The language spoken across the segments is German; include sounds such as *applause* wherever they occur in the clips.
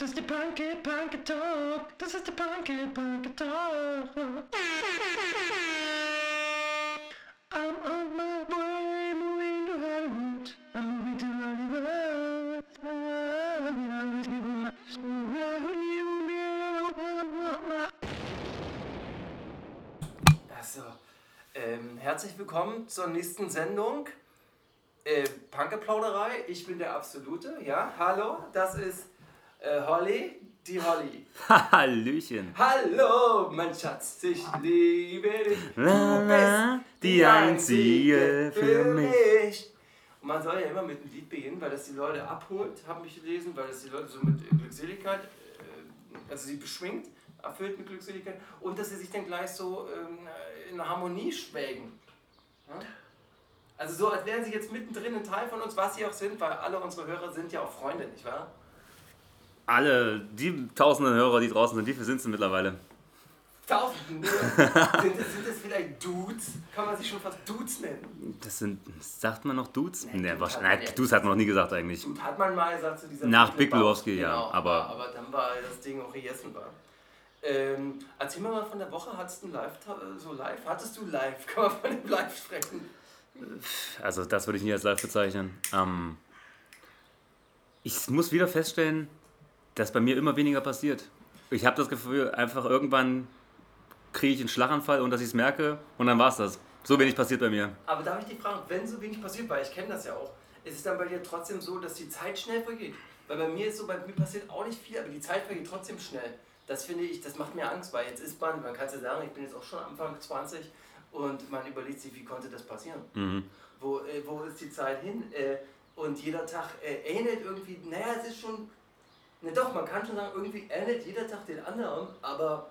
Das ist der Punky Punky Talk. Das ist der Punky Punky Talk. I'm on my way, moving to Hollywood. I'm moving to Hollywood. Achso. Ähm, herzlich willkommen zur nächsten Sendung. Äh, Punkeplauderei. Ich bin der Absolute. Ja, hallo. Das ist äh, Holly, die Holly. *laughs* Hallöchen. Hallo, mein Schatz, ich liebe dich. Du bist die einzige für mich. Und man soll ja immer mit einem Lied beginnen, weil das die Leute abholt, habe ich gelesen, weil das die Leute so mit Glückseligkeit, äh, also sie beschwingt, erfüllt mit Glückseligkeit und dass sie sich dann gleich so ähm, in Harmonie schwelgen. Ja? Also so, als wären sie jetzt mittendrin ein Teil von uns, was sie auch sind, weil alle unsere Hörer sind ja auch Freunde, nicht wahr? Alle, die tausenden Hörer, die draußen sind, wie viele *laughs* sind es denn mittlerweile? Tausende. sind, das, sind das vielleicht Dudes? Kann man sich schon fast Dudes nennen? Das sind, sagt man noch Dudes? Nee, Nee, Dude wahrscheinlich, hat nein, Dudes hat man noch nie gesagt eigentlich. Dude hat man mal gesagt zu dieser Nach Big Lebowski, ja, Genau, aber- aber dann war das Ding auch gegessen war. Ähm, erzähl mir mal von der Woche, hattest du live, so live? Hattest du live? *laughs* Kann man von dem live sprechen? Also das würde ich nie als live bezeichnen. Ähm, ich muss wieder feststellen, dass bei mir immer weniger passiert. Ich habe das Gefühl, einfach irgendwann kriege ich einen Schlaganfall und dass ich es merke und dann war es das. So wenig passiert bei mir. Aber darf ich dich fragen, wenn so wenig passiert, weil ich kenne das ja auch, ist es dann bei dir trotzdem so, dass die Zeit schnell vergeht? Weil bei mir ist so, bei mir passiert auch nicht viel, aber die Zeit vergeht trotzdem schnell. Das finde ich, das macht mir Angst, weil jetzt ist man, man kann es ja sagen, ich bin jetzt auch schon Anfang 20 und man überlegt sich, wie konnte das passieren? Mhm. Wo, äh, wo ist die Zeit hin? Äh, und jeder Tag äh, ähnelt irgendwie, naja, es ist schon, ne doch, man kann schon sagen, irgendwie ähnelt jeder Tag den anderen, aber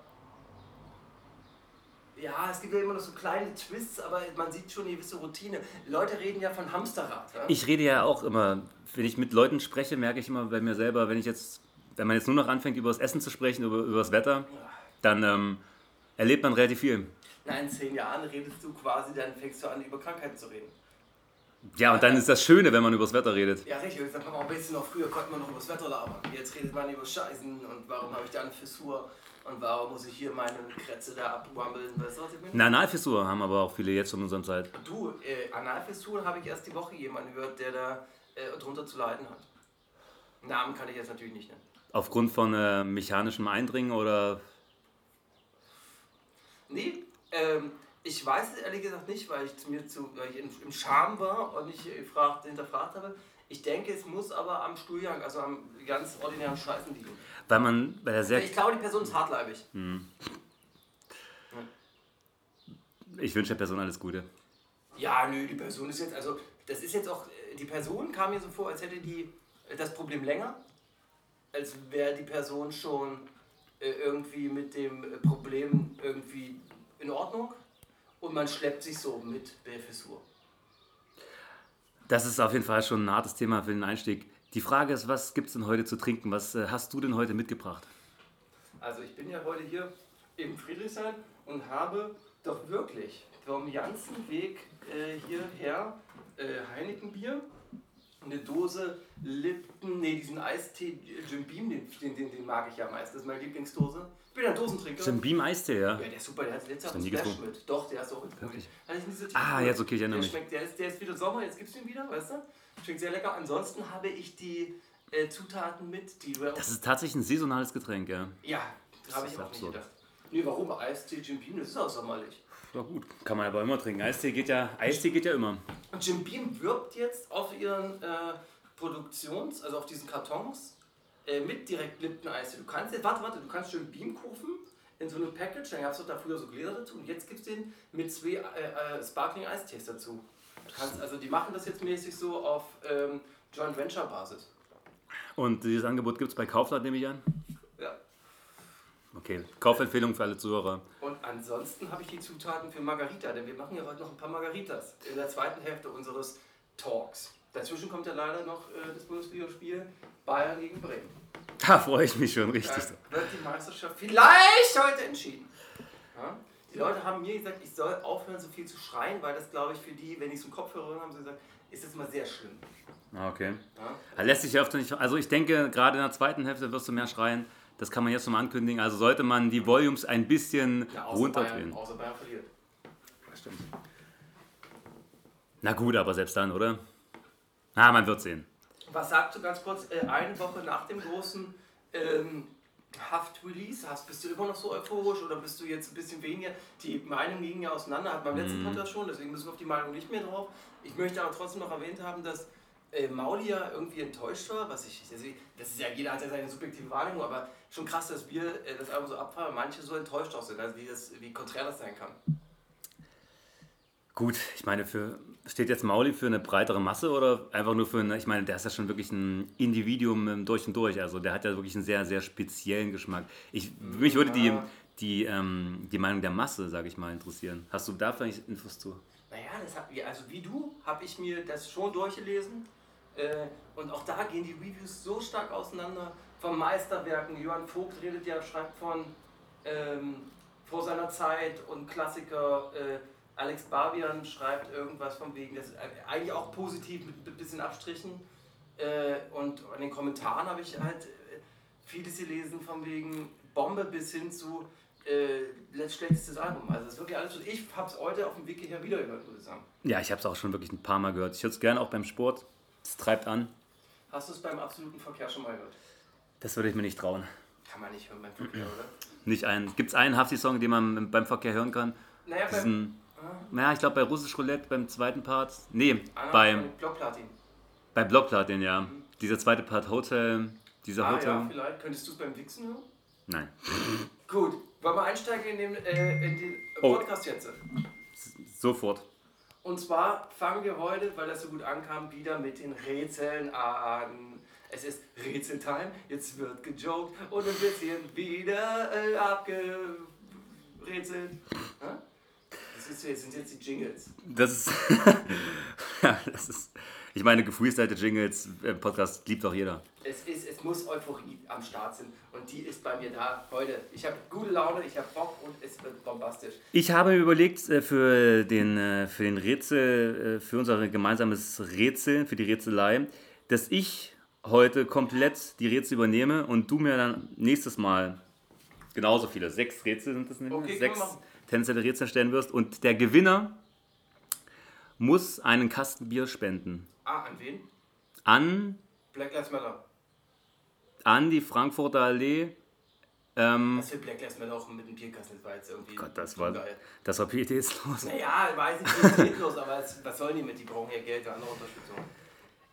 ja, es gibt ja immer noch so kleine Twists, aber man sieht schon eine gewisse Routine. Leute reden ja von Hamsterrad. Ja? Ich rede ja auch immer, wenn ich mit Leuten spreche, merke ich immer bei mir selber, wenn ich jetzt, wenn man jetzt nur noch anfängt, über das Essen zu sprechen, über, über das Wetter, dann ähm, erlebt man relativ viel. Na, in zehn Jahren redest du quasi, dann fängst du an, über Krankheiten zu reden. Ja, und dann ist das Schöne, wenn man über das Wetter redet. Ja, richtig. Ich sag mal, ein bisschen noch früher konnte man noch über das Wetter labern. Jetzt redet man über Scheißen und warum habe ich da eine Fissur und warum muss ich hier meine Krätze da abwambeln. Weißt du, was ich meine? Eine Analfissur haben aber auch viele jetzt in unserer Zeit. Du, äh, Analfissur habe ich erst die Woche jemanden gehört, der da äh, drunter zu leiden hat. Namen kann ich jetzt natürlich nicht nennen. Aufgrund von äh, mechanischem Eindringen oder. Nee, ähm, ich weiß es ehrlich gesagt nicht, weil ich zu mir zu, weil ich in, im Scham war und nicht gefragt, hinterfragt habe. Ich denke, es muss aber am Stuhlgang, also am ganz ordinären Scheißen liegen. Weil man, weil er sehr. Ich glaube, die Person ist hartleibig. Ich wünsche der Person alles Gute. Ja, nö, die Person ist jetzt, also das ist jetzt auch, die Person kam mir so vor, als hätte die äh, das Problem länger, als wäre die Person schon äh, irgendwie mit dem äh, Problem irgendwie in Ordnung und man schleppt sich so mit der Fissur. Das ist auf jeden Fall schon ein hartes Thema für den Einstieg. Die Frage ist, was gibt es denn heute zu trinken? Was äh, hast du denn heute mitgebracht? Also ich bin ja heute hier im Friedrichshain und habe doch wirklich vom ganzen Weg äh, hierher äh, Heinekenbier, eine Dose Lipton, nee, diesen Eistee Jim Beam, den, den, den, mag ich ja am meisten, das ist meine Lieblingsdose. Ich bin ein Dosentrinker. Jim Beam Eistee, ja? Ja, der ist super, der hat letztes Jahr nie Splash getrunken? mit. Doch, der ist auch Wirklich? Hatte ich nie so Ah, jetzt okay, ich erinnere der mich. Schmeckt, der, ist, der ist wieder Sommer, jetzt gibt's den wieder, weißt du? Schmeckt sehr lecker. Ansonsten habe ich die äh, Zutaten mit, die du auch Das ist tatsächlich ein saisonales Getränk, ja. ja, habe ist ich auch nicht absurd. gedacht. Nee, warum? Eistee Jim Beam, das ist auch sommerlich. Ja gut, kann man aber immer trinken. Eistee geht ja, Eistee geht ja immer. Und Jim Beam wirbt jetzt auf ihren äh, Produktions-, also auf diesen Kartons äh, mit direkt Lipton Eistee. Du kannst jetzt, warte, warte, du kannst Jim Beam kaufen in so einem Package, dann gab es da früher so Gläser dazu und jetzt gibt es den mit zwei äh, äh, Sparkling Eistees dazu. Du kannst, also die machen das jetzt mäßig so auf ähm, Joint Venture Basis. Und dieses Angebot gibt es bei Kaufland, nehme ich an? Ja. Okay, Kaufempfehlung für alle Zuhörer. Und ansonsten habe ich die Zutaten für Margarita, denn wir machen ja heute noch ein paar Margaritas in der zweiten Hälfte unseres Talks. Dazwischen kommt ja leider noch äh, das Bundesligaspiel Bayern gegen Bremen. Da freue ich mich schon richtig. Da wird die Meisterschaft vielleicht heute entschieden. Ja? Die Leute haben mir gesagt, ich soll aufhören, so viel zu schreien, weil das, glaube ich, für die, wenn ich so einen Kopfhörer höre, haben sie gesagt, ist es mal sehr schlimm. Ah, Okay. Ja? Lässt sich ja öfter nicht. Also ich denke, gerade in der zweiten Hälfte wirst du mehr schreien. Das kann man jetzt schon mal ankündigen. Also sollte man die Volumes ein bisschen Ja, außer, runterdrehen. Bayern, außer Bayern verliert. Stimmt. Na gut, aber selbst dann, oder? Na, man wird sehen. Was sagst du ganz kurz, äh, eine Woche nach dem großen ähm, Haft-Release, hast, bist du immer noch so euphorisch oder bist du jetzt ein bisschen weniger? Die Meinungen gingen ja auseinander, hat beim letzten Podcast schon, deswegen müssen wir auf die Meinung nicht mehr drauf. Ich möchte aber trotzdem noch erwähnt haben, dass äh, Mauli ja irgendwie enttäuscht war, was ich, also, das ist ja, jeder hat ja seine subjektive Wahrnehmung, aber schon krass, dass wir äh, das Album so abfallen, manche so enttäuscht auch sind, also wie, das, wie konträr das sein kann. Gut, ich meine, für, steht jetzt Mauli für eine breitere Masse oder einfach nur für eine, ich meine, der ist ja schon wirklich ein Individuum durch und durch. Also der hat ja wirklich einen sehr, sehr speziellen Geschmack. Ich, mich würde die, die, ähm, die Meinung der Masse, sage ich mal, interessieren. Hast du da vielleicht Infos zu? Naja, das hat, wie- also wie du habe ich mir das schon durchgelesen. Äh, und auch da gehen die Reviews so stark auseinander. Von Meisterwerken. Johann Vogt redet ja, schreibt von ähm, vor seiner Zeit und Klassiker. Äh, Alex Barbian schreibt irgendwas von wegen, das ist eigentlich auch positiv mit ein bisschen Abstrichen. Äh, und in den Kommentaren habe ich halt äh, vieles gelesen von wegen Bombe bis hin zu äh, schlechtestes Album. Also das ist wirklich alles. Und ich habe es heute auf dem Weg hierher wieder gehört, würde ich sagen. Ja, ich habe es auch schon wirklich ein paar Mal gehört. Ich höre es gerne auch beim Sport. Es treibt an. Hast du es beim absoluten Verkehr schon mal gehört? Das würde ich mir nicht trauen. Kann man nicht hören beim Verkehr, oder? Nicht einen. Gibt es einen Hafti-Song, den man beim Verkehr hören kann? Naja, beim naja, ich glaube bei Russisch Roulette beim zweiten Part. Nee, Anna, beim, Blockplatin. bei Blockplatin, ja. Dieser zweite Part Hotel. Dieser Ah Hotel. ja, vielleicht. Könntest du es beim Wichsen hören? Nein. *laughs* Gut, wollen wir einsteigen in den, äh, in den Oh. Podcast jetzt? Sofort. Und zwar fangen wir heute, weil das so gut ankam, wieder mit den Rätseln an. Es ist Rätseltime, jetzt wird gejoked und ein bisschen wieder äh, abgerätselt. Hä? Das ist, jetzt sind jetzt die Jingles. Das ist. *laughs* ja, das ist. Ich meine, gefreestylte Jingles im Podcast liebt auch jeder. Es, ist, es muss Euphorie am Start sein und die ist bei mir da heute. Ich habe gute Laune, ich habe Bock und es wird bombastisch. Ich habe mir überlegt, äh, für den, äh, für den Rätsel, äh, für unser gemeinsames Rätsel, für die Rätselei, dass ich heute komplett die Rätsel übernehme und du mir dann nächstes Mal genauso viele, sechs Rätsel sind das nämlich, Okay, sechs tendenzielle Rätsel stellen wirst und der Gewinner muss einen Kasten Bier spenden. Ah, an wen? An, Black Lives Matter. an die Frankfurter Allee. Ähm, Was für Black Lives Matter auch mit dem Bierkasten, das war jetzt irgendwie. Gott, das war, geil. das war pietätslos. Naja, weiß ich nicht, geht los, aber was sollen die mit? Die brauchen ja Geld für andere Unterstützung.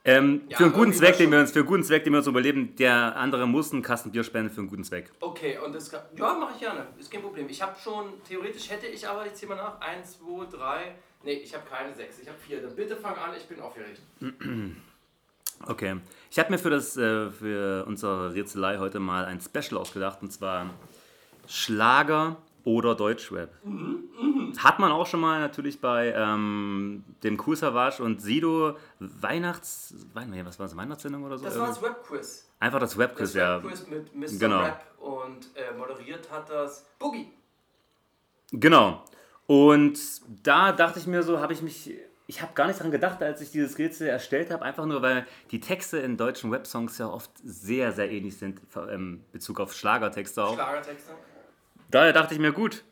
Ähm, Ja, für einen guten Zweck, den wir uns, für einen guten Zweck, den wir uns überleben, der andere muss einen Kasten Bier spenden für einen guten Zweck. Okay, und das kann, ja, mache ich gerne. Ist kein Problem. Ich habe schon, theoretisch hätte ich aber, ich zähle mal nach, 1, 2, 3, nee, ich habe keine 6, ich habe 4. Dann bitte fang an, ich bin aufgeregt. *clears throat* Okay. Ich habe mir für, das, äh, für unsere Rätselei heute mal ein Special ausgedacht und zwar Schlager oder Deutschrap. Hat man auch schon mal natürlich bei ähm, dem Cool Savage und Sido Weihnachts... Was war das? Weihnachtssendung oder so? Das war das Webquiz. Einfach das Das Webquiz, ja. Webquiz mit Mr. Genau. Rap und äh, moderiert hat das Boogie. Genau. Und da dachte ich mir so, habe ich mich, ich habe gar nicht dran gedacht, als ich dieses Rätsel erstellt habe, einfach nur, weil die Texte in deutschen Websongs ja oft sehr, sehr ähnlich sind, in Bezug auf Schlagertexte auch. Schlagertexte. Daher dachte ich mir, gut,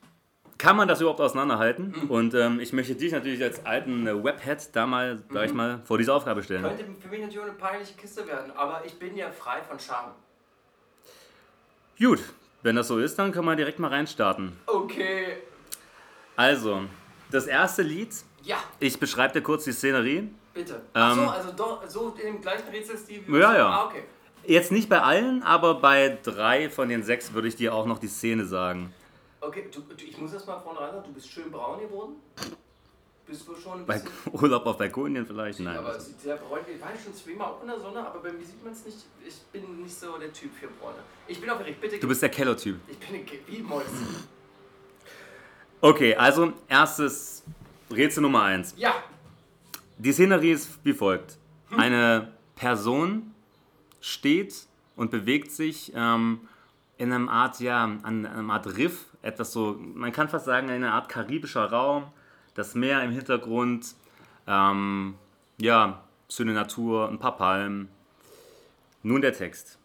kann man das überhaupt auseinanderhalten? Und ähm, ich möchte dich natürlich als alten äh, Webhead da mal, sag ich mal, vor diese Aufgabe stellen. Könnte für mich natürlich eine peinliche Kiste werden, aber ich bin ja frei von Scham. Gut, wenn das so ist, dann können wir direkt mal reinstarten. Okay. Also, das erste Lied, Ja, ich beschreibe dir kurz die Szenerie. bitte. Achso, Ähm, also doch, so dem gleichen Rätselstil wie Ja, ja. Ah, okay. Jetzt nicht bei allen, aber bei drei von den sechs würde ich dir auch noch die Szene sagen. Okay, du, du, ich muss das mal vorne rein sagen, du bist schön braun geworden. Bist du schon ein Bei. *laughs* Urlaub auf Balkonien vielleicht? Nein. aber sieht sehr bräunlich. Ich war schon zweimal auch in der Sonne, aber bei mir sieht man es nicht. Ich bin nicht so der Typ für Bräune. Ich bin aufgeregt, bitte. Du bist der Keller-Typ. Ich bin wie Mäuschen. Okay, also erstes Rätsel Nummer eins. Ja, Die Szenerie ist wie folgt. Eine Person steht und bewegt sich ähm, in einem Art, ja, an einem Art Riff, etwas so, man kann fast sagen, eine Art karibischer Raum, das Meer im Hintergrund, ähm, ja, schöne Natur, ein paar Palmen. Nun der Text.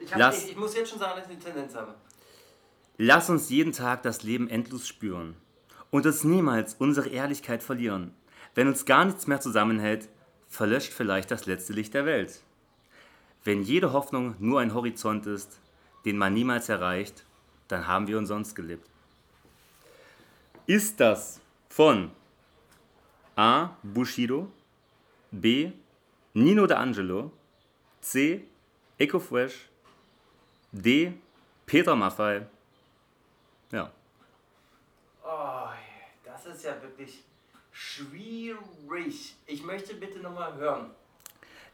Ich, hab, Lass- ich, ich muss jetzt schon sagen, dass ich eine Tendenz habe. Lass uns jeden Tag das Leben endlos spüren und uns niemals unsere Ehrlichkeit verlieren. Wenn uns gar nichts mehr zusammenhält, verlöscht vielleicht das letzte Licht der Welt. Wenn jede Hoffnung nur ein Horizont ist, den man niemals erreicht, dann haben wir umsonst gelebt. Ist das von A. Bushido, B. Nino D'Angelo, C. Ecofresh, D. Peter Maffei. Ja. Oh, das ist ja wirklich schwierig. Ich möchte bitte nochmal hören.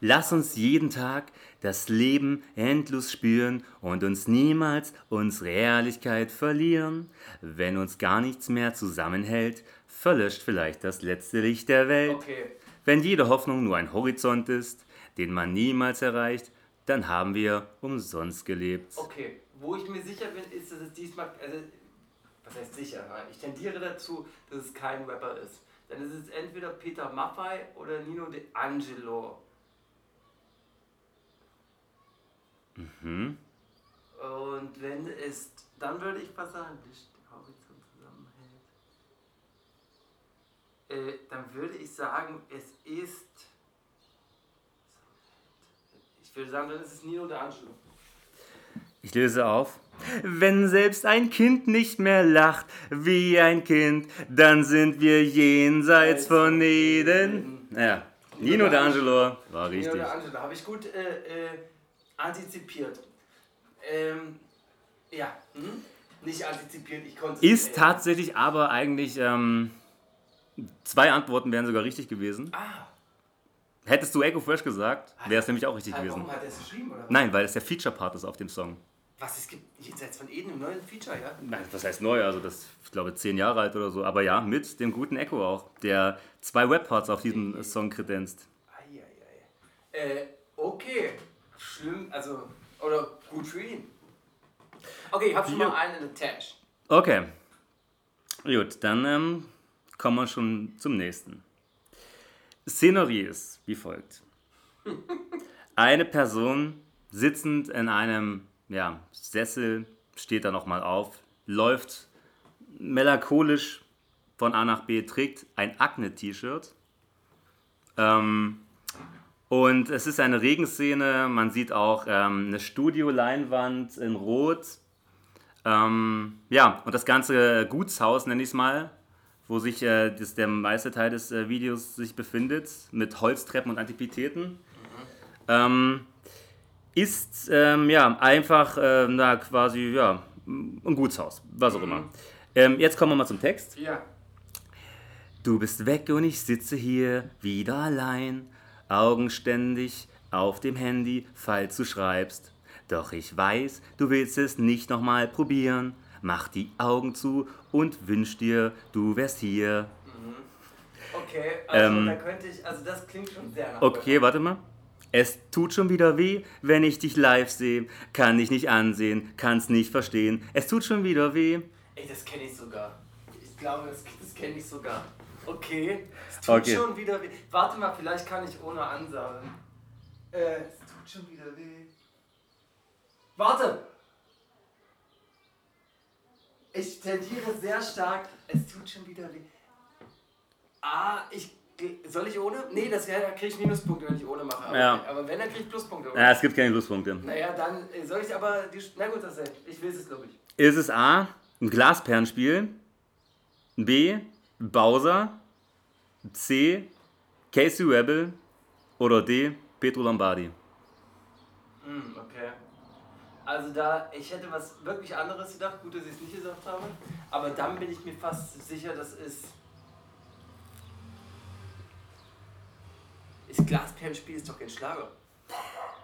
Lass uns jeden Tag das Leben endlos spüren und uns niemals unsere Ehrlichkeit verlieren. Wenn uns gar nichts mehr zusammenhält, verlöscht vielleicht das letzte Licht der Welt. Okay. Wenn jede Hoffnung nur ein Horizont ist, den man niemals erreicht, dann haben wir umsonst gelebt. Okay, wo ich mir sicher bin, ist, dass es diesmal, also, was heißt sicher? Nein, ich tendiere dazu, dass es kein Rapper ist. Dann ist es entweder Peter Maffay oder Nino De Angelo. Mhm. Und wenn es, dann würde ich was sagen, Licht, der Horizont zusammenhält. Äh, dann würde ich sagen, es ist. Ich würde sagen, dann ist es Nino De Angelo. Ich löse auf. Wenn selbst ein Kind nicht mehr lacht wie ein Kind, dann sind wir jenseits von Eden. Ja, Nino D'Angelo war Nino richtig. De Angelo, habe ich gut äh, äh, antizipiert. Ähm, ja, hm? nicht antizipiert, ich konnte Ist nicht. tatsächlich aber eigentlich, ähm, zwei Antworten wären sogar richtig gewesen. Ah, Hättest du Echo Fresh gesagt, wäre es nämlich auch richtig ah, gewesen. warum hat er es geschrieben, oder? Nein, weil es der Feature-Part ist auf dem Song. Was, es gibt jenseits von Eden einen neuen Feature, ja? Nein, was heißt neu? Also das, ich glaube, zehn Jahre alt oder so. Aber ja, mit dem guten Echo auch, der zwei Webparts auf diesem Song kredenzt. Eieiei. Äh, okay. Schlimm, also, oder gut für ihn. Okay, ich habe schon mal einen in der Tasche. Okay. Gut, dann ähm, kommen wir schon zum nächsten. Szenerie ist wie folgt. *laughs* Eine Person sitzend in einem ja, Sessel steht da nochmal auf, läuft melancholisch von A nach B, trägt ein Akne-T-Shirt. Ähm, und es ist eine Regenszene, man sieht auch ähm, eine Studioleinwand in Rot. Ähm, ja, und das ganze Gutshaus, nenne ich es mal, wo sich äh, das, der meiste Teil des äh, Videos sich befindet, mit Holztreppen und Antiquitäten, ähm, ist ähm, ja einfach äh, na, quasi ja, ein Gutshaus, was auch immer. Ähm, jetzt kommen wir mal zum Text. Ja. Du bist weg und ich sitze hier wieder allein, augenständig auf dem Handy, falls du schreibst. Doch ich weiß, du willst es nicht nochmal probieren. Mach die Augen zu und wünsch dir, du wärst hier. Okay, also Ähm, da könnte ich, also das klingt schon sehr nach Okay, warte mal. Es tut schon wieder weh, wenn ich dich live sehe. Kann ich nicht ansehen, kann's nicht verstehen. Es tut schon wieder weh. Ey, das kenne ich sogar. Ich glaube, das, das kenne ich sogar. Okay. Es tut Okay. schon wieder weh. Warte mal, vielleicht kann ich ohne ansagen. Äh, es tut schon wieder weh. Warte! Ich tendiere sehr stark. Es tut schon wieder weh. Ah, ich. Soll ich ohne? Nee, das wäre, da kriege ich Minuspunkte, wenn ich ohne mache. Aber, Ja. aber wenn, dann kriege ich Pluspunkte. Oder? Ja, es gibt keine Pluspunkte. Naja, dann äh, soll ich aber. Die, na gut, das ist. Ich will es, glaube ich. Ist es A, ein Glasperlenspiel, B, Bowser, C, Casey Rebel oder D, Petro Lombardi? Hm, okay. Also da, ich hätte was wirklich anderes gedacht, gut, dass ich es nicht gesagt habe, aber dann bin ich mir fast sicher, das ist... Ist Glasperlenspiel ist doch kein Schlager.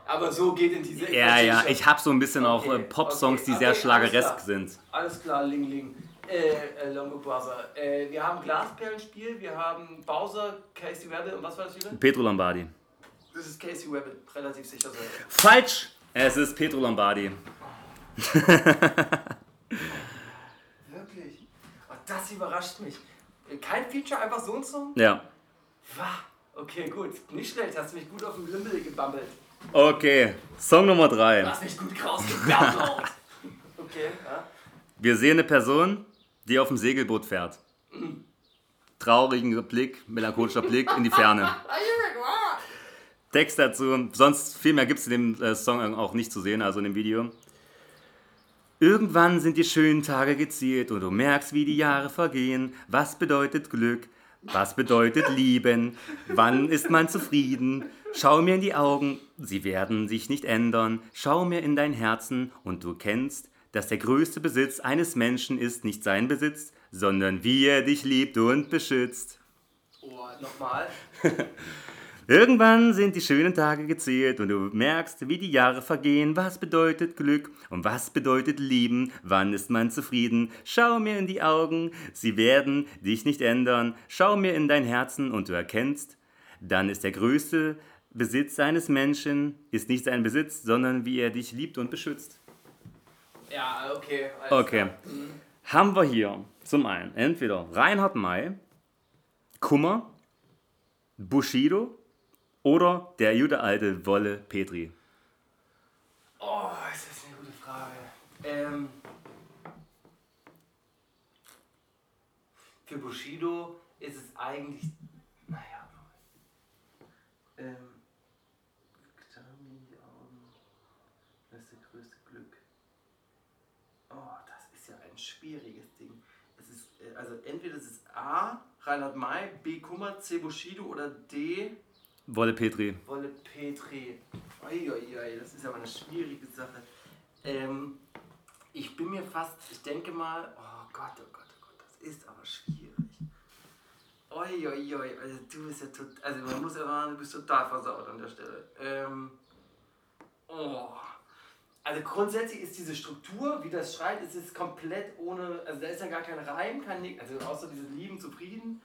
Aber so geht in diese... Ja, ja, ich habe so ein bisschen auch Okay, äh, Pop-Songs, okay, die sehr okay, schlageresk alles klar. sind. Alles klar, Ling Ling. Äh, äh, Longo Bowser. Äh, wir haben Glasperlenspiel, wir haben Bowser, Casey Rebel und was war das wieder? Petro Lombardi. Das ist Casey Rebel, relativ sicher sein. Falsch! Es ist Petro Lombardi. *laughs* Wirklich? Oh, das überrascht mich. Kein Feature, einfach so ein Song? Ja. Wah, Okay, gut. Nicht schlecht. Hast mich gut auf dem Limbel gebabbelt. Okay, Song Nummer 3. Du hast mich gut rausgebabbelt. *laughs* okay, ja. Wir sehen eine Person, die auf dem Segelboot fährt. Trauriger Blick, melancholischer Blick in die Ferne. *laughs* Text dazu, sonst viel mehr gibt es in dem äh, Song auch nicht zu sehen, also in dem Video. Irgendwann sind die schönen Tage gezielt und du merkst, wie die Jahre vergehen. Was bedeutet Glück? Was bedeutet Lieben? Wann ist man zufrieden? Schau mir in die Augen, sie werden sich nicht ändern. Schau mir in dein Herzen und du kennst, dass der größte Besitz eines Menschen ist nicht sein Besitz, sondern wie er dich liebt und beschützt. Oh, nochmal. *laughs* Irgendwann sind die schönen Tage gezählt und du merkst, wie die Jahre vergehen. Was bedeutet Glück und was bedeutet Lieben? Wann ist man zufrieden? Schau mir in die Augen, sie werden dich nicht ändern. Schau mir in dein Herzen und du erkennst, dann ist der größte Besitz eines Menschen ist nicht sein Besitz, sondern wie er dich liebt und beschützt. Ja, okay. Okay. klar. Haben wir hier zum einen entweder Reinhard May, Kummer, Bushido oder der gute alte Wolle Petri. Oh, ist das eine gute Frage. Ähm, für Bushido ist es eigentlich. Naja. Ähm, Getan mir in die Augen. Das ist das größte Glück. Oh, das ist ja ein schwieriges Ding. Es ist, äh, also entweder es ist A, Reinhard May, B, Kummer, C, Bushido oder D, Wolle Petri. Wolle Petri. Uiuiui, das ist aber eine schwierige Sache. Ähm, ich bin mir fast, ich denke mal, oh Gott, oh Gott, oh Gott, das ist aber schwierig. Uiuiui, also du bist ja total, also man muss ja sagen, du bist total versaut an der Stelle. Ähm, oh. Also grundsätzlich ist diese Struktur, wie das schreit, es ist komplett ohne, also da ist ja gar kein Reim, kein Nick, also außer dieses Lieben, Zufrieden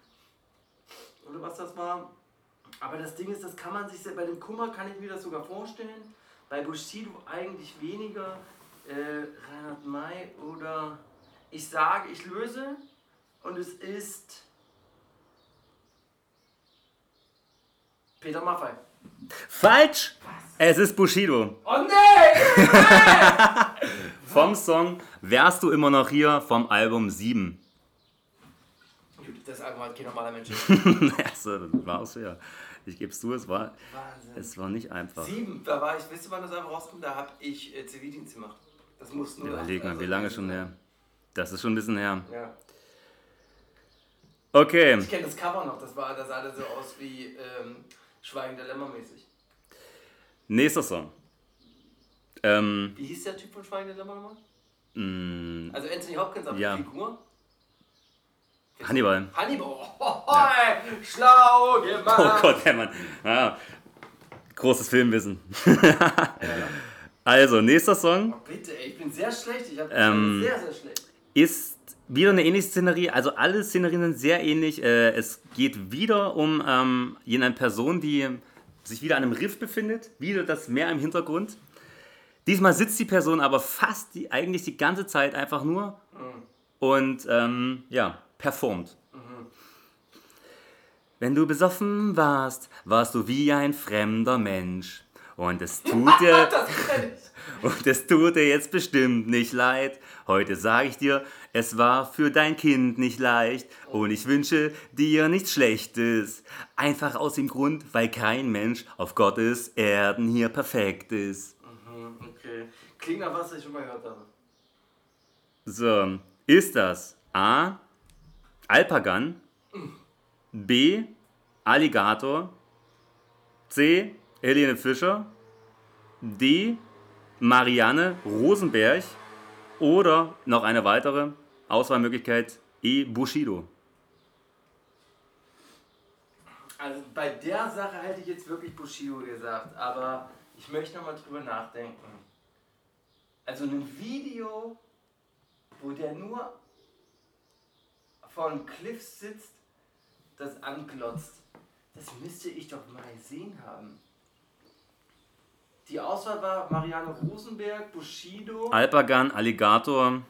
oder was das war. Aber das Ding ist, das kann man sich, bei dem Kummer kann ich mir das sogar vorstellen. Bei Bushido eigentlich weniger. Äh, Reinhard May oder ich sage, ich löse und es ist Peter Maffay. Falsch! Es ist Bushido. Oh nee! *laughs* Vom Song Wärst du immer noch hier vom Album 7. Gut, das Album hat kein normaler Mensch. also, war es ja. Ich gebe es zu, es war, Wahnsinn. es war nicht einfach. Sieben, da war ich, wisst ihr wann das Album rauskommt? Da habe ich äh, Zivildienst gemacht. Das muss nur. Überleg mal, also wie lange schon her? Das ist schon ein bisschen her. Ja. Okay, Ich kenne das Cover noch, das, war, das sah so aus wie ähm, Schweigen der Lämmer mäßig. nächster Song. Ähm, Wie hieß der Typ von Schweigen der Lämmer nochmal? mh, Also Anthony Hopkins, aber Ja. Figur? Hannibal. Hannibal, oh, ey, schlau gemacht. Oh Gott, Hermann. Ah, großes Filmwissen. also, nächster Song Oh, bitte, ey, ich bin sehr schlecht, ich hab, Ähm, sehr, sehr schlecht. ist wieder eine ähnliche Szenerie. Also, alle Szenerien sind sehr ähnlich. Äh, es geht wieder um ähm, jene Person, die sich wieder an einem Riff befindet. Wieder das Meer im Hintergrund. Diesmal sitzt die Person aber fast die, eigentlich die ganze Zeit einfach nur und ähm, ja, performt. Wenn du besoffen warst, warst du wie ein fremder Mensch. Und es tut *laughs* dir, und es tut dir jetzt bestimmt nicht leid. Heute sage ich dir, es war für dein Kind nicht leicht. Und ich wünsche dir nichts Schlechtes. Einfach aus dem Grund, weil kein Mensch auf Gottes Erden hier perfekt ist. Hm, Okay. Klingt nach was, was ich schon mal gehört habe. So, ist das A. Alpagan, B. Alligator, C. Helene Fischer, D. Marianne Rosenberg oder noch eine weitere Auswahlmöglichkeit E. Bushido. Also bei der Sache hätte ich jetzt wirklich Bushido gesagt, aber ich möchte nochmal drüber nachdenken. Also ein Video, wo der nur vor einem Cliff sitzt, das anglotzt, das müsste ich doch mal gesehen haben. Die Auswahl war Marianne Rosenberg, Bushido Alpagan, Alligator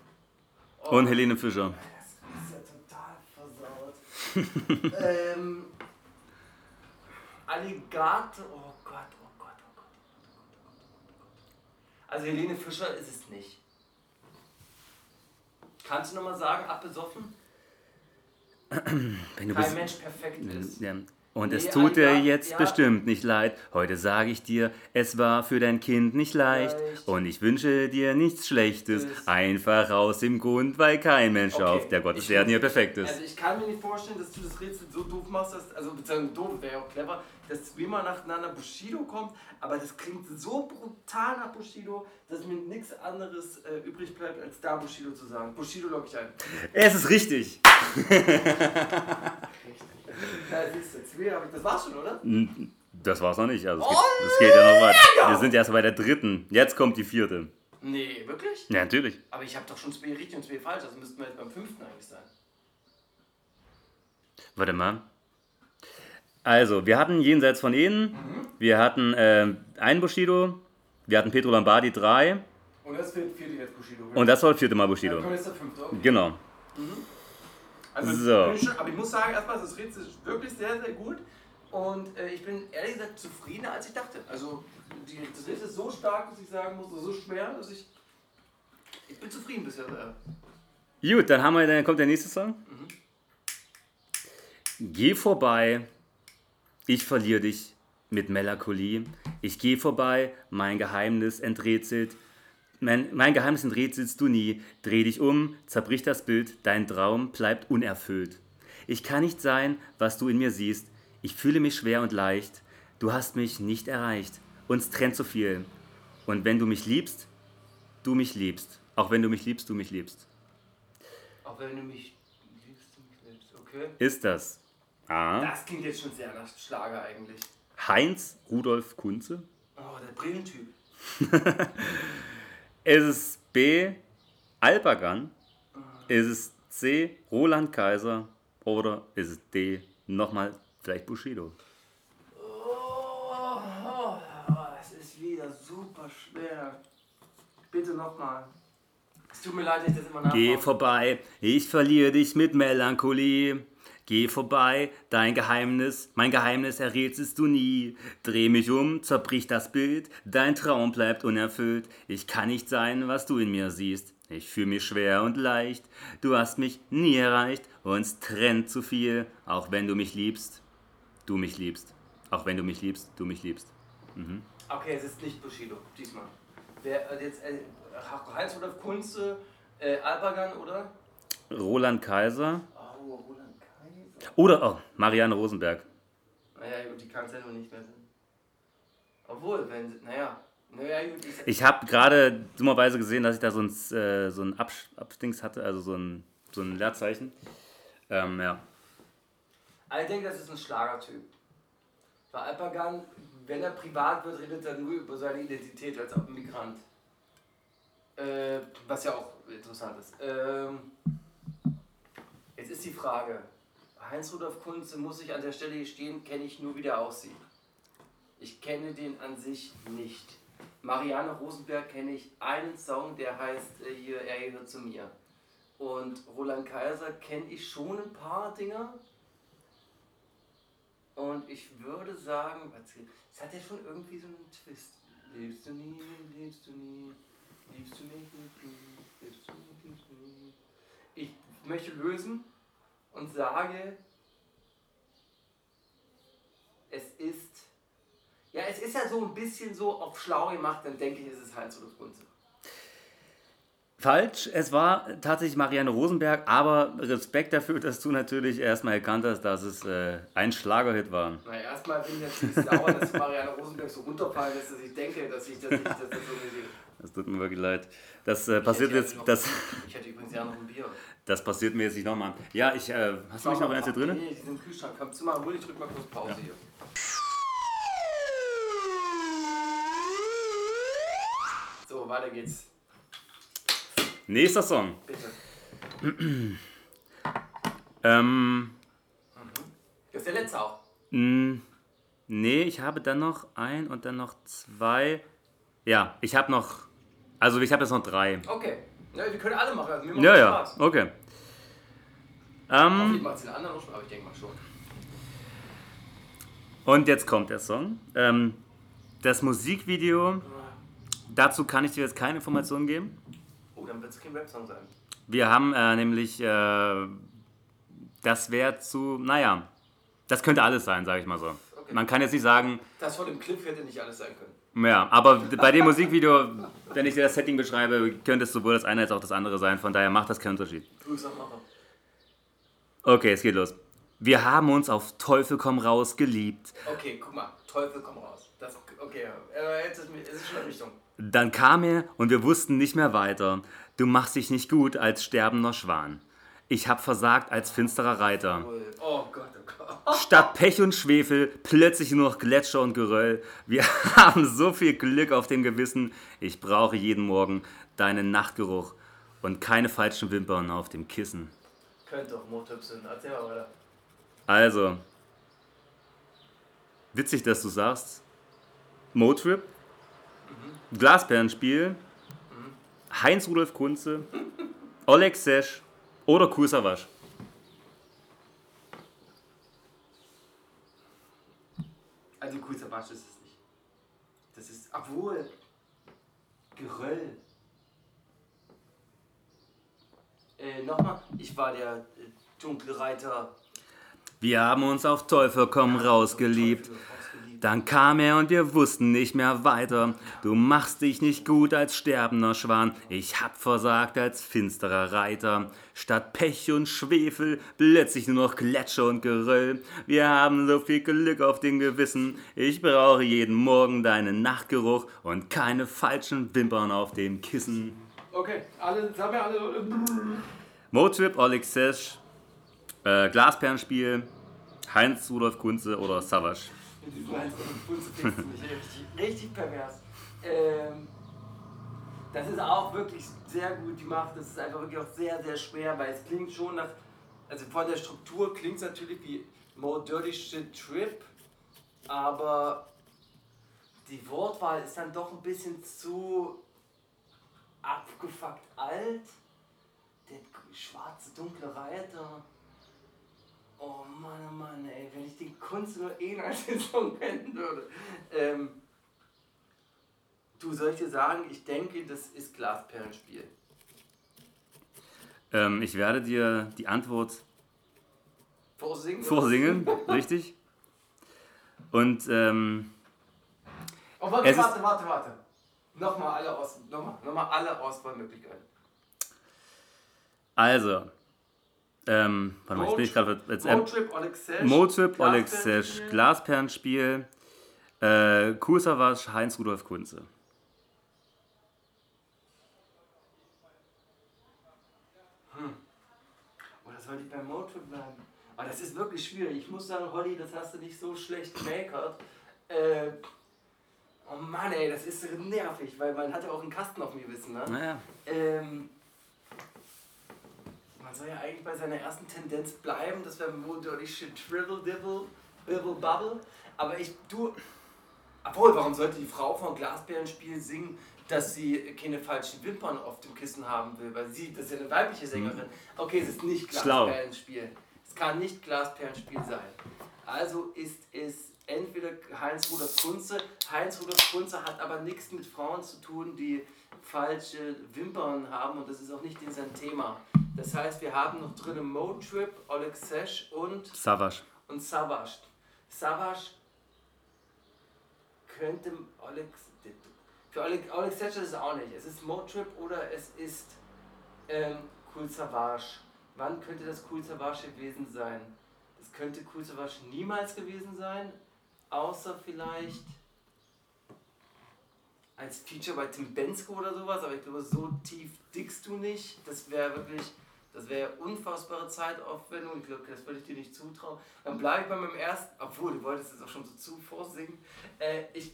Oh, und Helene Fischer. Das ist ja total versaut. *laughs* ähm, Alligator. Oh Gott, oh Gott, oh Gott. Also Helene Fischer ist es nicht. Kannst du nochmal sagen, abbesoffen? *clears throat* Wenn Kein Mensch perfekt ist. ja. Und es tut dir jetzt bestimmt nicht leid. Heute sage ich dir, es war für dein Kind nicht leicht. Und ich wünsche dir nichts Schlechtes. Einfach aus dem Grund, weil kein Mensch Okay. auf der Gottes Erden hier perfekt ist. Also ich kann mir nicht vorstellen, dass du das Rätsel so doof machst, dass, also beziehungsweise doof wäre ja auch clever, dass zweimal nacheinander Bushido kommt, aber das klingt so brutal nach Bushido, dass mir nichts anderes äh, übrig bleibt, als da Bushido zu sagen. Bushido log ich ein. Es ist richtig. *laughs* Ja, siehst du, zwei hab ich, das war's schon, oder? Das war's noch nicht. Also es, Oh, geht, es geht ja noch weiter. Wir sind erst bei der dritten. Jetzt kommt die vierte. Nee, wirklich? Ja, natürlich. Aber ich habe doch schon zwei richtig und zwei falsch, also müssten wir jetzt beim fünften eigentlich sein. Warte mal. Also, wir hatten jenseits von Eden, Mhm. wir hatten äh, einen Bushido, wir hatten Petro Lombardi 3 Und das wird vierte jetzt Bushido. und das war das vierte Mal Dann Bushido. kommt jetzt der fünfte, okay. Genau. Also, So. ich schon, aber ich muss sagen, erstmal, das Rätsel ist wirklich sehr, sehr gut. Und äh, ich bin ehrlich gesagt zufriedener, als ich dachte. Also, die, das Rätsel ist so stark, dass ich sagen muss, so schwer, dass ich. Ich bin zufrieden bisher. Äh. Gut, dann haben wir, dann kommt der nächste Song. Geh vorbei, ich verliere dich mit Melancholie. Ich geh vorbei, mein Geheimnis enträtselt. Mein, mein Geheimnis enträtselst du nie. Dreh dich um, zerbrich das Bild, dein Traum bleibt unerfüllt. Ich kann nicht sein, was du in mir siehst. Ich fühle mich schwer und leicht. Du hast mich nicht erreicht. Uns trennt so viel. Und wenn du mich liebst, du mich liebst. Auch wenn du mich liebst, du mich liebst. Auch wenn du mich liebst, du mich liebst. Okay. Ist das A. Das klingt jetzt schon sehr nach Schlager eigentlich. Heinz Rudolf Kunze? Oh, der Brillentyp. *laughs* Ist es B. Alpagan? Ist es C. Roland Kaiser? Oder ist es D. Nochmal vielleicht Bushido? Oh, oh, es ist wieder super schwer. Bitte nochmal. Es tut mir leid, dass ich das immer nachmache. Geh vorbei, ich verliere dich mit Melancholie. Geh vorbei, dein Geheimnis, mein Geheimnis errätselst du nie. Dreh mich um, zerbrich das Bild, dein Traum bleibt unerfüllt. Ich kann nicht sein, was du in mir siehst. Ich fühle mich schwer und leicht. Du hast mich nie erreicht, uns trennt zu viel. Auch wenn du mich liebst, du mich liebst. Auch wenn du mich liebst, du mich liebst. Okay, es ist nicht Bushido, diesmal. Wer äh, jetzt äh, Heinz Rudolf Kunze, äh, Alpagan, oder? Roland Kaiser Oh, Roland Kaiser. Oder oh, Marianne Rosenberg. Naja, gut, die kann es ja nur nicht mehr sein. Obwohl, wenn sie, naja, naja, gut, ich, Ich habe gerade dummerweise gesehen, dass ich da so ein, äh, so ein Abs Abdings hatte, also so ein, so ein Leerzeichen. Ähm, ja. Aber ich denke, das ist ein Schlagertyp. Bei Alpagan, wenn er privat wird, redet er nur über seine Identität als Migrant. Äh, was ja auch interessant ist. Ähm, jetzt ist die Frage, Heinz-Rudolf Kunze muss ich an der Stelle hier stehen, kenne ich nur, wie der aussieht. Ich kenne den an sich nicht. Marianne Rosenberg kenne ich einen Song, der heißt äh, hier, er gehört zu mir. Und Roland Kaiser kenne ich schon ein paar Dinger. Und ich würde sagen, es hat ja schon irgendwie so einen Twist. Liebst du nie, liebst du nie, liebst du nicht, liebst du nicht, liebst du nie. Ich möchte lösen und sage, es ist, ja, es ist ja so ein bisschen so auf schlau gemacht, dann denke ich, ist es Heinz oder Kunze. Falsch, es war tatsächlich Marianne Rosenberg, aber Respekt dafür, dass du natürlich erstmal erkannt hast, dass es äh, ein Schlagerhit war. Na, erstmal bin ich natürlich sauer, dass Marianne Rosenberg so runterfallen lässt, dass ich denke, dass ich, dass ich, das so nicht Das tut mir wirklich leid. Das äh, passiert Ich jetzt, noch- das, Ich hätte übrigens ja noch ein Bier. das passiert mir jetzt nicht nochmal. Ja, ich, äh, hast du nicht noch eins hier drin? Nee, die sind im Kühlschrank. Komm, zu mal, hol, ich drück mal kurz Pause hier. So, weiter geht's. Nächster Song. Bitte. *clears throat* Ähm, Das ist der letzte auch. mh, nee, ich habe dann noch ein und dann noch zwei. Ja, ich habe noch, also ich habe jetzt noch drei. Okay. Ja, wir können alle machen. Also, mir macht Ja, ja, Spaß. okay. Ähm, macht es den anderen auch schon, aber ich denke mal schon. Und jetzt kommt der Song. Ähm, das Musikvideo, dazu kann ich dir jetzt keine Informationen geben. Oh, dann wird es kein Rap-Song sein. Wir haben äh, nämlich, äh, das wäre zu, naja, das könnte alles sein, sage ich mal so. Okay. Man kann jetzt nicht sagen, Das von dem Clip hätte nicht alles sein können. ja, aber *laughs* bei dem Musikvideo, wenn ich dir das Setting beschreibe, könnte es sowohl das eine als auch das andere sein. Von daher macht das keinen Unterschied. Grüße an Macher. Okay, es geht los. Wir haben uns auf Teufel komm raus geliebt. Okay, guck mal. Teufel, komm raus. Das, okay, äh, jetzt ist, es ist schon in Richtung. Dann kam er und wir wussten nicht mehr weiter. Du machst dich nicht gut als sterbender Schwan. Ich hab versagt als finsterer Reiter. Oh Gott, oh Gott. Statt Pech und Schwefel plötzlich nur noch Gletscher und Geröll. Wir *laughs* haben so viel Glück auf dem Gewissen. Ich brauche jeden Morgen deinen Nachtgeruch und keine falschen Wimpern auf dem Kissen. Könnte doch Motyp sein. Erzähl mal weiter. Also, witzig, dass du sagst. Motrip, Glasperlenspiel, Heinz-Rudolf Kunze, Oleg Sesh oder Kusawasch. Also kurzer Batsch ist es nicht. Das ist, obwohl, Geröll. Äh, nochmal, ich war der äh, dunkle Reiter. Wir haben uns auf Teufel komm raus geliebt. Teufel rausgeliebt. Dann kam er und wir wussten nicht mehr weiter. Du machst dich nicht gut als sterbender Schwan. Ich hab versagt als finsterer Reiter. Statt Pech und Schwefel plötzlich nur noch Gletscher und Geröll. Wir haben so viel Glück auf dem Gewissen. Ich brauche jeden Morgen deinen Nachtgeruch und keine falschen Wimpern auf dem Kissen. Okay, alle, sagen wir alle. Motrip, Oleg Sesh, äh, Glasperlenspiel, Heinz Rudolf Kunze oder Savage. Meinst, du findest mich richtig, richtig pervers. Ähm, das ist auch wirklich sehr gut gemacht. Das ist einfach wirklich auch sehr, sehr schwer, weil es klingt schon nach. Also von der Struktur klingt es natürlich wie More Dirty Shit Trip, aber die Wortwahl ist dann doch ein bisschen zu abgefuckt alt. Der schwarze, dunkle Reiter. Oh Mann, oh Mann, ey, wenn ich die Kunst nur eh als den Song kennen würde. Ähm, du, soll ich dir sagen, ich denke, das ist Glasperlenspiel. Ähm, ich werde dir die Antwort Vorsingen? vorsingen, *laughs* richtig? Und ähm, Oh, warte, warte, warte, warte. Nochmal alle, Aus nochmal, nochmal alle Auswahlmöglichkeiten. also, ähm, warte mal, jetzt bin ich gerade ähm, Motrip, Oleg Sesh. Motrip, Oleg Glasperlenspiel. Äh, Kusawasch, Heinz Rudolf Kunze. Oder soll ich beim Motrip bleiben? Aber das ist wirklich schwierig. Ich muss sagen, Holly, das hast du nicht so schlecht gemakert. Äh, oh Mann, ey, das ist nervig, weil man hat ja auch einen Kasten auf mir wissen, ne? Naja, Ähm, man soll ja eigentlich bei seiner ersten Tendenz bleiben, das wäre Dirty Shit Triple Dibble, Bibble Bubble. Aber ich, du, obwohl, warum sollte die Frau von Glasbärenspiel singen, dass sie keine falschen Wimpern auf dem Kissen haben will? Weil sie, das ist ja eine weibliche Sängerin. Okay, es ist nicht. Glasperlenspiel. Es kann nicht Glasperlenspiel sein. Also ist es entweder Heinz Rudolf Kunze. Heinz Rudolf Kunze hat aber nichts mit Frauen zu tun, die falsche Wimpern haben und das ist auch nicht in sein Thema. Das heißt, wir haben noch drin Motrip, Oleg Sesh und, Savage. und Savage. Savage könnte Oleg. Für Oleg, Oleg Sesh ist es auch nicht. Es ist Motrip oder es ist ähm, Cool Savage. Wann könnte das Cool Savage gewesen sein? Das könnte Cool Savage niemals gewesen sein, außer vielleicht als Feature bei Tim Bensko oder sowas, aber ich glaube, so tief dickst du nicht. Das wäre wirklich, das wäre unfassbare Zeitaufwendung. Ich glaube, das würde ich dir nicht zutrauen. Dann bleibe ich bei meinem ersten, obwohl du wolltest es auch schon so zu vorsingen. Äh, ich,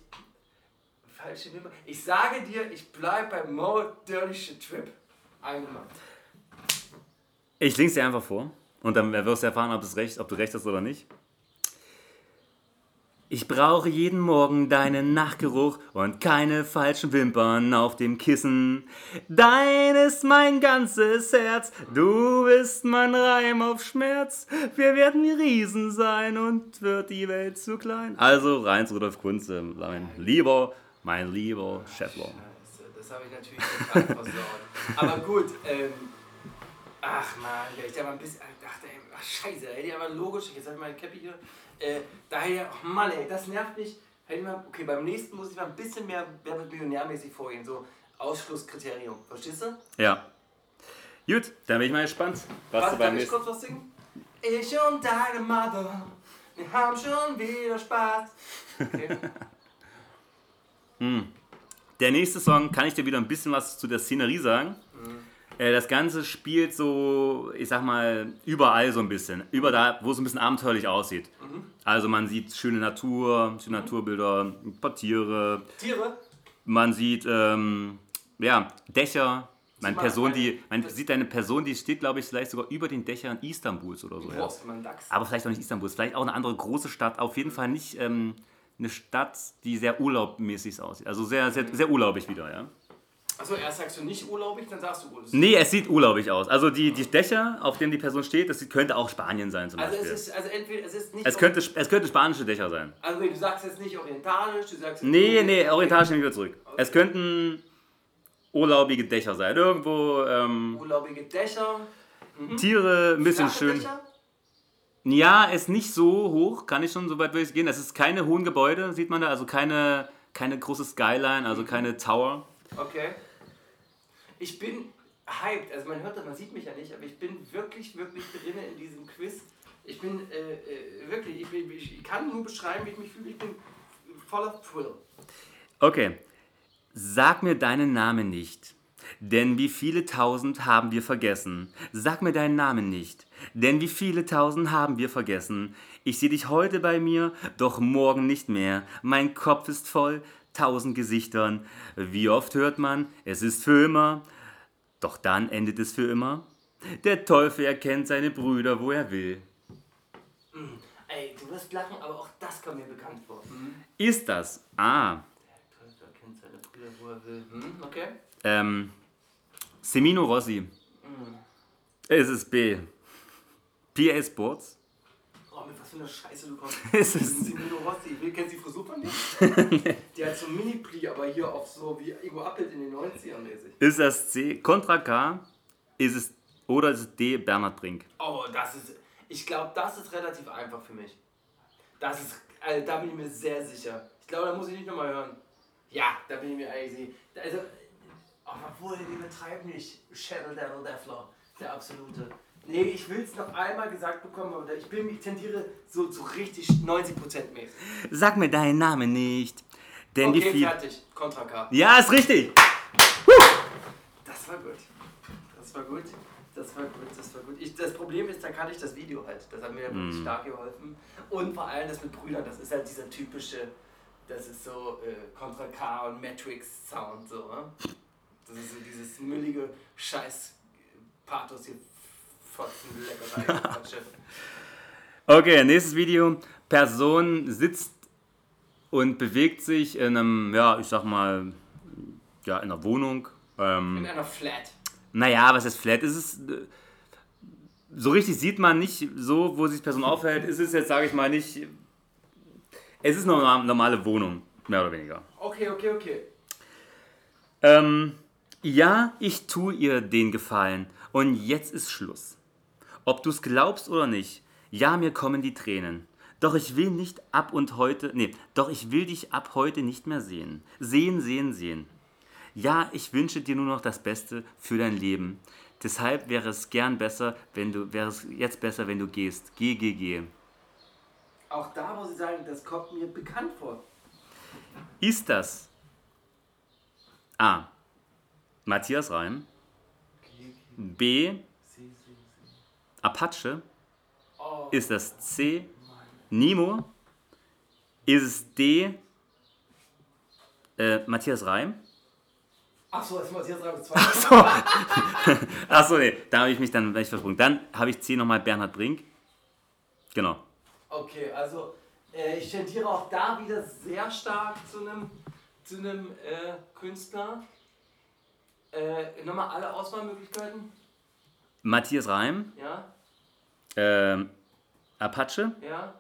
falsche Nummer. Ich sage dir, ich bleibe bei Mo Dirty Shit Trip. Eingemacht. Ich link's dir einfach vor und dann wirst du erfahren, ob, es recht, ob du recht hast oder nicht. Ich brauche jeden Morgen deinen Nachgeruch und keine falschen Wimpern auf dem Kissen. Dein ist mein ganzes Herz, du bist mein Reim auf Schmerz. Wir werden Riesen sein und wird die Welt zu klein. Also Reins Rudolf Kunze, mein lieber, mein lieber Scheffler. Das habe ich natürlich total *laughs* versaut. Aber gut, ähm, ach man, ich da mal ein bisschen, ach, ey, ach scheiße, hätte ich aber logisch, jetzt habe ich meine Cappy hier, äh, daher, ach Mann ey, das nervt mich, ich mal, okay, beim nächsten muss ich mal ein bisschen mehr Wer wird Millionärmäßig vorgehen, so Ausschlusskriterium, verstehst du? Ja. Gut, dann bin ich mal gespannt, was Warte, du beim darf ich nächsten... kurz was singen? Ich und deine Mother, wir haben schon wieder Spaß. Okay. *laughs* Der nächste Song kann ich dir wieder ein bisschen was zu der Szenerie sagen. Äh, Das Ganze spielt so, ich sag mal, überall so ein bisschen. Über da, wo es ein bisschen abenteuerlich aussieht. Also man sieht schöne Natur, schöne Naturbilder, ein paar Tiere. Tiere? Man sieht, ähm, ja, Dächer. Man Person, die, man sieht eine Person, die steht, glaube ich, vielleicht sogar über den Dächern Istanbuls oder so. Ja. Aber vielleicht auch nicht Istanbul, vielleicht auch eine andere große Stadt. Auf jeden Fall nicht ähm, eine Stadt, die sehr urlaubmäßig aussieht. Also sehr, sehr, sehr urlaubig wieder, ja. Achso, erst sagst du nicht urlaubig, dann sagst du urlaubig. Nee, es sieht urlaubig aus. Also die, die Dächer, auf denen die Person steht, das könnte auch Spanien sein zum Also Beispiel. es ist, also entweder, es ist nicht... es, könnte, es könnte spanische Dächer sein. Also du sagst jetzt nicht orientalisch, du sagst... Nee, nee, orientalisch nehmen wir zurück. Es könnten urlaubige Dächer sein. Irgendwo ähm, Urlaubige Dächer. Tiere, ein bisschen flache schön. Dächer. Ja, ist nicht so hoch, kann ich schon so weit ich gehen. Es ist keine hohen Gebäude, sieht man da, also keine, keine große Skyline, also keine Tower. Okay. Ich bin hyped, also man hört das, man sieht mich ja nicht, aber ich bin wirklich, wirklich drin in diesem Quiz. Ich bin äh, äh, wirklich, ich, bin, ich kann nur beschreiben, wie ich mich fühle. Ich bin voller Thrill. Okay. Sag mir deinen Namen nicht. Denn wie viele tausend haben wir vergessen? Sag mir deinen Namen nicht. Denn wie viele tausend haben wir vergessen? Ich sehe dich heute bei mir, doch morgen nicht mehr. Mein Kopf ist voll, tausend Gesichtern. Wie oft hört man, es ist für immer. Doch dann endet es für immer. Der Teufel erkennt seine Brüder, wo er will. Ey, du wirst lachen, aber auch das kommt mir bekannt vor. Hm? Ist das A. Der Teufel kennt seine Brüder, wo er will. Hm? Okay. Ähm, Semino Rossi. Es ist B. PA Sports. Was für einer Scheiße du kommst. *laughs* Es ist- Simino Rossi. Will, kennst du die Frisur von dem? *laughs* Der hat so ein Mini-Pli, aber hier auf so wie Ego Appelt in den 90ern mäßig. Ist das C. Contra K? Ist es oder ist es D. Bernhard Brink? Oh, das ist. Ich glaube, das ist relativ einfach für mich. Das ist. Also, da bin ich mir sehr sicher. Ich glaube, da muss ich nicht nochmal hören. Ja, da bin ich mir eigentlich sicher. Also, oh, obwohl, die betreiben nicht Shadow Devil Defler. Der absolute. Nee, ich will es noch einmal gesagt bekommen, aber ich, bin, ich tendiere so zu richtig 90% mäßig. Sag mir deinen Namen nicht. Denn Okay, viel. fertig. Contra K. Ja, ist richtig. Das war gut. Das war gut. Das war gut, das war gut. Ich, das Problem ist, da kannte ich das Video halt. Das hat mir ja wirklich stark geholfen. Und vor allem das mit Brüdern, das ist halt dieser typische, das ist so äh, Contra K und Matrix Sound, so, ne? Das ist so dieses müllige Scheiß Pathos hier Okay, nächstes Video. Person sitzt und bewegt sich in einem, ja, ich sag mal, ja, in einer Wohnung. Ähm, In einer Flat. Naja, was ist flat? Ist es. So richtig sieht man nicht so, wo sich die Person aufhält. Ist es jetzt, sage ich mal, nicht. Es ist eine norm- normale Wohnung, mehr oder weniger. Okay, okay, okay. Ähm, ja, ich tue ihr den Gefallen. Und jetzt ist Schluss. Ob du es glaubst oder nicht, ja, mir kommen die Tränen. Doch ich will nicht ab und heute, nee, doch ich will dich ab heute nicht mehr sehen. Sehen, sehen, sehen. Ja, ich wünsche dir nur noch das Beste für dein Leben. Deshalb wäre es gern besser, wenn du, wäre es jetzt besser, wenn du gehst. Geh, geh, geh. Auch da muss ich sagen, das kommt mir bekannt vor. Ist das A. Matthias Reim, B. Apache, Oh, ist das C. Nemo, ist es D. Äh, Matthias Reim? Achso, ich jetzt sagen, zwei. Achso, *laughs* nee, da habe ich mich dann gleich versprungen. Dann habe ich C nochmal Bernhard Brink. Genau. Okay, also, äh, Äh, ich tendiere auch da wieder sehr stark zu einem zu einem äh, Künstler. Äh, nochmal alle Auswahlmöglichkeiten. Matthias Reim, Ja, ähm, Apache, ja.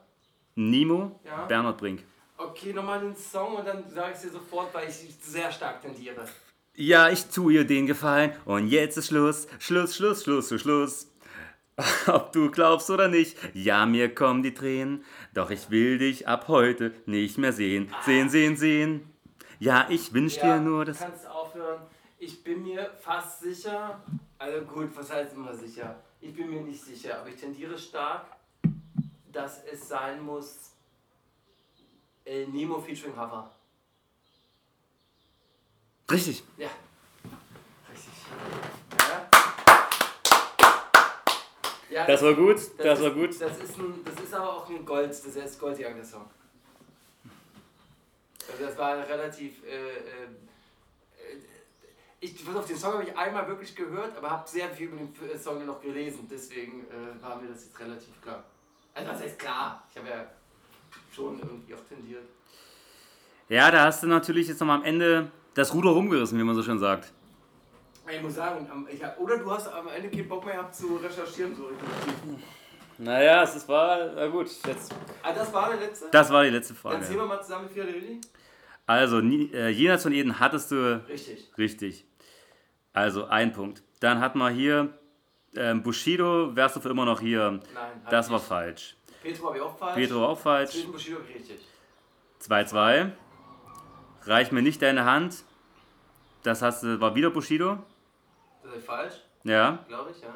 Nemo, Ja. Bernhard Brink. Okay, nochmal den Song und dann sage ich dir sofort, weil ich sehr stark tendiere. Ja, ich tu ihr den Gefallen und jetzt ist Schluss, Schluss, Schluss, Schluss, Schluss, Schluss. *laughs* Ob du glaubst oder nicht, ja, mir kommen die Tränen, doch ich will dich ab heute nicht mehr sehen. Sehen, sehen, sehen. Ja, ich wünsch dir nur du das. kannst aufhören. Ich bin mir fast sicher, also gut, was heißt immer sicher? Ich bin mir nicht sicher, aber ich tendiere stark, dass es sein muss äh, Nemo featuring Hava. Richtig. Ja. Richtig. Ja. Ja, Das war gut, das ist, war gut. Das ist, ein, das ist aber auch ein Gold, das ist Goldjagd, der Song. Also das war relativ. Äh, äh, ich, pass auf, den Song habe ich einmal wirklich gehört, aber habe sehr viel über den äh, Song noch gelesen. Deswegen äh, war mir das jetzt relativ klar. Also, was heißt klar? Ich habe ja schon irgendwie auch tendiert. Ja, da hast du natürlich jetzt nochmal am Ende das Ruder rumgerissen, wie man so schön sagt. Ich muss sagen, ich hab, oder du hast am Ende keinen Bock mehr gehabt zu recherchieren. So. Naja, es war, na gut, jetzt. Ah, das war der letzte? Das war die letzte Dann zählen Frage. wir mal zusammen, wie viele? Also, äh, jenseits von Eden hattest du Richtig. richtig. Also, ein Punkt. Dann hatten wir hier ähm, Bushido, wärst du für immer noch hier. Nein, Das war nicht. falsch. Petro ich auch falsch. Petro auch falsch. Zwischen Bushido richtig. 2-2. Reich mir nicht deine Hand. Das hast du, war wieder Bushido. Das ist falsch, Ja. glaube ich, ja.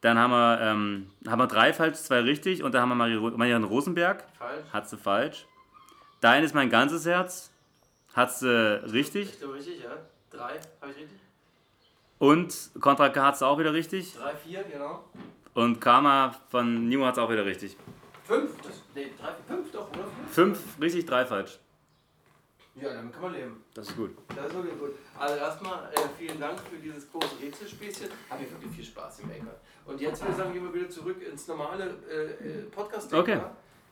Dann haben wir, ähm, haben wir drei falsch, zwei richtig. Und dann haben wir Marianne Rosenberg. Falsch. Hat sie falsch. Dein ist mein ganzes Herz. Hat sie richtig. Ich glaube richtig, ja. Drei, habe ich richtig? Und Contra K hat sie auch wieder richtig. Drei, vier, genau. Und Karma von Nimo hat es auch wieder richtig. Fünf, das, nee, drei, fünf doch, oder? Fünf? Fünf richtig, drei falsch. Ja, damit kann man leben. Das ist gut. Das ist wirklich gut. Also erstmal äh, vielen Dank für dieses große Rätselspäßchen. Hat mir wirklich viel Spaß im Maker. Und jetzt würde ich sagen, gehen wir wieder zurück ins normale äh, äh, podcast Okay.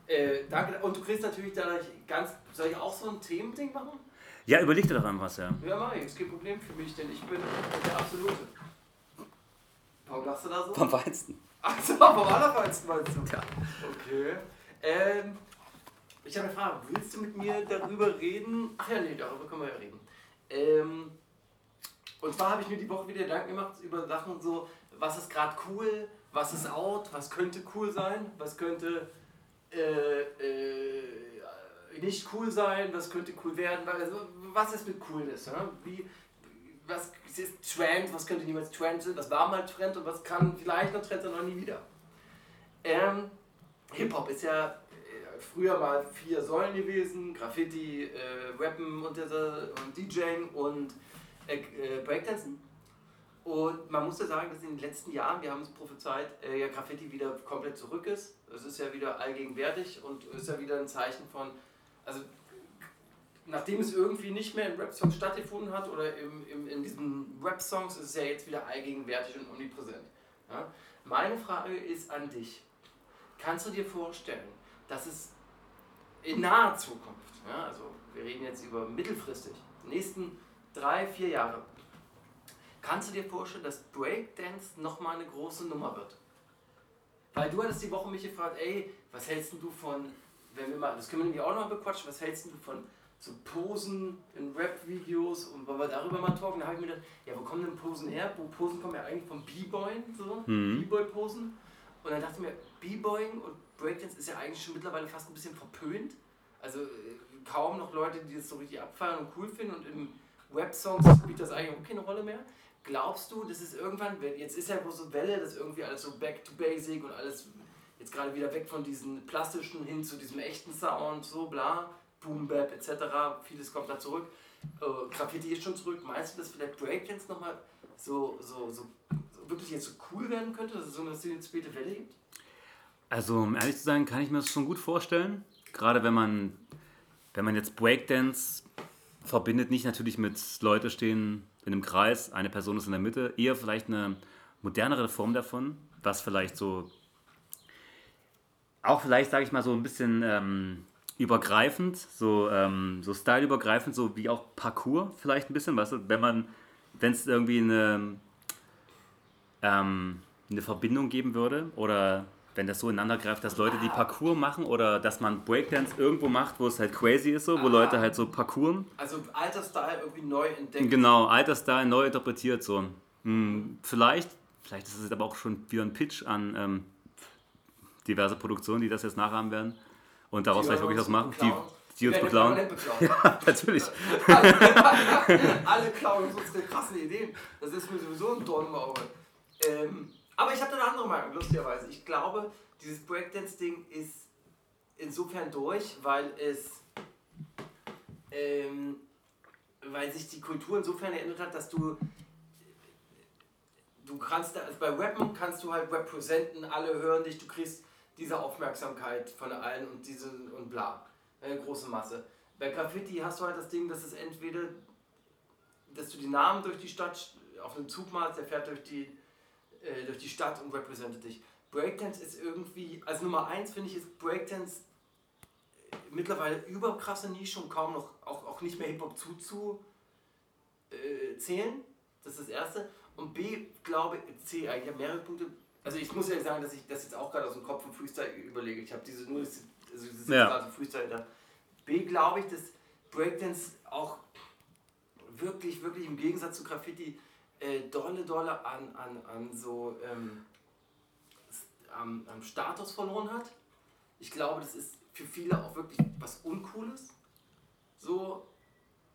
Äh, danke. Und du kriegst natürlich dadurch ganz. Soll ich auch so ein Themending machen? Ja, überleg dir doch einfach was, ja. Ja, mach ich. Ist kein Problem für mich, denn ich bin der Absolute. Warum lachst du da so? Vom Weizen. Achso, vom Allerfeinsten meinst du? Ja. Okay. Ähm, ich habe eine Frage. Willst du mit mir darüber reden? Ach ja, nee, darüber können wir ja reden. Ähm, und zwar habe ich mir die Woche wieder Gedanken gemacht über Sachen so, was ist gerade cool, was ist out, was könnte cool sein, was könnte äh, äh, nicht cool sein, was könnte cool werden, also, was ist mit Coolness? Ja? Wie, was ist Trend, was könnte niemals Trend sein, was war mal Trend und was kann vielleicht noch Trend sein, noch nie wieder. Ähm, Hip-Hop ist ja äh, früher mal vier Säulen gewesen, Graffiti, äh, Rappen und, und DJing und äh, äh, Breakdancen. Und man muss ja sagen, dass in den letzten Jahren, wir haben es prophezeit, äh, ja Graffiti wieder komplett zurück ist. Es ist ja wieder allgegenwärtig und ist ja wieder ein Zeichen von, also nachdem es irgendwie nicht mehr in Rap-Songs stattgefunden hat oder im, im, in diesen Rap-Songs, ist es ja jetzt wieder allgegenwärtig und omnipräsent. Ja? Meine Frage ist an dich. Kannst du dir vorstellen, dass es in naher Zukunft, ja, also wir reden jetzt über mittelfristig, die nächsten drei, vier Jahre, kannst du dir vorstellen, dass Breakdance nochmal eine große Nummer wird? Weil du hattest die Woche mich gefragt, ey, was hältst du von, wenn wir mal, das können wir nämlich auch noch mal bequatschen, was hältst du von so Posen in Rap-Videos und wollen wir darüber mal talken? Da habe ich mir gedacht, ja, wo kommen denn Posen her? Wo Posen kommen ja eigentlich vom B-Boyen, so, Mhm. B-Boy-Posen. Und dann dachte ich mir, B-Boying und Breakdance ist ja eigentlich schon mittlerweile fast ein bisschen verpönt. Also äh, kaum noch Leute, die das so richtig abfeiern und cool finden und im Web-Songs spielt das eigentlich auch keine Rolle mehr. Glaubst du, das ist irgendwann, jetzt ist ja bloß so Welle, dass irgendwie alles so back to basic und alles jetzt gerade wieder weg von diesen plastischen hin zu diesem echten Sound, so bla, Boom Bap etc. Vieles kommt da zurück. Äh, Graffiti ist schon zurück. Meinst du, dass vielleicht Breakdance nochmal so, so, so, so wirklich jetzt so cool werden könnte, dass es so eine späte Welle gibt? Also, um ehrlich zu sein, kann ich mir das schon gut vorstellen. Gerade wenn man, wenn man jetzt Breakdance verbindet, nicht natürlich mit Leute stehen in einem Kreis, eine Person ist in der Mitte, eher vielleicht eine modernere Form davon, was vielleicht so auch vielleicht, sage ich mal, so ein bisschen ähm, übergreifend, so, ähm, so styleübergreifend, so wie auch Parcours vielleicht ein bisschen, weißt du, wenn man, wenn es irgendwie eine, ähm, eine Verbindung geben würde oder wenn das so ineinander greift, dass Leute die Parcours machen oder dass man Breakdance irgendwo macht, wo es halt crazy ist, so, wo Ah. Leute halt so Parcours, Also alter Style irgendwie neu entdeckt. genau, alter Style neu interpretiert, so. Hm, vielleicht, vielleicht ist es aber auch schon wieder ein Pitch an ähm, diverse Produktionen, die das jetzt nachahmen werden und daraus vielleicht wirklich was machen, die, die uns beklauen. permanent *laughs* Natürlich. *laughs* Alle klauen uns unsere krassen Ideen. Das ist mir sowieso ein Dorn im Auge. Ähm, aber ich habe eine andere Meinung, lustigerweise. Ich glaube, dieses Breakdance-Ding ist insofern durch, weil es. Ähm, weil sich die Kultur insofern geändert hat, dass du. Du kannst also bei Rappen kannst du halt representen, alle hören dich, du kriegst diese Aufmerksamkeit von allen und diese und bla. Eine große Masse. Bei Graffiti hast du halt das Ding, dass es entweder, dass du die Namen durch die Stadt auf einem Zug malst, der fährt durch die, äh, durch die Stadt und repräsentiert dich. Breakdance ist irgendwie, also Nummer eins finde ich, ist Breakdance äh, mittlerweile überkrasse Nische und kaum noch, auch, auch nicht mehr Hip-Hop zuzuzählen. Äh, das ist das Erste. Und B, glaube C, ich habe mehrere Punkte. Also ich muss ja sagen, dass ich das jetzt auch gerade aus dem Kopf vom Freestyle überlege. Ich habe diese nur, also ist Ja. gerade Freestyle da. B, glaube ich, dass Breakdance auch wirklich, wirklich im Gegensatz zu Graffiti äh, dolle, dolle an, an, an so ähm, am, am Status verloren hat. Ich glaube, das ist für viele auch wirklich was Uncooles. So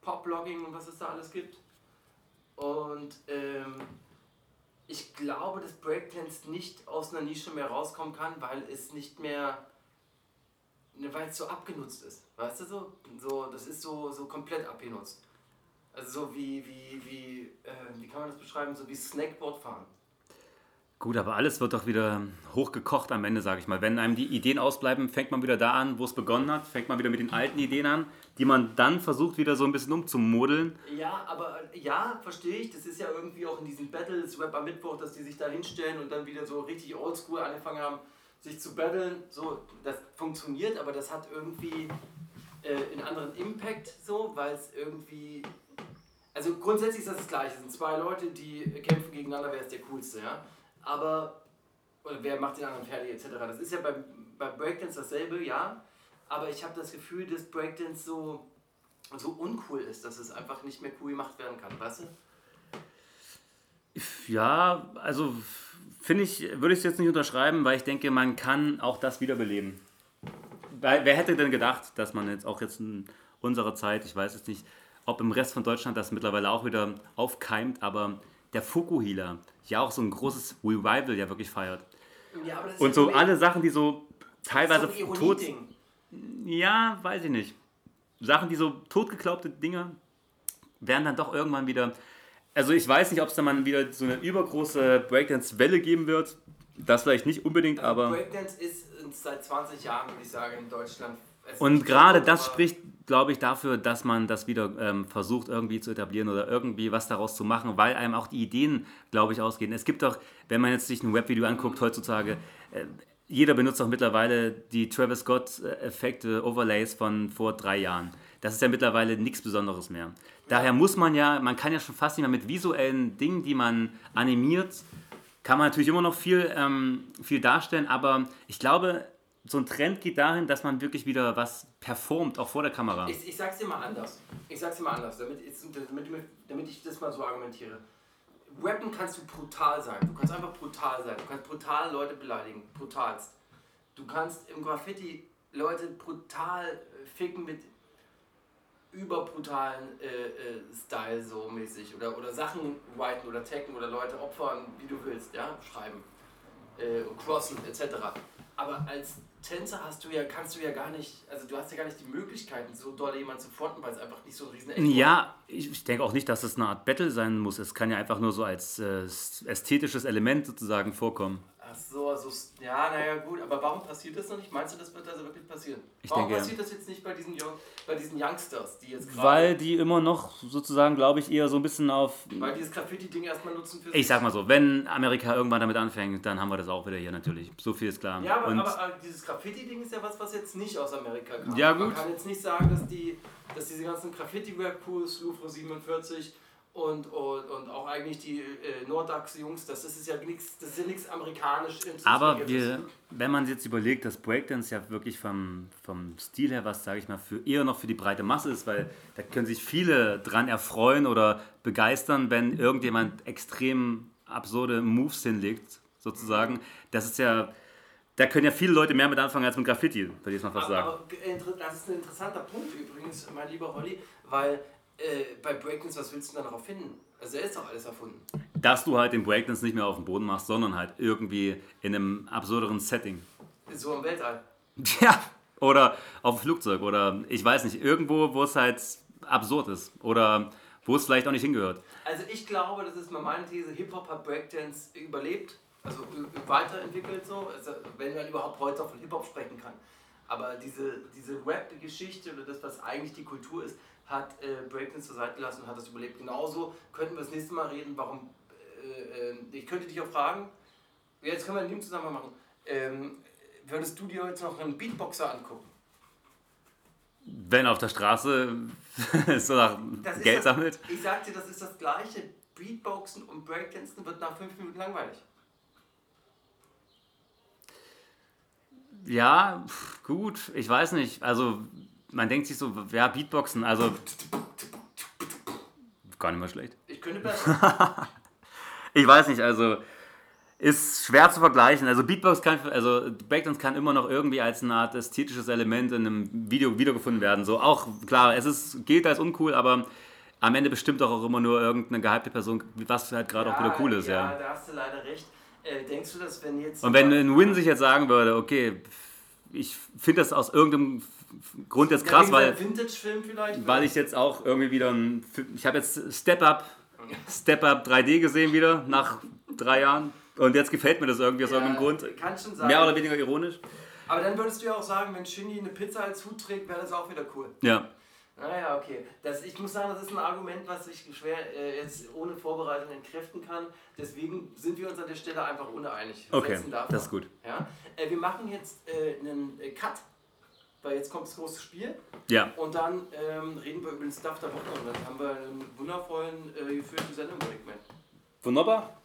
Pop-Blogging und was es da alles gibt. Und ähm, ich glaube, dass Breakdance nicht aus einer Nische mehr rauskommen kann, weil es nicht mehr, ne, weil es so abgenutzt ist. Weißt du so? so das ist so, so komplett abgenutzt. Also so wie, wie, wie, äh, wie kann man das beschreiben? So wie Snackboard fahren. Gut, aber alles wird doch wieder hochgekocht am Ende, sage ich mal. Wenn einem die Ideen ausbleiben, fängt man wieder da an, wo es begonnen hat, fängt man wieder mit den alten Ideen an, die man dann versucht wieder so ein bisschen umzumodeln. Ja, aber ja, verstehe ich. Das ist ja irgendwie auch in diesen Battles, Rap am Mittwoch, dass die sich da hinstellen und dann wieder so richtig oldschool angefangen haben, sich zu battlen. So, das funktioniert, aber das hat irgendwie äh, einen anderen Impact, so, weil es irgendwie. Also grundsätzlich ist das das Gleiche. Es sind zwei Leute, die kämpfen gegeneinander, wer ist der coolste, ja. Aber. Oder wer macht den anderen fertig, etc. Das ist ja beim, beim Breakdance dasselbe, ja. Aber ich habe das Gefühl, dass Breakdance so so uncool ist, dass es einfach nicht mehr cool gemacht werden kann, weißt du? Ja, also finde ich, würde ich es jetzt nicht unterschreiben, weil ich denke, man kann auch das wiederbeleben. Wer hätte denn gedacht, dass man jetzt auch jetzt in unserer Zeit, ich weiß jetzt nicht, ob im Rest von Deutschland das mittlerweile auch wieder aufkeimt, aber der Fukuhila ja auch so ein großes Revival ja wirklich feiert. Ja, Und so alle Sachen, die so teilweise das ist tot. Ja, weiß ich nicht. Sachen, die so totgeglaubte Dinge, werden dann doch irgendwann wieder. Also ich weiß nicht, ob es dann mal wieder so eine übergroße Breakdance-Welle geben wird. Das vielleicht nicht unbedingt, Also aber. Breakdance ist seit 20 Jahren, würde ich sagen, in Deutschland. Und gerade das spricht, glaube ich, dafür, dass man das wieder ähm, versucht irgendwie zu etablieren oder irgendwie was daraus zu machen, weil einem auch die Ideen, glaube ich, ausgehen. Es gibt doch, wenn man jetzt sich ein Webvideo anguckt heutzutage, äh, jeder benutzt doch mittlerweile die Travis Scott-Effekte, Overlays von vor drei Jahren. Das ist ja mittlerweile nichts Besonderes mehr. Daher muss man ja, man kann ja schon fast nicht mehr mit visuellen Dingen, die man animiert, kann man natürlich immer noch viel, ähm, viel darstellen, aber ich glaube, so ein Trend geht dahin, dass man wirklich wieder was performt, auch vor der Kamera. Ich, ich sag's dir mal anders. Ich sag's dir mal anders, damit, damit, damit ich das mal so argumentiere. Rappen kannst du brutal sein. Du kannst einfach brutal sein. Du kannst brutal Leute beleidigen. Brutalst. Du kannst im Graffiti Leute brutal äh, ficken mit überbrutalen äh, äh, Style so mäßig. Oder, oder Sachen whiten oder taggen oder Leute opfern, wie du willst, ja, schreiben. Äh, crossen etc. Aber als Tänzer hast du ja, kannst du ja gar nicht, also du hast ja gar nicht die Möglichkeiten, so doll jemanden zu fronten, weil es einfach nicht so ein riesen Echo Ja, ich ich denke auch nicht, dass es eine Art Battle sein muss. Es kann ja einfach nur so als äh, ästhetisches Element sozusagen vorkommen. Ach so, so, ja, naja, gut, aber warum passiert das noch nicht? Meinst du, das wird also wirklich passieren? Ich warum denke, passiert das jetzt nicht bei diesen, Young, bei diesen Youngsters, die jetzt gerade. Weil die immer noch sozusagen, glaube ich, eher so ein bisschen auf. Weil dieses Graffiti-Ding erstmal nutzen für Ich sag mal so, wenn Amerika irgendwann damit anfängt, dann haben wir das auch wieder hier natürlich. So viel ist klar. Ja, aber, Und aber, aber dieses Graffiti-Ding ist ja was, was jetzt nicht aus Amerika kam. Ja, Man gut. kann jetzt nicht sagen, dass, die, dass diese ganzen Graffiti-Rap-Crews, Louvre 47 und, und, und auch eigentlich die äh, Nordax-Jungs, das ist ja nichts, das ist ja nichts amerikanisch. Aber wir, wenn man jetzt überlegt, dass Breakdance ja wirklich vom, vom Stil her was, sage ich mal, für eher noch für die breite Masse ist, weil da können sich viele dran erfreuen oder begeistern, wenn irgendjemand extrem absurde Moves hinlegt, sozusagen. Das ist ja, da können ja viele Leute mehr mit anfangen als mit Graffiti, würde ich mal fast Aber, sagen. aber inter- das ist ein interessanter Punkt übrigens, mein lieber Holly, weil äh, bei Breakdance, was willst du da darauf finden? Also er ist doch alles erfunden. Dass du halt den Breakdance nicht mehr auf dem Boden machst, sondern halt irgendwie in einem absurderen Setting. So im Weltall. *laughs* Ja, oder auf dem Flugzeug oder ich weiß nicht, irgendwo, wo es halt absurd ist oder wo es vielleicht auch nicht hingehört. Also ich glaube, das ist mal meine These, Hip-Hop hat Breakdance überlebt, also weiterentwickelt so, also wenn man überhaupt heute von Hip-Hop sprechen kann. Aber diese, diese Rap-Geschichte oder das, was eigentlich die Kultur ist, hat äh, Breakdance zur Seite gelassen und hat das überlebt. Genauso könnten wir das nächste Mal reden, warum, äh, äh, ich könnte dich auch fragen, jetzt können wir in dem Zusammenhang machen, ähm, würdest du dir jetzt noch einen Beatboxer angucken? Wenn auf der Straße *laughs* so nach Das Geld das, sammelt. Ich sag dir, das ist das gleiche. Beatboxen und Breakdancen wird nach fünf Minuten langweilig. Ja, gut, ich weiß nicht. Also man denkt sich so, ja, Beatboxen, also gar nicht mal schlecht. Ich könnte besser. *laughs* Ich weiß nicht, also ist schwer zu vergleichen. Also Beatbox kann, also Breakdance kann immer noch irgendwie als eine Art ästhetisches Element in einem Video wiedergefunden werden. So auch klar, es ist gilt als uncool, aber am Ende bestimmt auch immer nur irgendeine gehypte Person, was halt gerade auch wieder cool ist, ja. Ja, da hast du leider recht. Äh, denkst du, dass wenn jetzt. Und wenn ein Win sich jetzt sagen würde, okay, ich finde das aus irgendeinem Grund jetzt krass, weil Vintage-Film vielleicht? weil ich jetzt auch irgendwie wieder ein, ich habe jetzt Step Up, Step Up 3D gesehen wieder nach drei Jahren und jetzt gefällt mir das irgendwie aus irgendeinem Grund. Kann schon sein. Mehr oder weniger ironisch. Aber dann würdest du ja auch sagen, wenn Shindy eine Pizza als Hut trägt, wäre das auch wieder cool. Ja. Naja, okay. Das, ich muss sagen, das ist ein Argument, was ich schwer äh, jetzt ohne Vorbereitung entkräften kann. Deswegen sind wir uns an der Stelle einfach uneinig. Okay, das ist gut. Ja? Äh, wir machen jetzt äh, einen äh, Cut, weil jetzt kommt das große Spiel. Ja. Und dann ähm, reden wir über den Stuff der Woche und dann haben wir einen wundervollen, äh, geführten Sendung, meinen. Wunderbar.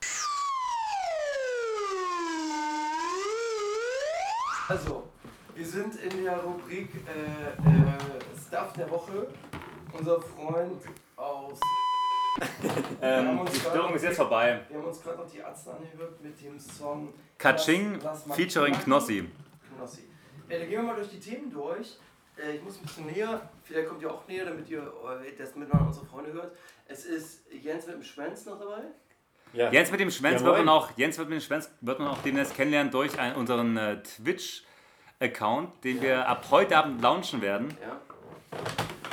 Also, wir sind in der Rubrik äh, äh, Stuff der Woche. Unser Freund aus. *laughs* Ähm, die Störung ist jetzt vorbei. Wir haben uns gerade noch die Ärzte angehört mit dem Song Kaching featuring. Knossi. Knossi. Äh, dann gehen wir mal durch die Themen durch. Äh, ich muss ein bisschen näher, vielleicht kommt ihr auch näher, damit ihr äh, das mit mal unsere Freunde hört. Es ist Jens mit dem Schwänz noch dabei. Ja. Jens mit dem Schwänz Jawohl. wird man auch, Jens wird mit dem Schwänz wird man auch demnächst kennenlernen durch einen, unseren äh, Twitch-Account, den wir ab heute Abend launchen werden. Ja.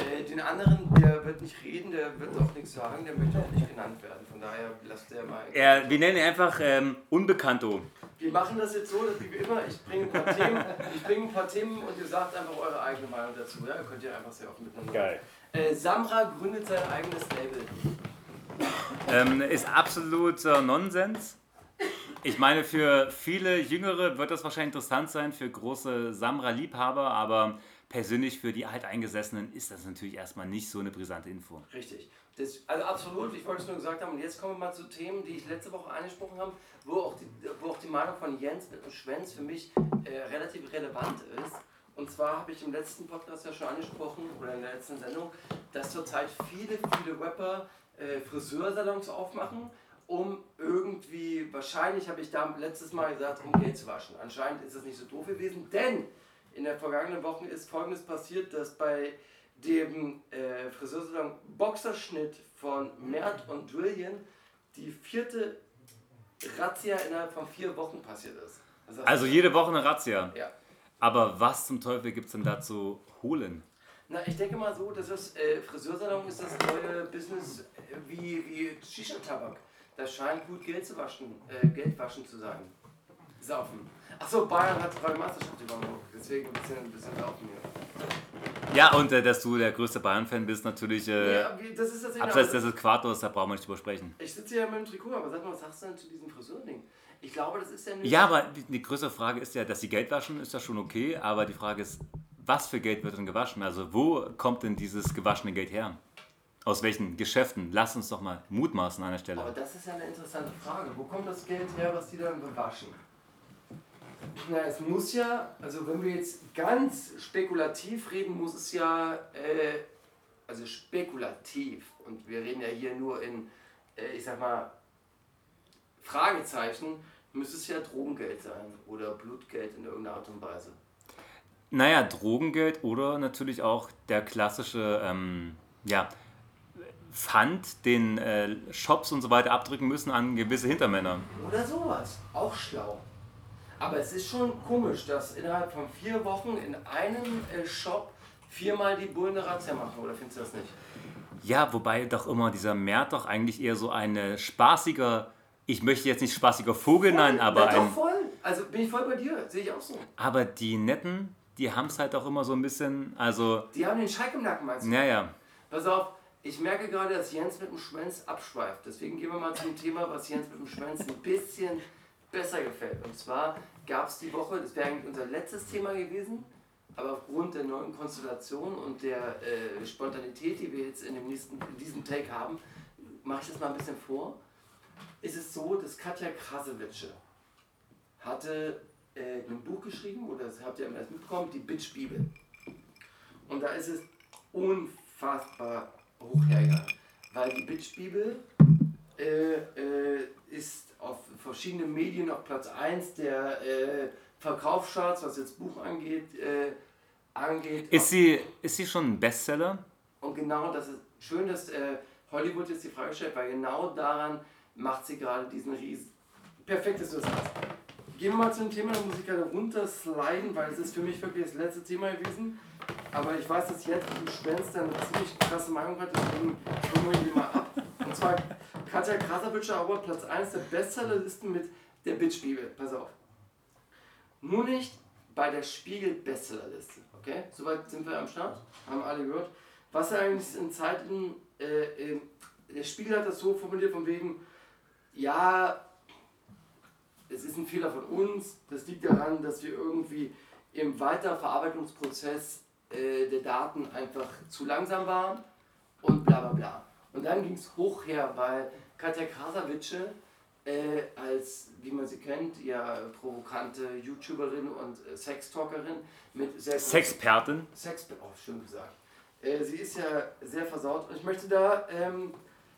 Äh, den anderen, der wird nicht reden, der wird auch nichts sagen, der möchte auch nicht genannt werden. Von daher lasst der mal. Er, wir nennen ihn einfach ähm, Unbekannto. Wir machen das jetzt so, dass wie immer, ich bringe ein paar Themen, ich bringe ein paar Themen und ihr sagt einfach eure eigene Meinung dazu. Ja, Ihr könnt ja einfach sehr offen miteinander. Geil. Äh, Samra gründet sein eigenes Label. Ähm, ist absoluter Nonsens. Ich meine, für viele Jüngere wird das wahrscheinlich interessant sein, für große Samra-Liebhaber, aber persönlich für die Alteingesessenen ist das natürlich erstmal nicht so eine brisante Info. Richtig. Das, also absolut, ich wollte es nur gesagt haben. Und jetzt kommen wir mal zu Themen, die ich letzte Woche angesprochen habe, wo auch die, wo auch die Meinung von Jens mit dem Schwänz für mich äh, relativ relevant ist. Und zwar habe ich im letzten Podcast ja schon angesprochen, oder in der letzten Sendung, dass zurzeit viele, viele Rapper äh, Friseursalons aufmachen, um irgendwie, wahrscheinlich habe ich da letztes Mal gesagt, um Geld zu waschen. Anscheinend ist das nicht so doof gewesen, denn in der vergangenen Woche ist folgendes passiert, dass bei dem äh, Friseursalon Boxerschnitt von Mert und Drillion die vierte Razzia innerhalb von vier Wochen passiert ist. Heißt, Also jede Woche eine Razzia. Ja. Aber was zum Teufel gibt es denn da zu holen? Na, ich denke mal so, dass das äh, Friseursalon ist das neue Business äh, wie, wie Shisha-Tabak. Das scheint gut Geld zu waschen, äh, Geld waschen zu sein. Saufen. Achso, Bayern hat drei Meisterschaft übernommen. Deswegen ein bisschen, ein bisschen saufen hier. Ja, und äh, dass du der größte Bayern-Fan bist, natürlich. Äh, Ja, das ist das abseits des Äquators, da brauchen wir nicht drüber sprechen. Ich sitze hier mit dem Trikot, aber sag mal, was sagst du denn zu diesem Frisurding? Ich glaube, das ist ja nicht. Ja, aber die, größere Frage ist ja, dass sie Geld waschen, ist ja schon okay, aber die Frage ist, was für Geld wird denn gewaschen? Also wo kommt denn dieses gewaschene Geld her? Aus welchen Geschäften? Lass uns doch mal mutmaßen an der Aber Stelle. das ist ja eine interessante Frage. Wo kommt das Geld her, was die dann bewaschen? Na, es muss ja, also wenn wir jetzt ganz spekulativ reden, muss es ja, äh, also spekulativ, und wir reden ja hier nur in, äh, ich sag mal, Fragezeichen, müsste es ja Drogengeld sein oder Blutgeld in irgendeiner Art und Weise. Naja, Drogengeld oder natürlich auch der klassische, ähm, ja, Pfand, den äh, Shops und so weiter abdrücken müssen an gewisse Hintermänner. Oder sowas. Auch schlau. Aber es ist schon komisch, dass innerhalb von vier Wochen in einem äh, Shop viermal die Bullen eine Razzia machen. Oder findest du das nicht? Ja, wobei doch immer dieser Mert doch eigentlich eher so ein spaßiger, ich möchte jetzt nicht spaßiger Vogel nennen, aber ja, doch ein, voll. Also bin ich voll bei dir. Sehe ich auch so. aber die Netten, die haben es halt auch immer so ein bisschen, also, Die haben den Schalk im Nacken, meinst du? naja, Pass auf, ich merke gerade, dass Jens mit dem Schwanz abschweift. Deswegen gehen wir mal zum Thema, was Jens mit dem Schwanz ein bisschen besser gefällt. Und zwar gab es die Woche, das wäre eigentlich unser letztes Thema gewesen, aber aufgrund der neuen Konstellation und der äh, Spontanität, die wir jetzt in, dem nächsten, in diesem Take haben, mache ich das mal ein bisschen vor. Ist es so, dass Katja Krasewitsche hatte äh, ein Buch geschrieben, oder das habt ihr am ersten mitbekommen, die Bitch-Bibel. Und da ist es unfassbar hoch hergegangen. Weil die Bitch-Bibel äh, äh, ist auf verschiedenen Medien auf Platz 1 der äh, Verkaufscharts, was jetzt Buch angeht. Äh, angeht ist sie, ist sie schon ein Bestseller? und genau das ist schön, dass äh, Hollywood jetzt die Frage stellt, weil genau daran macht sie gerade diesen riesen. Perfekt, dass du das hast. Gehen wir mal zum Thema, da muss ich gerade runtersliden, weil es ist für mich wirklich das letzte Thema gewesen. Aber ich weiß, dass mit dem Schwänz eine ziemlich krasse Meinung hat, deswegen holen wir ihn mal ab. Und zwar Katja Krasavitscher aber Platz 1 der Bestsellerlisten mit der Bitch-Bibel. Pass auf. Nur nicht bei der Spiegel-Bestsellerliste. Okay? Soweit sind wir am Start. Haben alle gehört. Was er eigentlich in Zeiten, äh, äh, der Spiegel hat das so formuliert von wegen, ja, es ist ein Fehler von uns, das liegt daran, dass wir irgendwie im Weiterverarbeitungsprozess äh, der Daten einfach zu langsam waren und bla bla bla. Und dann ging es hoch her, weil Katja Krasavitsche äh, als, wie man sie kennt, ja provokante YouTuberin und äh, Sextalkerin mit sehr Sexpertin? Sex, oh, schön gesagt. Äh, sie ist ja sehr versaut. Und ich möchte da ähm,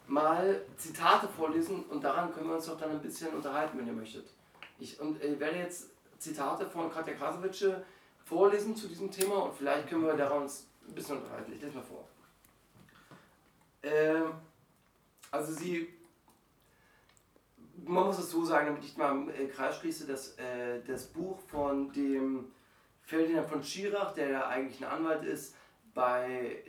mal Zitate vorlesen und daran können wir uns doch dann ein bisschen unterhalten, wenn ihr möchtet. Ich und, äh, werde jetzt Zitate von Katja Krasowitsche vorlesen zu diesem Thema und vielleicht können wir daran uns ein bisschen unterhalten. Ich lese mal vor. Ähm, also sie, man muss es so sagen, damit ich mal im äh, Kreis schließe, dass äh, das Buch von dem Ferdinand von Schirach, der ja eigentlich ein Anwalt ist, bei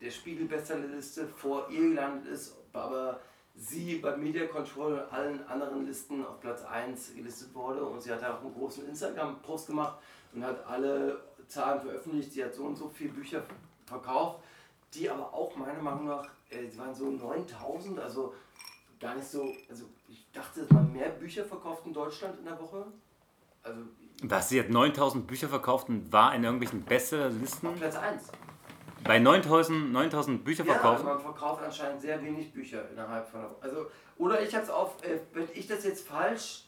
der Spiegel-Bestsellerliste vor ihr gelandet ist, aber sie bei Media Control und allen anderen Listen auf Platz 1 gelistet wurde und sie hat auch einen großen Instagram-Post gemacht und hat alle Zahlen veröffentlicht. Sie hat so und so viele Bücher verkauft, die aber auch meiner Meinung nach, äh, die waren so 9000, also gar nicht so, also ich dachte, dass man mehr Bücher verkauft in Deutschland in der Woche. Also Was, sie hat 9000 Bücher verkauft und war in irgendwelchen Bestsellerlisten? Platz 1. Bei 9000, 9000 Bücher Ja, verkauft? man verkauft anscheinend sehr wenig Bücher innerhalb von einer Woche. Also, oder ich habe es auf, äh, wenn ich das jetzt falsch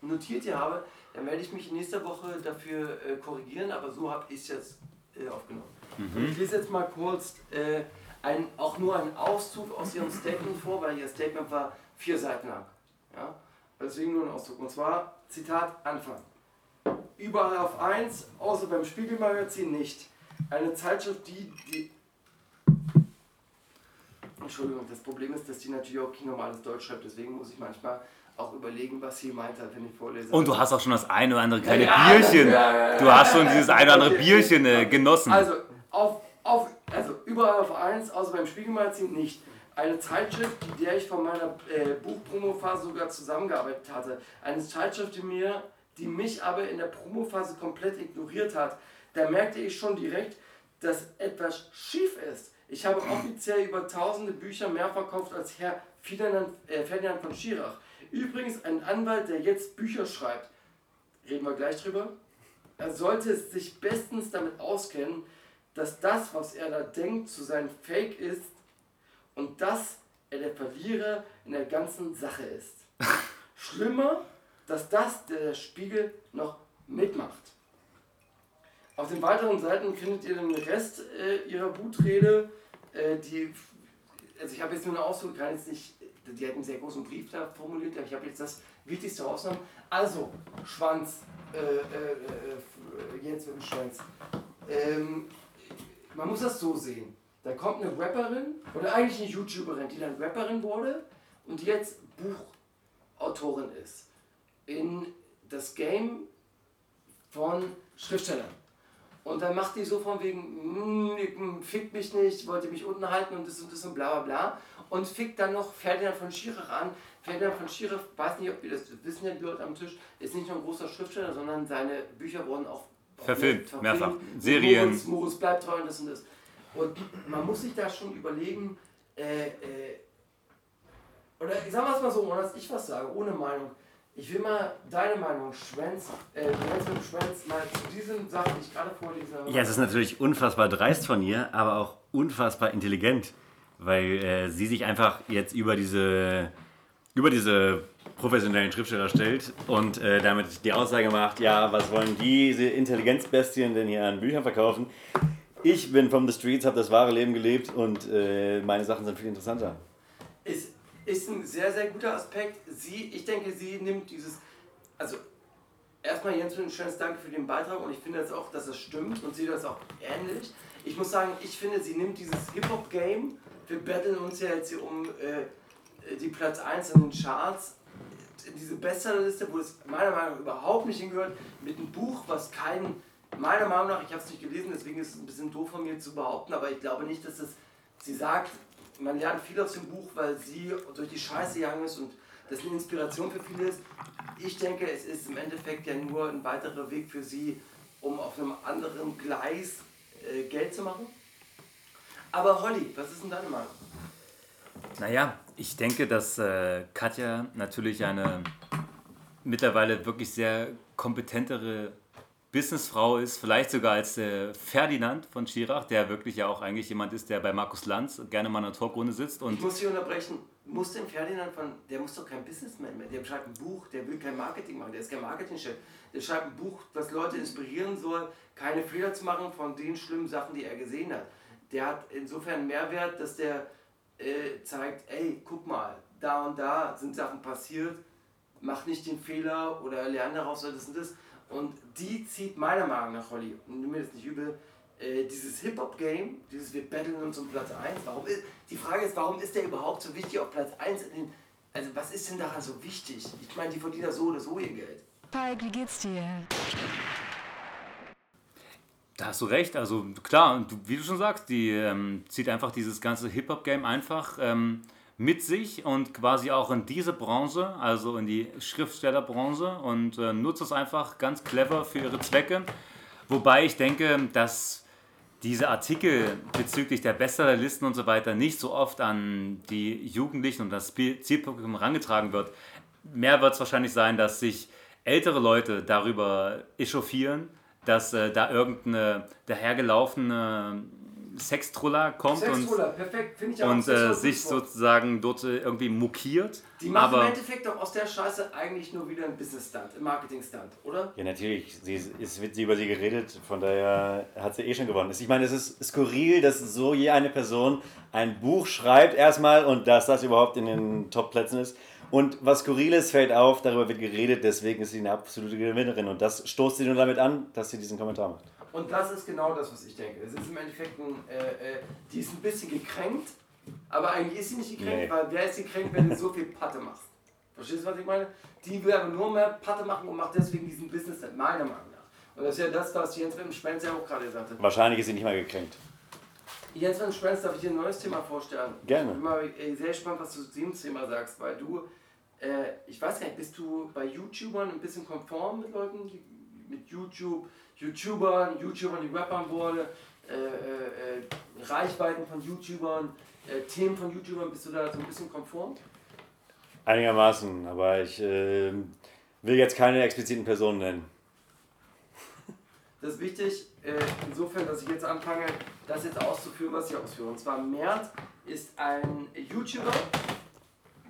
notiert hier habe, dann werde ich mich nächste Woche dafür äh, korrigieren, aber so habe ich es jetzt äh, aufgenommen. Und ich lese jetzt mal kurz äh, ein, auch nur einen Auszug aus ihrem Statement vor, weil ihr Statement war vier Seiten lang. Ja? Deswegen nur ein Auszug. Und zwar, Zitat, Anfang. Überall auf 1, außer beim Spiegelmagazin nicht. Eine Zeitschrift, die, die Entschuldigung, das Problem ist, dass die natürlich auch kein normales Deutsch schreibt, deswegen muss ich manchmal auch überlegen, was sie meint hat, wenn ich vorlese. Und du hast auch schon das eine oder andere kleine Ja, Bierchen. ja, ja, Du hast schon dieses eine oder andere okay. Bierchen äh, genossen. Also, auf, auf, also überall auf 1, außer beim Spiegelmagazin nicht. Eine Zeitschrift, die der ich von meiner äh, Buchpromophase sogar zusammengearbeitet hatte. Eine Zeitschrift, die mir die mich aber in der Promophase komplett ignoriert hat. Da merkte ich schon direkt, dass etwas schief ist. Ich habe offiziell über tausende Bücher mehr verkauft als Herr Ferdinand, äh, Ferdinand von Schirach. Übrigens ein Anwalt, der jetzt Bücher schreibt. Reden wir gleich drüber. Er sollte sich bestens damit auskennen, dass das, was er da denkt, zu sein Fake ist und dass er der Verlierer in der ganzen Sache ist. *laughs* Schlimmer, dass das der Spiegel noch mitmacht. Auf den weiteren Seiten findet ihr den Rest äh, ihrer Wutrede, äh, die, also ich habe jetzt nur eine Ausdruck, kann jetzt nicht, die hat einen sehr großen Brief da formuliert, aber ich habe jetzt das Wichtigste rausgenommen. Also, Schwanz, äh, äh, äh, jetzt mit dem Schwanz. Ähm, man muss das so sehen. Da kommt eine Rapperin, oder eigentlich eine YouTuberin, die dann Rapperin wurde und die jetzt Buchautorin ist. In das Game von Schriftstellern. Und dann macht die so von wegen, mm, fickt mich nicht, wollte mich unten halten und das und das und bla bla bla. Und fickt dann noch Ferdinand von Schirach an. Ferdinand von Schirach, weiß nicht, ob ihr das wissen, ja, die Leute am Tisch, ist nicht nur ein großer Schriftsteller, sondern seine Bücher wurden auch Verfilmt, verfilmt. mehrfach. Serien. Moritz, Moritz bleibt treu und das und das. Und man muss sich da schon überlegen, äh, äh, oder sagen wir es mal so, ohne dass ich was sage, ohne Meinung. Ich will mal deine Meinung, Schwänz, äh, Schwänz mit dem Schwänz, mal zu diesen Sachen, die ich gerade vorlese habe. Ja, es ist natürlich unfassbar dreist von ihr, aber auch unfassbar intelligent, weil äh, sie sich einfach jetzt über diese, über diese professionellen Schriftsteller stellt und äh, damit die Aussage macht, ja, was wollen diese Intelligenzbestien denn hier an Büchern verkaufen? Ich bin from the streets, habe das wahre Leben gelebt und äh, meine Sachen sind viel interessanter. ist, ist ein sehr, sehr guter Aspekt. Sie, ich denke, sie nimmt dieses, also erstmal Jens ein schönes Dank für den Beitrag und ich finde jetzt auch, dass es stimmt und sehe das auch ähnlich. Ich muss sagen, ich finde, sie nimmt dieses Hip-Hop-Game, wir battlen uns ja jetzt hier um äh, die Platz 1 in den Charts, in diese Bestsellerliste, wo es meiner Meinung nach überhaupt nicht hingehört, mit einem Buch, was keinen, meiner Meinung nach, ich habe es nicht gelesen, deswegen ist es ein bisschen doof von mir zu behaupten, aber ich glaube nicht, dass es, sie sagt, man lernt viel aus dem Buch, weil sie durch die Scheiße gegangen ist und das eine Inspiration für viele ist. Ich denke, es ist im Endeffekt ja nur ein weiterer Weg für sie, um auf einem anderen Gleis äh, Geld zu machen. Aber Holly, was ist denn deine Meinung? Naja, ich denke, dass äh, Katja natürlich eine mittlerweile wirklich sehr kompetentere Businessfrau ist, vielleicht sogar als äh, Ferdinand von Schirach, der wirklich ja auch eigentlich jemand ist, der bei Markus Lanz gerne mal in einer Talkrunde sitzt und Ich muss dich unterbrechen. Muss denn Ferdinand von, der muss doch kein Businessman mehr, der schreibt ein Buch, der will kein Marketing machen, der ist kein Marketingchef. Der schreibt ein Buch, das Leute inspirieren soll, keine Fehler zu machen von den schlimmen Sachen, die er gesehen hat. Der hat insofern Mehrwert, dass der äh, zeigt, ey, guck mal, da und da sind Sachen passiert, mach nicht den Fehler oder lerne daraus oder das und das. Und die zieht meiner Meinung nach, Holly, und nimm mir das nicht übel, äh, dieses Hip-Hop-Game, dieses wir battlen uns um Platz 1, warum ist, die Frage ist, warum ist der überhaupt so wichtig auf Platz 1 in den, also was ist denn daran so wichtig? Ich meine, die verdienen ja so oder so ihr Geld. Falk, wie geht's dir? Da hast du recht, also klar, du, wie du schon sagst, die ähm, zieht einfach dieses ganze Hip-Hop-Game einfach ähm, mit sich und quasi auch in diese Branche, also in die Schriftstellerbranche und äh, nutzt es einfach ganz clever für ihre Zwecke. Wobei ich denke, dass diese Artikel bezüglich der Bestsellerlisten und so weiter nicht so oft an die Jugendlichen und das Zielpublikum herangetragen wird. Mehr wird es wahrscheinlich sein, dass sich ältere Leute darüber echauffieren, dass äh, da irgendeine dahergelaufene Sextroller kommt Sextroller, perfekt, finde ich auch. und, und das ist äh, sich sozusagen dort äh, irgendwie mokiert. Die machen im Endeffekt doch aus der Scheiße eigentlich nur wieder ein Business-Stunt, ein Marketing-Stunt, oder? Ja, natürlich. Sie, es wird über sie geredet, von daher hat sie eh schon gewonnen. Ich meine, es ist skurril, dass so je eine Person ein Buch schreibt erstmal und dass das überhaupt in den Top-Plätzen ist. Und was Skurriles fällt auf, darüber wird geredet, deswegen ist sie eine absolute Gewinnerin. Und das stoßt sie nur damit an, dass sie diesen Kommentar macht. Und das ist genau das, was ich denke. Es ist im Endeffekt ein, äh, äh, die ist ein bisschen gekränkt, aber eigentlich ist sie nicht gekränkt, Nee. weil wer ist gekränkt, wenn du so viel Patte machst? Verstehst du, was ich meine? Die will aber nur mehr Patte machen und macht deswegen diesen Business, meiner Meinung nach. Und das ist ja das, was Jens mit dem Spencer auch gerade gesagt hat. Wahrscheinlich ist sie nicht mal gekränkt. Jens dem Spencer, darf ich dir ein neues Thema vorstellen? Gerne. Ich bin mal äh, sehr gespannt, was du zu dem Thema sagst, weil du äh, ich weiß gar nicht, bist du bei YouTubern ein bisschen konform mit Leuten, die, mit YouTube, YouTubern, YouTubern, die Rappern wurde, äh, äh, äh, Reichweiten von YouTubern, äh, Themen von YouTubern, bist du da so ein bisschen konform? Einigermaßen, aber ich äh, will jetzt keine expliziten Personen nennen. Das ist wichtig, insofern, dass ich jetzt anfange, das jetzt auszuführen, was ich ausführe. Und zwar Mert ist ein YouTuber,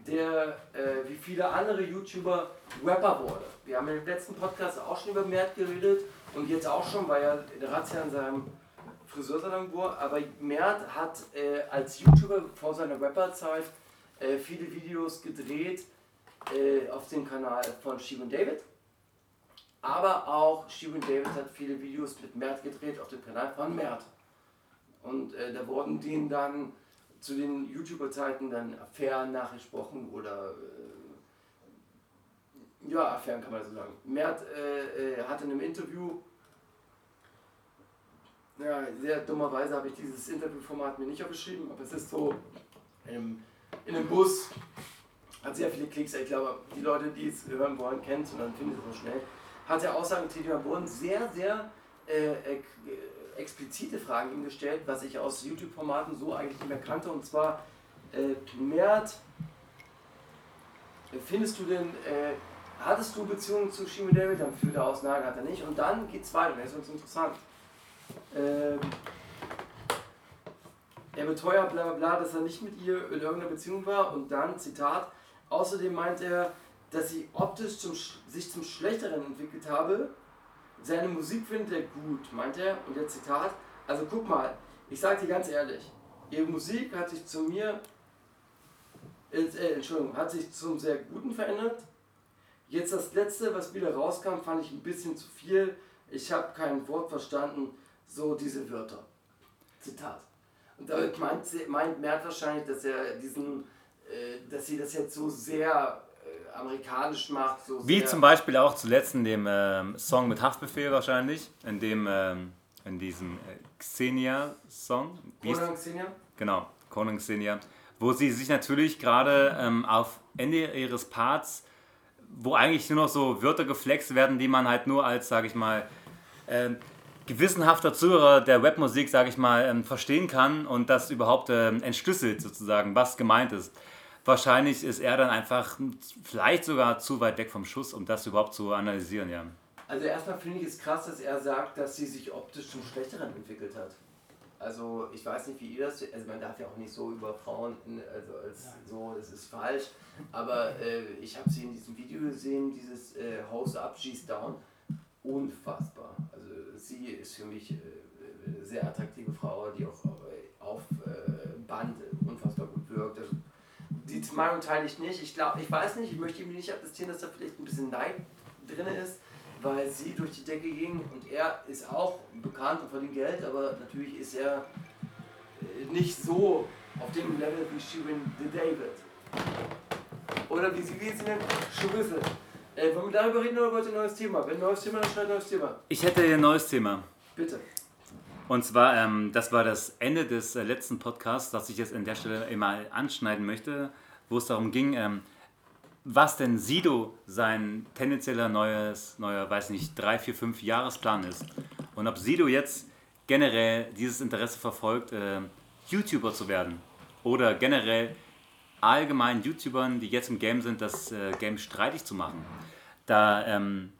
der äh, wie viele andere YouTuber Rapper wurde. Wir haben im letzten Podcast auch schon über Mert geredet und jetzt auch schon, weil er der Razzia in seinem Friseursalon war. Aber Mert hat äh, als YouTuber vor seiner Rapperzeit äh, viele Videos gedreht äh, auf dem Kanal von Steven David. Aber auch Steven David hat viele Videos mit Mert gedreht auf dem Kanal von Mert. Und äh, da wurden denen dann zu den YouTuber-Zeiten dann Affären nachgesprochen oder äh, ja, Affären kann man so sagen. Mert äh, äh, hatte in einem Interview, ja, sehr dummerweise habe ich dieses Interviewformat mir nicht aufgeschrieben, aber es ist so in einem, in einem Bus, hat sehr viele Klicks, ich glaube, die Leute, die es hören wollen, kennen es und dann findet es so schnell. Hat er Aussagen getätigt, da wurden sehr, sehr äh, äh, explizite Fragen ihm gestellt, was ich aus YouTube-Formaten so eigentlich nicht mehr kannte. Und zwar, äh, Mert, findest du denn, äh, hattest du Beziehungen zu Shimi David? Dann führt er aus, nein, hat er nicht. Und dann geht es weiter, das ist uns interessant. Ähm, er beteuert bla bla bla, dass er nicht mit ihr in irgendeiner Beziehung war. Und dann, Zitat, außerdem meint er, dass sie optisch zum, sich zum Schlechteren entwickelt habe. Seine Musik findet er gut, meint er. Und der Zitat, also guck mal, ich sag dir ganz ehrlich, ihre Musik hat sich zu mir, äh, äh, Entschuldigung, hat sich zum sehr Guten verändert. Jetzt das letzte, was wieder rauskam, fand ich ein bisschen zu viel. Ich habe kein Wort verstanden, so diese Wörter. Zitat. Und damit meint, meint Mert wahrscheinlich, dass er diesen, äh, dass sie das jetzt so sehr amerikanisch macht. So Wie zum Beispiel auch zuletzt in dem ähm, Song mit Haftbefehl wahrscheinlich, in dem, ähm, in diesem äh, Xenia-Song. Conan Xenia? Genau, Conan Xenia. Wo sie sich natürlich gerade ähm, auf Ende ihres Parts, wo eigentlich nur noch so Wörter geflext werden, die man halt nur als, sage ich mal, ähm, gewissenhafter Zuhörer der Webmusik, sage ich mal, ähm, verstehen kann und das überhaupt ähm, entschlüsselt sozusagen, was gemeint ist. Wahrscheinlich ist er dann einfach vielleicht sogar zu weit weg vom Schuss, um das überhaupt zu analysieren, ja. Also erstmal finde ich es krass, dass er sagt, dass sie sich optisch zum Schlechteren entwickelt hat. Also ich weiß nicht, wie ihr das, also man darf ja auch nicht so über Frauen, also als so, das ist falsch, aber äh, ich habe sie in diesem Video gesehen, dieses äh, Hose Up, She's Down, unfassbar. Also sie ist für mich äh, eine sehr attraktive Frau, die auch äh, auf äh, Band unfassbar gut wirkt. Also, die Meinung teile ich nicht. Ich glaube, ich weiß nicht, ich möchte ihm nicht attestieren, dass da vielleicht ein bisschen Neid drin ist, weil sie durch die Decke ging und er ist auch bekannt und verdient Geld, aber natürlich ist er äh, nicht so auf dem Level wie Shirin the David. Oder wie sie, wie sie nennt, Schwissel. Äh, wollen wir darüber reden oder wollt ihr ein neues Thema? Wenn ein neues Thema, dann schnell ein neues Thema. Ich hätte ein neues Thema. Bitte. Und zwar, ähm, das war das Ende des äh, letzten Podcasts, das ich jetzt an der Stelle mal anschneiden möchte, wo es darum ging, ähm, was denn Sido sein tendenzieller neues, neuer, weiß nicht, drei, vier, fünf Jahresplan ist. Und ob Sido jetzt generell dieses Interesse verfolgt, äh, YouTuber zu werden. Oder generell allgemein YouTubern, die jetzt im Game sind, das äh, Game streitig zu machen. Da ähm,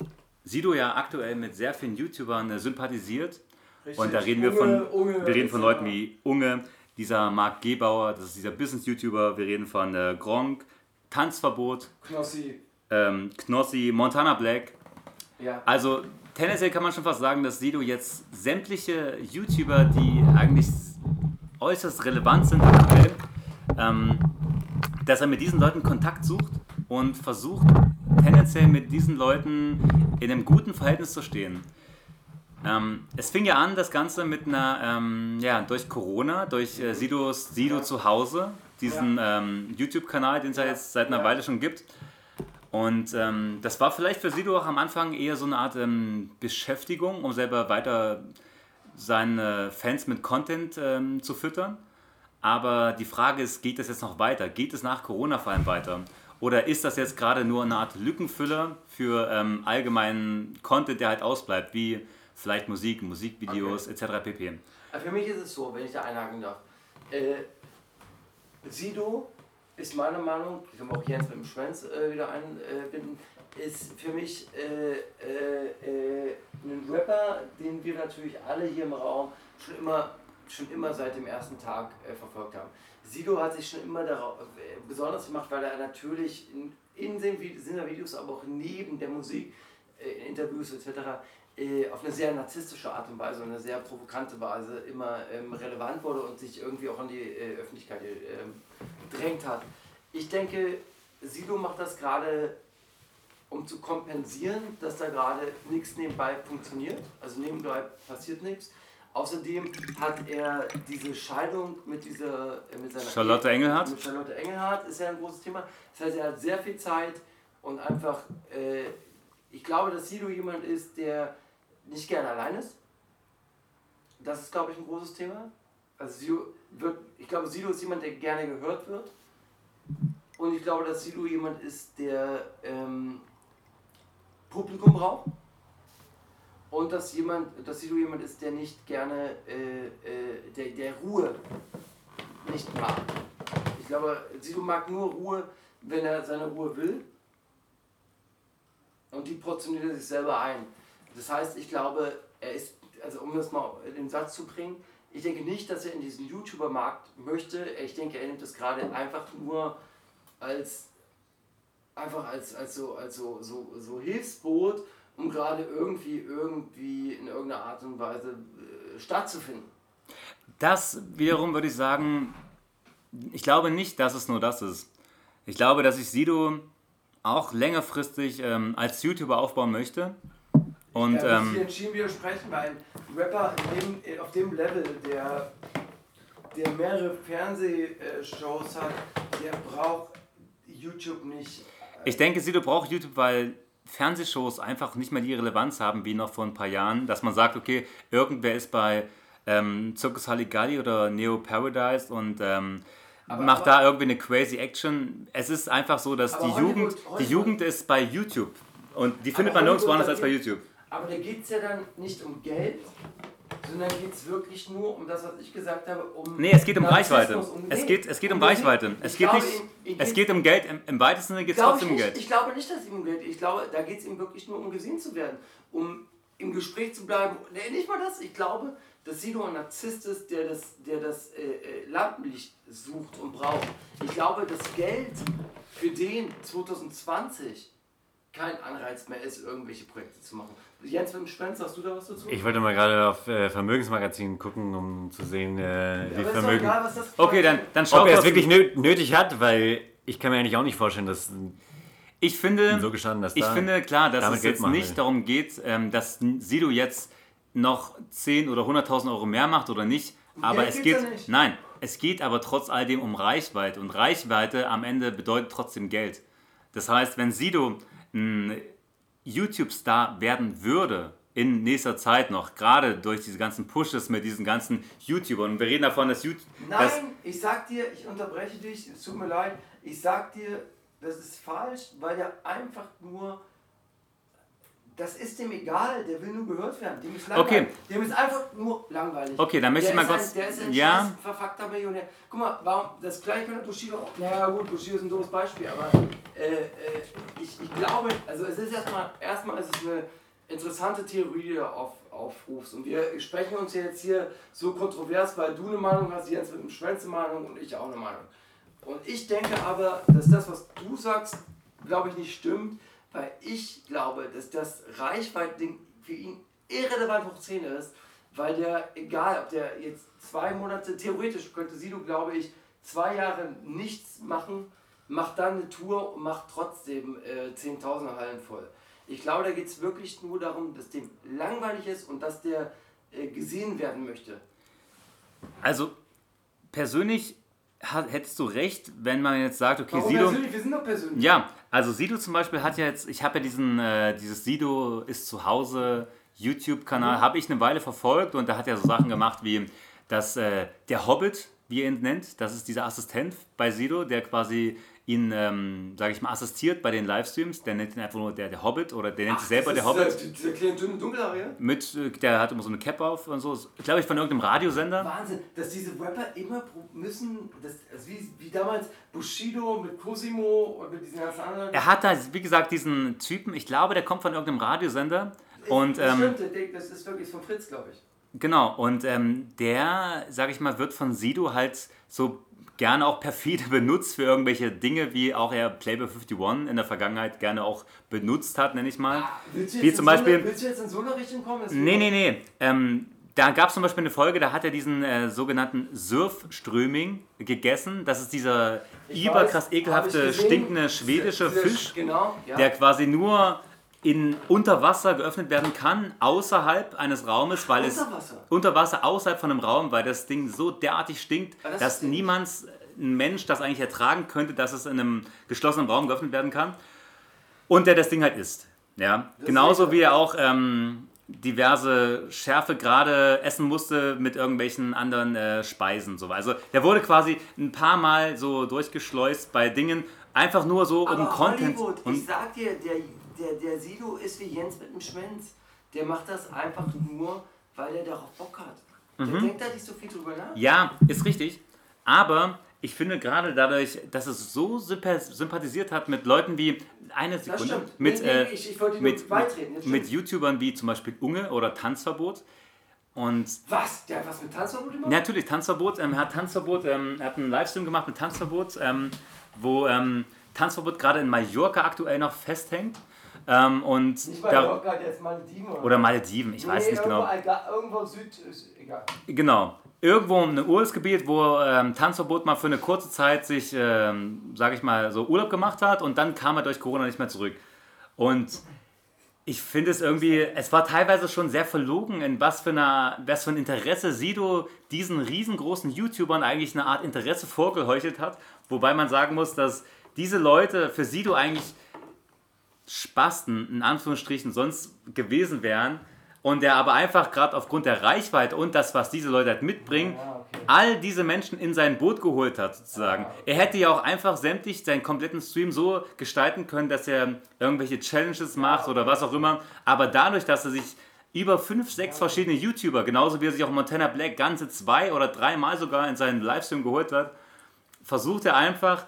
Sido ja aktuell mit sehr vielen YouTubern äh, sympathisiert. Und da reden wir von, Unge, Unge, wir reden von. Leuten wie Unge, dieser Marc Gebauer, das ist dieser Business-YouTuber, wir reden von äh, Gronk, Tanzverbot, Knossi. ähm, Knossi, Montana Black. Ja. Also tendenziell kann man schon fast sagen, dass Sido jetzt sämtliche YouTuber, die eigentlich äußerst relevant sind aktuell, ähm, dass er mit diesen Leuten Kontakt sucht und versucht tendenziell mit diesen Leuten in einem guten Verhältnis zu stehen. Ähm, es fing ja an, das Ganze mit einer, ähm, ja, durch Corona, durch äh, Sidos Sido Ja. zu Hause, diesen ähm, YouTube-Kanal, den es ja Ja. jetzt seit einer Ja. Weile schon gibt. Und ähm, das war vielleicht für Sido auch am Anfang eher so eine Art ähm, Beschäftigung, um selber weiter seine Fans mit Content ähm, zu füttern. Aber die Frage ist, geht es jetzt noch weiter? Geht es nach Corona vor allem weiter? Oder ist das jetzt gerade nur eine Art Lückenfüller für allgemeinen Content, der halt ausbleibt, wie vielleicht Musik, Musikvideos etc. pp. Für mich ist es so, wenn ich da einhaken darf. Äh, Sido ist meiner Meinung, ich kann auch Jens mit dem Schwanz äh, wieder einbinden, ist für mich äh, äh, äh, ein Rapper, den wir natürlich alle hier im Raum schon immer, schon immer seit dem ersten Tag äh, verfolgt haben. Sido hat sich schon immer darauf äh, besonders gemacht, weil er natürlich in, in den Videos, aber auch neben der Musik, äh, in Interviews etc. auf eine sehr narzisstische Art und Weise, eine sehr provokante Weise immer ähm, relevant wurde und sich irgendwie auch an die Öffentlichkeit ähm, gedrängt hat. Ich denke, Sido macht das gerade um zu kompensieren, dass da gerade nichts nebenbei funktioniert. Also nebenbei passiert nichts. Außerdem hat er diese Scheidung mit dieser äh, mit seiner Charlotte Engelhardt. Mit Charlotte Engelhardt ist ja ein großes Thema. Das heißt, er hat sehr viel Zeit und einfach, äh, ich glaube, dass Sido jemand ist, der nicht gerne allein ist. Das ist, glaube ich, ein großes Thema. Also Sido wird, ich glaube, Sido ist jemand, der gerne gehört wird. Und ich glaube, dass Sido jemand ist, der ähm, Publikum braucht und dass jemand, dass Sido jemand ist, der nicht gerne, äh, äh, der, der Ruhe nicht mag. Ich glaube, Sido mag nur Ruhe, wenn er seine Ruhe will. Und die portioniert er sich selber ein. Das heißt, ich glaube, er ist, also um das mal in den Satz zu bringen, ich denke nicht, dass er in diesen YouTuber-Markt möchte. Ich denke, er nimmt das gerade einfach nur als einfach als, als, so, als so, so, so Hilfsboot, um gerade irgendwie, irgendwie in irgendeiner Art und Weise äh, stattzufinden. Das wiederum würde ich sagen, ich glaube nicht, dass es nur das ist. Ich glaube, dass ich Sido auch längerfristig ähm, als YouTuber aufbauen möchte. Und, ich kann ähm, hier entschieden widersprechen, weil ein Rapper dem, auf dem Level, der, der mehrere Fernsehshows hat, der braucht YouTube nicht ich denke, Sido braucht YouTube, weil Fernsehshows einfach nicht mehr die Relevanz haben wie noch vor ein paar Jahren, dass man sagt, okay, irgendwer ist bei ähm, Circus Halligalli oder Neo Paradise und ähm, macht aber, da irgendwie eine crazy Action. Es ist einfach so, dass die Jugend, Hollywood, die Jugend ist bei YouTube und die findet man nirgendwo anders als bei YouTube. Aber da geht es ja dann nicht um Geld, sondern geht es wirklich nur um das, was ich gesagt habe, um. Nee, es geht um Reichweite. Um es, geht, es geht um, um Reichweite. Es geht, nicht, ihm, es geht um Geld. Im, im weitesten Sinne geht es trotzdem um Geld. Ich glaube nicht, dass es ihm um Geld geht. Ich glaube, da geht es ihm wirklich nur um gesehen zu werden. Um im Gespräch zu bleiben. Nee, nicht mal das. Ich glaube, dass Sido ein Narzisst ist, der das, der das äh, äh Lampenlicht sucht und braucht. Ich glaube, das Geld für den 2020 kein Anreiz mehr ist, irgendwelche Projekte zu machen. Jens mit dem Spencer, hast du da was dazu? Ich wollte mal gerade auf äh, Vermögensmagazin gucken, um zu sehen, äh, wie ja, Vermögen. Egal, okay, dann, dann schau Ob er es wirklich nötig hat, weil ich kann mir eigentlich auch nicht vorstellen, dass. Ich finde, so gestanden, dass ich da finde klar, dass es jetzt nicht will. darum geht, ähm, dass Sido jetzt noch 10 oder 100.000 Euro mehr macht oder nicht. Aber Geld es geht, ja nein, es geht aber trotz alledem um Reichweite und Reichweite am Ende bedeutet trotzdem Geld. Das heißt, wenn Sido ein YouTube-Star werden würde in nächster Zeit noch, gerade durch diese ganzen Pushes mit diesen ganzen YouTubern. Und wir reden davon, dass YouTube. Nein, dass ich sag dir, ich unterbreche dich, es tut mir leid, ich sag dir, das ist falsch, weil er einfach nur. Das ist dem egal, der will nur gehört werden. Dem ist. Okay. Dem ist einfach nur langweilig. Okay, dann möchte der ich mal kurz. Ein, der ist ein ja. verfuckter Millionär. Guck mal, warum, das gleiche könnte Bushido auch. Naja, gut, Bushido ist ein doofes Beispiel, aber äh, äh, ich, ich glaube, also es ist erstmal, erstmal ist es eine interessante Theorie, die du auf, aufrufst. Und wir sprechen uns jetzt hier so kontrovers, weil du eine Meinung hast, Jens mit einem Schwänze Meinung und ich auch eine Meinung. Und ich denke aber, dass das, was du sagst, glaube ich, nicht stimmt, weil ich glaube, dass das Reichweite-Ding für ihn irrelevant hoch 10 ist, weil der, egal ob der jetzt zwei Monate, theoretisch könnte Sido, glaube ich, zwei Jahre nichts machen macht dann eine Tour und macht trotzdem äh, Zehntausender Hallen voll. Ich glaube, da geht es wirklich nur darum, dass dem langweilig ist und dass der äh, gesehen werden möchte. Also persönlich hättest du recht, wenn man jetzt sagt, okay, Warum Sido. Persönlich? Wir sind doch persönlich. Ja, also Sido zum Beispiel hat ja jetzt, ich habe ja diesen, äh, dieses Sido ist zu Hause YouTube-Kanal, mhm. habe ich eine Weile verfolgt und da hat er so Sachen gemacht wie, dass äh, der Hobbit, wie er ihn nennt, das ist dieser Assistent bei Sido, der quasi ihn, ähm, sage ich mal, assistiert bei den Livestreams. Der nennt ihn einfach nur der, der Hobbit oder der nennt sich selber der Hobbit. Äh, dieser kleine dünne Dunkelhaarige? Mit, äh, der hat immer so eine Cap auf und so. Glaube ich, von irgendeinem Radiosender. Wahnsinn, dass diese Rapper immer müssen, das, also wie, wie damals Bushido mit Cosimo und mit diesen ganzen anderen. Er hat da, wie gesagt, diesen Typen, ich glaube, der kommt von irgendeinem Radiosender. Und das ähm, stimmt, der das ist wirklich von Fritz, glaube ich. Genau, und ähm, der, sag ich mal, wird von Sido halt so gerne auch perfide *laughs* benutzt für irgendwelche Dinge, wie auch er Playboy 51 in der Vergangenheit gerne auch benutzt hat, nenne ich mal. Du Wie jetzt zum in so Beispiel- eine, willst du jetzt in so eine Richtung kommen? Nee, nee, nee. Ähm, da gab es zum Beispiel eine Folge, da hat er diesen äh, sogenannten Surfströming gegessen. Das ist dieser überkrass ekelhafte, stinkende schwedische Fisch. Genau, ja. der quasi nur in unter Wasser geöffnet werden kann, außerhalb eines Raumes, weil es Unter Wasser? unter Wasser außerhalb von einem Raum, weil das Ding so derartig stinkt, das dass niemand, ein Mensch das eigentlich ertragen könnte, dass es in einem geschlossenen Raum geöffnet werden kann. Und der das Ding halt isst. Ja? ist Genauso wie er auch ähm, diverse Schärfe gerade essen musste mit irgendwelchen anderen äh, Speisen. So. Also der wurde quasi ein paar Mal so durchgeschleust bei Dingen, einfach nur so um Aber Content. Hollywood, ich Und sag dir, der, der, der Sido ist wie Jens mit dem Schwänz. Der macht das einfach nur, weil er darauf Bock hat. Der Mhm. denkt da nicht so viel drüber nach. Ja, ist richtig. Aber ich finde gerade dadurch, dass es so sympa- sympathisiert hat mit Leuten wie eine Sekunde, stimmt. mit, Nee, nee, äh, ich- ich wollte nur mit, beitreten, mit. YouTubern wie zum Beispiel Unge oder Tanzverbot. Und Was? Der hat was mit Tanzverbot gemacht? natürlich Tanzverbot, ähm, er hat Tanzverbot, ähm, hat einen Livestream gemacht mit Tanzverbot, ähm, wo ähm, Tanzverbot gerade in Mallorca aktuell noch festhängt. Ähm, und Nicht da, Malediven. oder Malediven, ich weiß nicht genau. Irgendwo, Alga- irgendwo Süd, egal. Genau. Irgendwo ein Urlaubsgebiet, wo ähm, Tanzverbot mal für eine kurze Zeit sich, ähm, sage ich mal, so Urlaub gemacht hat und dann kam er durch Corona nicht mehr zurück. Und ich finde es irgendwie, es war teilweise schon sehr verlogen, in was für, einer, was für ein Interesse Sido diesen riesengroßen YouTubern eigentlich eine Art Interesse vorgeheuchelt hat. Wobei man sagen muss, dass diese Leute für Sido eigentlich Spasten in Anführungsstrichen sonst gewesen wären und der aber einfach gerade aufgrund der Reichweite und das, was diese Leute halt mitbringen, Ja, okay. all diese Menschen in sein Boot geholt hat, sozusagen. Er hätte ja auch einfach sämtlich seinen kompletten Stream so gestalten können, dass er irgendwelche Challenges macht oder was auch immer. Aber dadurch, dass er sich über fünf, sechs verschiedene YouTuber, genauso wie er sich auch Montana Black ganze zwei oder dreimal sogar in seinen Livestream geholt hat, versucht er einfach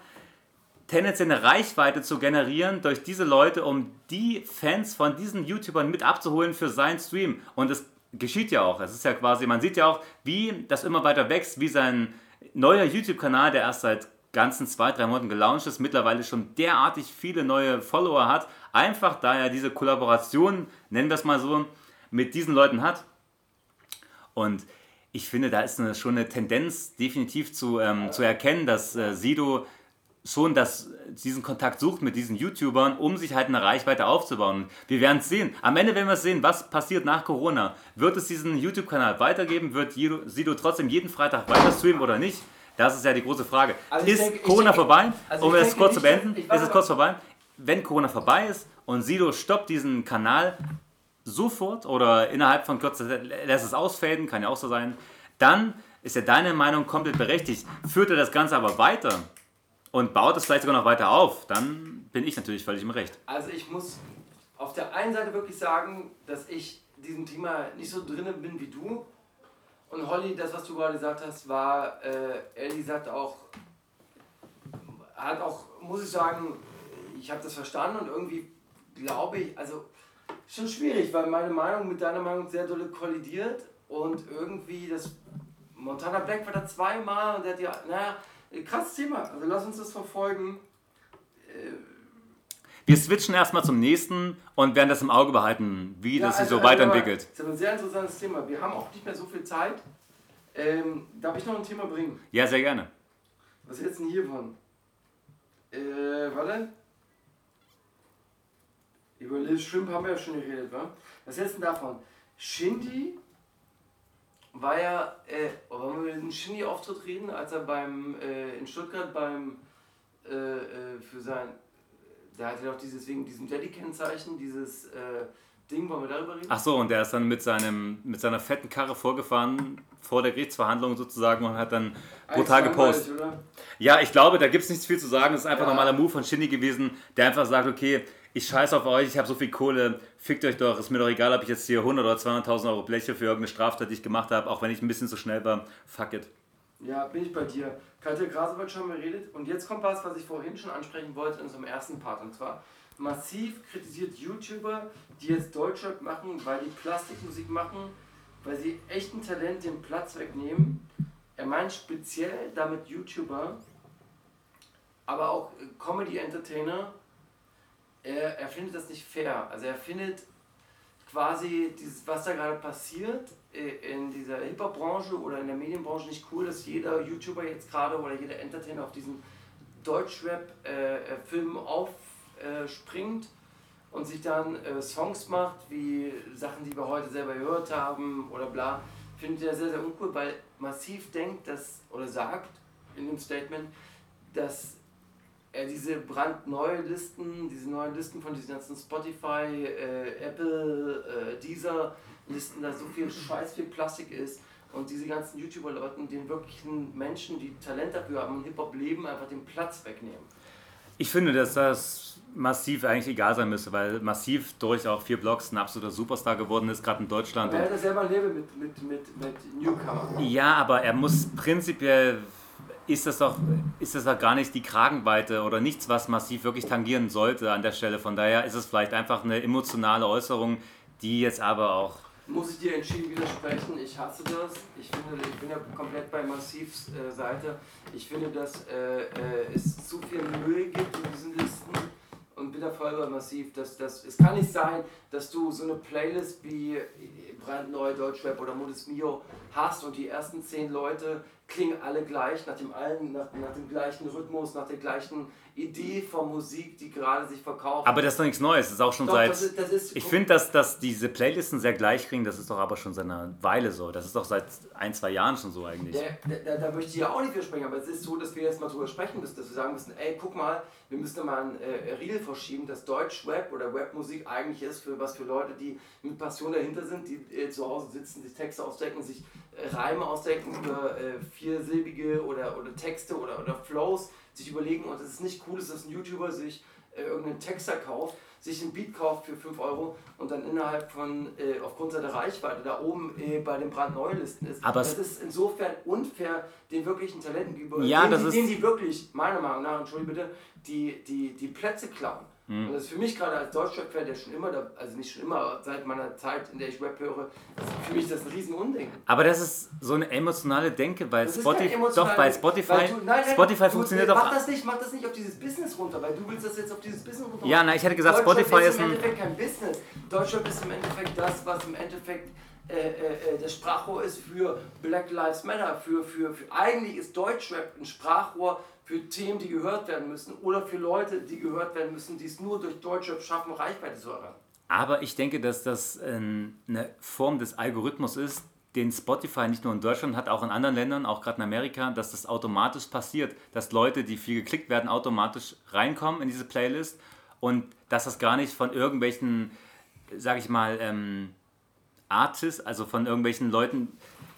tendenziell eine Reichweite zu generieren durch diese Leute, um die Fans von diesen YouTubern mit abzuholen für seinen Stream. Und es geschieht ja auch. Es ist ja quasi, man sieht ja auch, wie das immer weiter wächst, wie sein neuer YouTube-Kanal, der erst seit ganzen zwei, drei Monaten gelauncht ist, mittlerweile schon derartig viele neue Follower hat. Einfach da er diese Kollaboration, nennen wir es mal so, mit diesen Leuten hat. Und ich finde, da ist eine, schon eine Tendenz definitiv zu, ähm, zu erkennen, dass äh, Sido schon das, diesen Kontakt sucht mit diesen YouTubern, um sich halt eine Reichweite aufzubauen. Wir werden es sehen. Am Ende werden wir sehen, was passiert nach Corona. Wird es diesen YouTube-Kanal weitergeben? Wird Sido, trotzdem jeden Freitag weiter streamen oder nicht? Das ist ja die große Frage. Also ist denke- Corona denke- vorbei? also um es kurz zu beenden, ist es kurz vorbei. Wenn Corona vorbei ist und Sido stoppt diesen Kanal sofort oder innerhalb von kurzer Zeit lässt es ausfaden, kann ja auch so sein, dann ist ja deine Meinung komplett berechtigt. Führt er das Ganze aber weiter und baut es vielleicht sogar noch weiter auf, dann bin ich natürlich völlig im Recht. Also ich muss auf der einen Seite wirklich sagen, dass ich diesem Thema nicht so drin bin wie du. Und Holly, das, was du gerade gesagt hast, war, äh, ehrlich gesagt auch, hat auch, muss ich sagen, ich habe das verstanden und irgendwie glaube ich, also schon schwierig, weil meine Meinung mit deiner Meinung sehr dolle kollidiert und irgendwie das Montana Black war da zweimal und der hat ja, naja, krasses Thema. Also lass uns das verfolgen. Wir switchen erstmal zum nächsten und werden das im Auge behalten, wie das sich also- so also, weiterentwickelt. Das ist aber ein sehr interessantes Thema. Wir haben auch nicht mehr so viel Zeit. Ähm, darf ich noch ein Thema bringen? Ja, sehr gerne. Was hältst du denn hiervon? Äh, warte. Über Liz Shrimp haben wir ja schon geredet, wa? Was hältst du denn davon? Shindy war ja, äh, wollen wir über den Shindy-Auftritt reden, als er beim, äh, in Stuttgart beim, äh, äh, für sein, da hatte er doch dieses, wegen diesem Daddy-Kennzeichen, dieses, äh, Ding, wollen wir darüber reden? Ach so, und der ist dann mit, seinem, mit seiner fetten Karre vorgefahren, vor der Gerichtsverhandlung sozusagen, und hat dann brutal gepostet. Ja, ich glaube, da gibt es nichts viel zu sagen. Es ist einfach Ja. ein normaler Move von Shindy gewesen, der einfach sagt, okay, ich scheiße auf euch, ich habe so viel Kohle, fickt euch doch, ist mir doch egal, ob ich jetzt hier 100 oder 200.000 Euro Bleche für irgendeine Straftat, die ich gemacht habe, auch wenn ich ein bisschen zu schnell war, fuck it. Ja, bin ich bei dir. Katja Grasewitsch schon geredet. Und jetzt kommt was, was ich vorhin schon ansprechen wollte in unserem ersten Part. Und zwar massiv kritisiert YouTuber, die jetzt Deutschrap machen, weil die Plastikmusik machen, weil sie echten Talent den Platz wegnehmen. Er meint speziell damit YouTuber, aber auch Comedy-Entertainer. Er, er findet das nicht fair. Also er findet quasi dieses, was da gerade passiert äh, in dieser Hip-Hop-Branche oder in der Medienbranche nicht cool, dass jeder YouTuber jetzt gerade oder jeder Entertainer auf diesen Deutschrap-Film aufspringt und sich dann äh, Songs macht, wie Sachen, die wir heute selber gehört haben oder bla, findet er sehr, sehr uncool, weil massiv denkt, dass, oder sagt in dem Statement, dass er diese brandneue Listen, diese neuen Listen von diesen ganzen Spotify, äh, Apple, äh, Deezer Listen, da so viel Scheiß, viel Plastik ist und diese ganzen YouTuber-Leuten, den wirklichen Menschen, die Talent dafür haben und Hip-Hop leben, einfach den Platz wegnehmen. Ich finde, dass das massiv eigentlich egal sein müsste, weil massiv durch auch vier Blogs ein absoluter Superstar geworden ist, gerade in Deutschland. Aber er hat ja selber ein Label mit, mit, mit, mit Newcomer. ja, aber er muss prinzipiell ist das doch ist das doch gar nicht die Kragenweite oder nichts, was massiv wirklich tangieren sollte an der Stelle. Von daher ist es vielleicht einfach eine emotionale Äußerung, die jetzt aber auch Muss ich dir entschieden widersprechen, ich hasse das. Ich finde, ich bin ja komplett bei Massivs äh, Seite. Ich finde, dass äh, äh, es zu viel Müll gibt in diesen Listen und bei Massiv. Dass, dass, es kann nicht sein, dass du so eine Playlist wie Brandneu, Deutschrap oder Modus Mio hast und die ersten zehn Leute klingen alle gleich, nach dem, allen, nach, nach dem gleichen Rhythmus, nach der gleichen Idee von Musik, die gerade sich verkauft. aber das ist doch nichts Neues, das ist auch schon Doch, seit das ist, das ist, Ich finde, dass, dass diese Playlisten sehr gleich kriegen, das ist doch aber schon seit einer Weile so. Das ist doch seit ein, zwei Jahren schon so eigentlich. Da, möchte ich ja auch nicht widersprechen, aber es ist so, dass wir jetzt mal drüber sprechen müssen, dass wir sagen müssen, ey, guck mal, wir müssen da mal ein äh, Riegel verschieben, dass Deutsch-Rap oder Rap-Musik eigentlich ist für was für Leute, die mit Passion dahinter sind, die äh, zu Hause sitzen, sich Texte ausdenken, sich äh, Reime ausdenken über äh, viersilbige oder, oder Texte oder, oder Flows, sich überlegen und es ist nicht cool, dass ein YouTuber sich äh, irgendeinen Texter kauft, sich einen Beat kauft für 5 Euro und dann innerhalb von, äh, aufgrund seiner Reichweite da oben äh, bei den brandneulisten ist. Aber das es- ist insofern unfair den wirklichen Talenten gegenüber. Ja, denen, das die, ist- denen, die wirklich, meiner Meinung nach, entschuldige bitte, die, die, die Plätze klauen. Hm. Und das ist für mich gerade als Deutschrap-Fan, der schon immer, da, also nicht schon immer, seit meiner Zeit, in der ich Rap höre, ist für mich das ein Riesenunding. Aber das ist so eine emotionale Denke, weil Das Spotify, doch, weil Spotify, weil du- nein, nein, Spotify du, funktioniert mach doch. das nicht, mach das nicht auf dieses Business runter, weil du willst das jetzt auf dieses Business runter. Ja, na, ich hätte gesagt, Spotify ist ist im. Endeffekt kein Business. Deutschrap ist im Endeffekt das, was im Endeffekt äh, äh, äh, das Sprachrohr ist für Black Lives Matter. Für, für, für, eigentlich ist Deutschrap ein Sprachrohr für Themen, die gehört werden müssen oder für Leute, die gehört werden müssen, die es nur durch Deutschrap schaffen, Reichweite zu erreichen. Aber ich denke, dass das ähm, eine Form des Algorithmus ist, den Spotify nicht nur in Deutschland hat, auch in anderen Ländern, auch gerade in Amerika, dass das automatisch passiert, dass Leute, die viel geklickt werden, automatisch reinkommen in diese Playlist und dass das gar nicht von irgendwelchen, sag ich mal, ähm, Artists, also von irgendwelchen Leuten,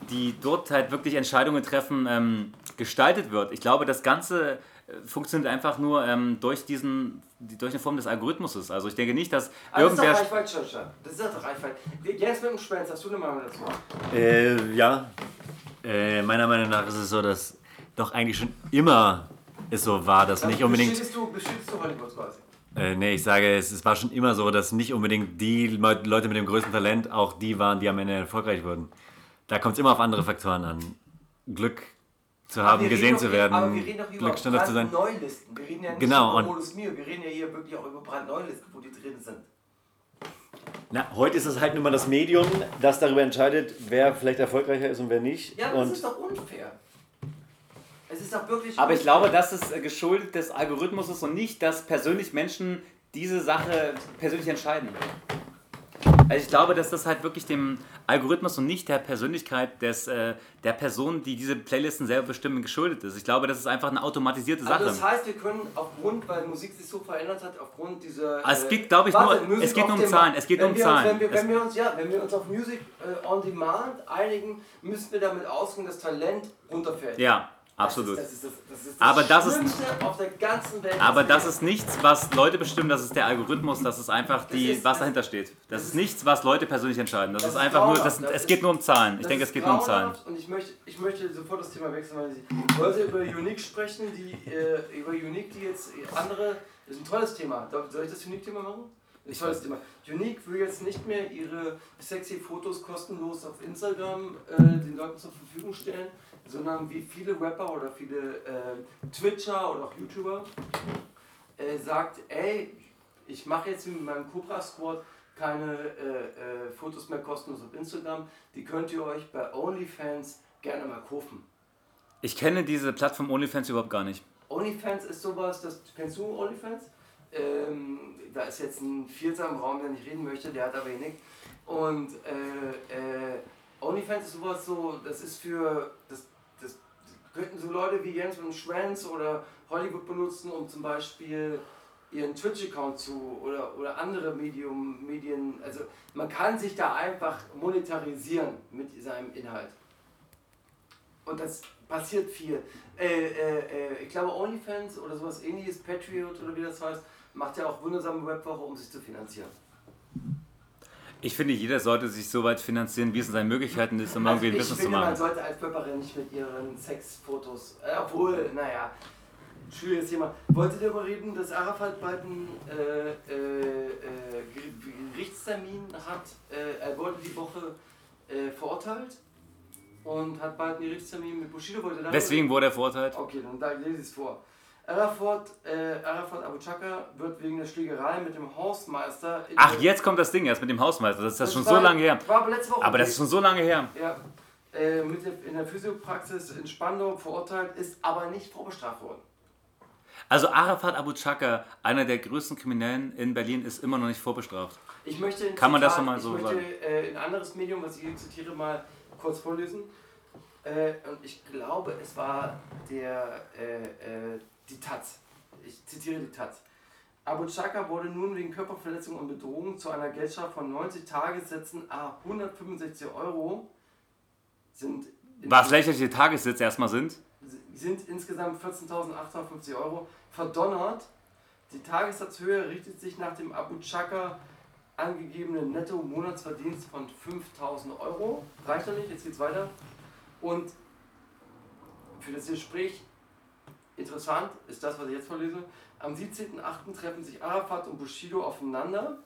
die dort halt wirklich Entscheidungen treffen, ähm, gestaltet wird. Ich glaube, das Ganze äh, funktioniert einfach nur ähm, durch diesen, die- durch eine Form des Algorithmus. Also ich denke nicht, dass Aber das ist doch irgendwer... Reichweite. Das ist doch Reichweite. Jetzt mit dem Spence, hast du eine Meinung dazu? Äh, ja. Äh, meiner Meinung nach ist es so, dass doch eigentlich schon immer es so war, dass nicht unbedingt. Beschützt du, beschützt du Hollywood quasi? Äh, nee, ich sage, es, es war schon immer so, dass nicht unbedingt die Le- Leute mit dem größten Talent auch die waren, die am Ende erfolgreich wurden. Da kommt es immer auf andere Faktoren an. Glück zu haben, gesehen reden zu doch- werden, aber wir reden doch über zu sein. Brandneulisten. Wir reden ja nicht Genau, über und- Modus Mio, wir reden ja hier wirklich auch über Brandneulisten, wo die drin sind. Na, heute ist es halt nun mal das Medium, das darüber entscheidet, wer vielleicht erfolgreicher ist und wer nicht. Ja, aber das und ist doch unfair. Es ist doch wirklich Aber ich unfair. glaube, dass es äh, geschuldet des Algorithmus ist und nicht, dass persönlich Menschen diese Sache persönlich entscheiden. Also ich glaube, dass das halt wirklich dem Algorithmus und nicht der Persönlichkeit des, äh, der Person, die diese Playlisten selber bestimmen, geschuldet ist. Ich glaube, das ist einfach eine automatisierte Sache. Also das heißt, wir können aufgrund, weil Musik sich so verändert hat, aufgrund dieser... Ah, es äh, geht, glaube ich, warte, nur, es geht nur um Zahlen. Es geht nur wenn um wir uns, Zahlen. Wenn wir, Es- wenn wir uns, ja, wenn wir uns auf Music äh, on Demand einigen, müssen wir damit ausgehen, dass Talent runterfällt. ja, absolut. Das ist das, ist das, das, ist Aber das ist-. Aber das ist nichts, was Leute bestimmen, das ist der Algorithmus, das ist einfach die, ist- was dahinter steht. Das ist nichts, was Leute persönlich entscheiden. Das, ist einfach nur, es geht nur um Zahlen. Ich denke, es geht nur um Zahlen. Und ich möchte, ich möchte sofort das Thema wechseln, weil ich wollte über Unique sprechen, die, äh, über Unique, die jetzt andere, das ist ein tolles Thema. Soll ich das Unique-Thema machen? Ein tolles Thema. Unique will jetzt nicht mehr ihre sexy Fotos kostenlos auf Instagram äh, den Leuten zur Verfügung stellen, sondern wie viele Rapper oder viele äh, Twitcher oder auch YouTuber äh, sagt, ey, ich mache jetzt mit meinem Cobra Squad keine äh, äh, Fotos mehr kostenlos auf Instagram, die könnt ihr euch bei OnlyFans gerne mal kaufen. Ich kenne diese Plattform OnlyFans überhaupt gar nicht. OnlyFans ist sowas, das kennst du OnlyFans? Ähm, da ist jetzt ein Vierter im Raum, der nicht reden möchte, der hat aber wenig. Und äh, äh, OnlyFans ist sowas so, das ist für, das könnten so Leute wie Jens und Schwenz oder Hollywood benutzen, um zum Beispiel ihren Twitch-Account zu oder, oder andere Medium, Medien, also man kann sich da einfach monetarisieren mit seinem Inhalt. Und das passiert viel. Äh, äh, äh, ich glaube, OnlyFans oder sowas ähnliches, Patriot oder wie das heißt, macht ja auch wundersame Webwoche, um sich zu finanzieren. Ich finde, jeder sollte sich so weit finanzieren, wie es in seinen Möglichkeiten ist, um Also irgendwie ein ich Business zu finde, man machen. sollte als Rapperin nicht mit ihren Sexfotos, äh, obwohl, naja, schwieriges Thema. Wolltet ihr darüber reden, dass Arafat bald einen äh, äh, äh, Ger- Gerichtstermin hat? Äh, er wurde die Woche äh, verurteilt und hat bald einen Gerichtstermin mit Bushido. Wollte darüber Weswegen wurde er verurteilt? Okay, dann da lese ich es vor. Arafat, äh, Arafat Abu Chaka wird wegen der Schlägerei mit dem Hausmeister. Ach, jetzt kommt das Ding erst mit dem Hausmeister. Das ist das Das schon war- so lange her. War aber letzte Woche. Aber das ist schon so lange her. Ja. Äh, mit der, in der Physiopraxis in Spandau verurteilt, ist aber nicht vorbestraft worden. Also Arafat Abu Chaka, einer der größten Kriminellen in Berlin, ist immer noch nicht vorbestraft. Ich möchte Kann man das Zitat- noch mal so ich möchte, sagen? Äh, ein anderes Medium, was ich hier zitiere, mal kurz vorlesen. Äh, und ich glaube, es war der, äh, äh, die Taz. Ich zitiere die Taz. Abu Chaka wurde nun wegen Körperverletzung und Bedrohung zu einer Geldstrafe von 90 Tagessätzen a 165 Euro sind, Was lächerliche Tagessitze erstmal sind. sind insgesamt 14.850 Euro verdonnert. Die Tagessatzhöhe richtet sich nach dem Abu Chaka angegebenen Netto-Monatsverdienst von 5.000 Euro. Reicht doch nicht, jetzt geht's weiter. Und für das Gespräch interessant ist das, was ich jetzt vorlese. Am 17.08. treffen sich Arafat und Bushido aufeinander,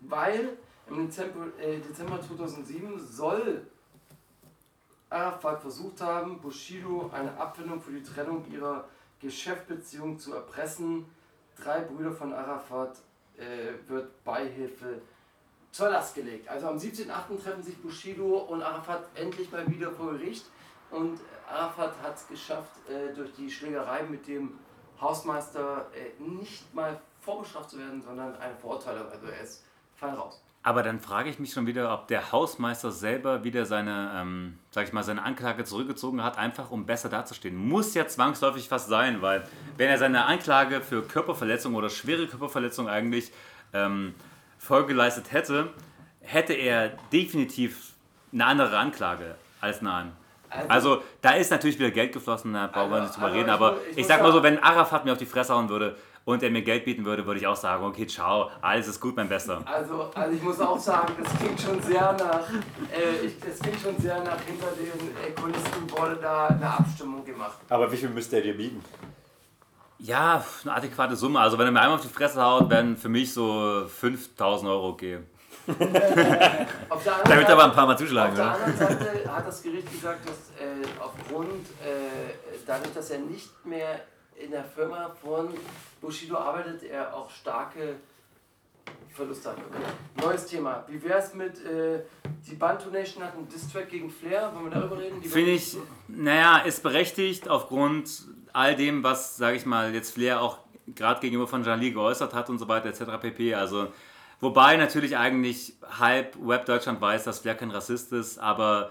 weil im Dezember, äh, Dezember 2007 soll Arafat versucht haben, Bushido eine Abfindung für die Trennung ihrer Geschäftsbeziehung zu erpressen. Drei Brüder von Arafat äh, wird Beihilfe zur Last gelegt. Also am 17.08. treffen sich Bushido und Arafat endlich mal wieder vor Gericht. Und Arafat hat es geschafft, äh, durch die Schlägerei mit dem Hausmeister äh, nicht mal vorbestraft zu werden, sondern eine Verurteilung. Also er ist fein raus. Aber dann frage ich mich schon wieder, ob der Hausmeister selber wieder seine, ähm, sag ich mal, seine Anklage zurückgezogen hat, einfach um besser dazustehen. Muss ja zwangsläufig fast sein, weil wenn er seine Anklage für Körperverletzung oder schwere Körperverletzung eigentlich ähm, vorgeleistet hätte, hätte er definitiv eine andere Anklage als nein. Also da ist natürlich wieder Geld geflossen, da brauchen wir Also, nicht drüber also reden, ich aber ich ich, sag mal so, wenn Arafat mir auf die Fresse hauen würde und er mir Geld bieten würde, würde ich auch sagen, okay, ciao, alles ist gut, mein Bester. Also, also ich muss auch sagen, das klingt schon sehr nach, äh, ich, das klingt schon sehr nach hinter den äh, Kulissen wurde da eine Abstimmung gemacht. Aber wie viel müsste er dir bieten? Ja, eine adäquate Summe. Also wenn er mir einmal auf die Fresse haut, wären für mich so 5000 Euro okay. Damit aber ein paar Mal zuschlagen. auf der anderen Seite hat das Gericht gesagt, dass äh, aufgrund, äh, dadurch, dass er nicht mehr in der Firma von Bushido arbeitet, er auch starke Verluste hat. Okay. Neues Thema. Wie wäre es mit, äh, die Bantu Nation hat einen Distrack gegen Flair, wollen wir darüber reden? Finde ich, naja, ist berechtigt aufgrund all dem, was, sage ich mal, jetzt Flair auch gerade gegenüber von Jean-Lee geäußert hat und so weiter etc. pp. Also Wobei natürlich eigentlich halb Web Deutschland weiß, dass Flair kein Rassist ist, aber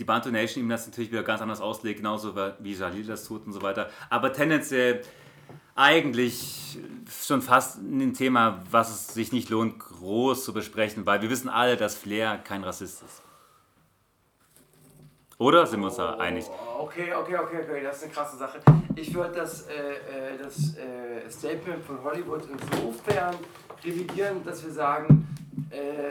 die Bantu Nation ihm das natürlich wieder ganz anders auslegt, genauso wie Jalil das tut und so weiter. Aber tendenziell eigentlich schon fast ein Thema, was es sich nicht lohnt, groß zu besprechen, weil wir wissen alle, dass Flair kein Rassist ist. Oder sind wir uns da einig? Okay, okay, okay, okay, das ist eine krasse Sache. Ich würde das, äh, äh, das äh, Statement von Hollywood insofern revidieren, dass wir sagen, äh,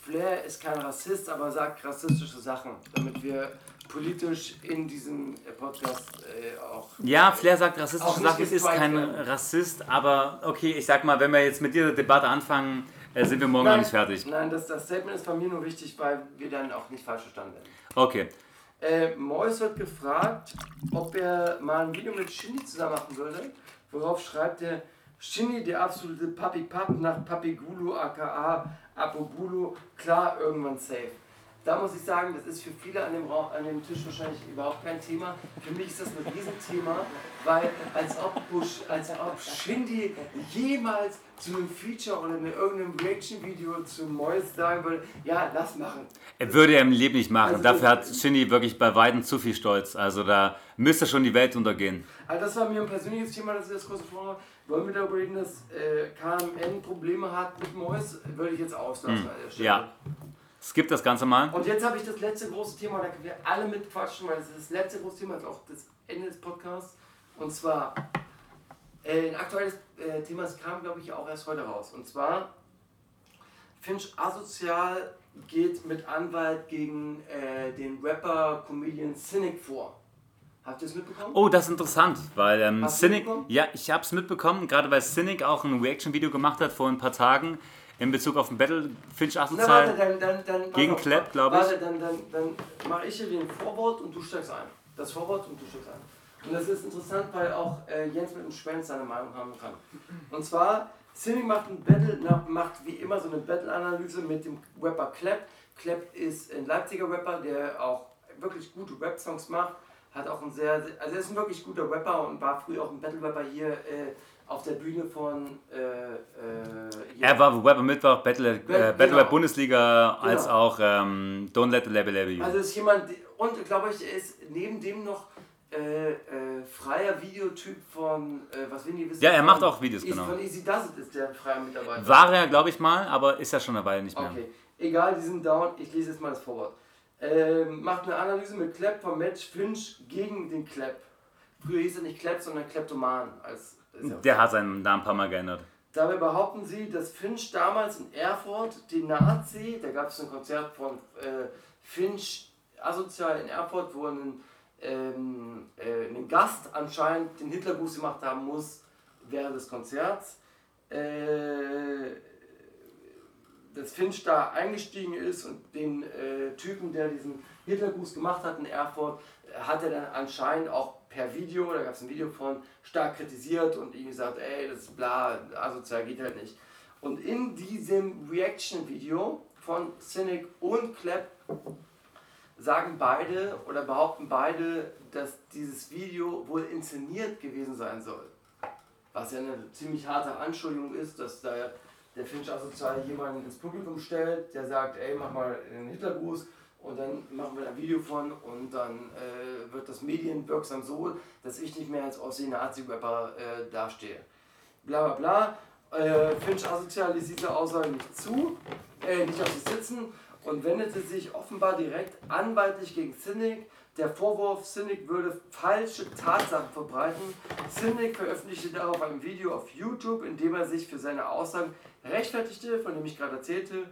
Flair ist kein Rassist, aber sagt rassistische Sachen, damit wir politisch in diesem Podcast äh, auch. Ja, Flair sagt rassistische Sachen, ist kein. Rassist, aber okay, ich sag mal, wenn wir jetzt mit dieser Debatte anfangen, äh, sind wir morgen nein, noch nicht fertig. Nein, das, das Statement ist bei mir nur wichtig, weil wir dann auch nicht falsch verstanden werden. Okay. Äh, Mois wird gefragt, ob er mal ein Video mit Shindy zusammen machen würde. Worauf schreibt er, Shindy, der absolute Papi Pap nach Papi Gulu aka Apogulu, klar, irgendwann safe. Da muss ich sagen, das ist für viele an dem, Raum, an dem Tisch wahrscheinlich überhaupt kein Thema. Für mich ist das ein Riesenthema, weil als ob, Bush, als ob Shindy jemals zu einem Feature oder in irgendeinem Reaction-Video zu Mois sagen würde, ja, lass machen. Er würde er im Leben nicht machen. Also Dafür hat Shindy wirklich bei Weitem zu viel Stolz. Also da müsste schon die Welt untergehen. Also das war mir ein persönliches Thema, das ich das kurz vorher wollen wir darüber reden, dass äh, KMN Probleme hat mit Mois? Würde ich jetzt auslassen hm. Ja. Skip das Ganze mal. Und jetzt habe ich das letzte große Thema, da können wir alle mitquatschen, weil das ist das letzte große Thema, das ist auch das Ende des Podcasts. Und zwar, äh, ein aktuelles äh, Thema, das kam, glaube ich, auch erst heute raus. Und zwar, Finch asozial geht mit Anwalt gegen äh, den Rapper, Comedian Cynic vor. Habt ihr es mitbekommen? Oh, das ist interessant, weil ähm, Cynic, ja, ich habe es mitbekommen, gerade weil Cynic auch ein Reaction-Video gemacht hat vor ein paar Tagen in Bezug auf den Battle Finch Asozial Na, warte, dann, dann, dann, gegen Clap, glaube ich. Warte, dann, dann, dann mache ich hier den Vorwort und du steigst ein. Das Vorwort und du steigst ein. Und das ist interessant, weil auch äh, Jens mit dem Schwänz seine Meinung haben kann. Und zwar, Cynic macht ein Battle, macht wie immer so eine Battle-Analyse mit dem Rapper Clap. Clap ist ein Leipziger Rapper, der auch wirklich gute Rap-Songs macht hat auch ein sehr, also er ist ein wirklich guter Rapper und war früher auch ein Battle-Rapper hier äh, auf der Bühne von. Äh, äh, er war Rapper Mittwoch, Battle, äh, Battle genau. Bundesliga, genau. als auch ähm, Don't Let the Label Label You. Also ist jemand, und glaube ich, er ist neben dem noch äh, äh, freier Videotyp von, äh, was will die wissen? Ja, er macht auch Videos, genau. Von Easy Does It ist der freier Mitarbeiter. War er, glaube ich mal, aber ist ja schon eine Weile nicht mehr. Okay, egal, die sind down. Ich lese jetzt mal das Vorwort ähm, macht eine Analyse mit Klepp vom Match Finch gegen den Klepp. Früher hieß er nicht Klepp, sondern Kleptoman. Als, Der hat seinen Namen ein paar Mal geändert. Dabei behaupten sie, dass Finch damals in Erfurt den Nazi, da gab es ein Konzert von äh, Finch asozial in Erfurt, wo ein, ähm, äh, Gast anscheinend den Hitlergruß gemacht haben muss während des Konzerts. Äh, dass Finch da eingestiegen ist und den äh, Typen, der diesen Hitlergruß gemacht hat in Erfurt, hat er dann anscheinend auch per Video, da gab es ein Video von, stark kritisiert und ihm gesagt, ey, das ist bla, asozial geht halt nicht. Und in diesem Reaction-Video von Cynic und Klepp sagen beide oder behaupten beide, dass dieses Video wohl inszeniert gewesen sein soll. Was ja eine ziemlich harte Anschuldigung ist, dass da der Finch asozial jemanden ins Publikum stellt, der sagt, ey, mach mal einen Hitlergruß und dann machen wir ein Video von und dann äh, wird das medienwirksam so, dass ich nicht mehr als aussehender Nazi-Rapper äh, dastehe. Bla bla bla. Äh, Finch asozialisiert diese Aussage nicht zu, äh, nicht auf sich sitzen und wendete sich offenbar direkt anwaltlich gegen Cynic. Der Vorwurf, Cynic würde falsche Tatsachen verbreiten. Cynic veröffentlichte darauf ein Video auf YouTube, in dem er sich für seine Aussagen rechtfertigte, von dem ich gerade erzählte,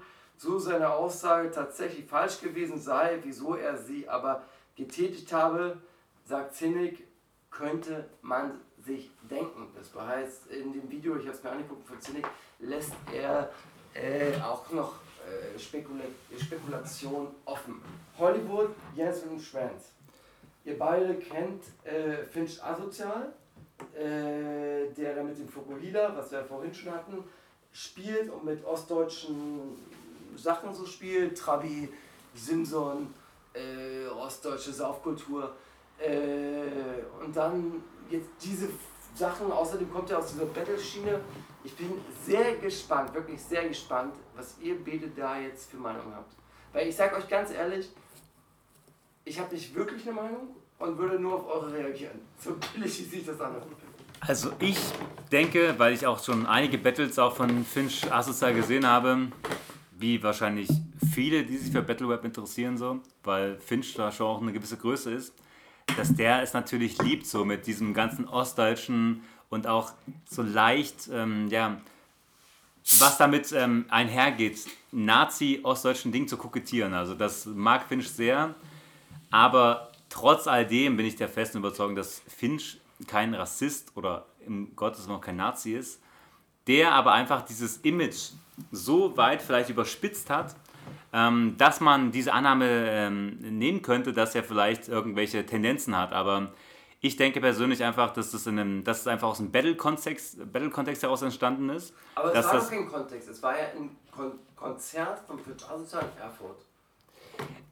so seine Aussage tatsächlich falsch gewesen sei, wieso er sie aber getätigt habe, sagt Zinnig, könnte man sich denken. Das heißt, in dem Video, ich habe es mir angeguckt von Zinnig, lässt er äh, auch noch äh, Spekula Spekulation offen. Hollywood, Jens und Schwanz. Ihr beide kennt äh, Finch Asozial, äh, der da mit dem Fukuhila, was wir vorhin schon hatten, spielt und mit ostdeutschen Sachen so spielt, Trabi, Simson, äh, ostdeutsche Saufkultur. Äh, und dann jetzt diese Sachen, außerdem kommt er aus dieser Battle-Schiene, Ich bin sehr gespannt, wirklich sehr gespannt, was ihr beide da jetzt für Meinung habt. Weil ich sage euch ganz ehrlich, ich habe nicht wirklich eine Meinung und würde nur auf eure reagieren. *laughs* So billig, wie sich das anhört. Also ich denke, weil ich auch schon einige Battles auch von Finch Asozial gesehen habe, wie wahrscheinlich viele, die sich für Battleweb interessieren, so, weil Finch da schon auch eine gewisse Größe ist, dass der es natürlich liebt, so mit diesem ganzen ostdeutschen und auch so leicht, ähm, ja, was damit ähm, einhergeht, Nazi-ostdeutschen Ding zu kokettieren. Also das mag Finch sehr, aber trotz alledem bin ich der festen Überzeugung, dass Finch kein Rassist oder im Gottes noch kein Nazi ist, der aber einfach dieses Image so weit vielleicht überspitzt hat, ähm, dass man diese Annahme ähm, nehmen könnte, dass er vielleicht irgendwelche Tendenzen hat. Aber ich denke persönlich einfach, dass das, in einem, dass es einfach aus einem Battle-Kontext Battle heraus entstanden ist. Aber es war das, doch kein Kontext, es war ja ein Kon Konzert von Asozial in Erfurt.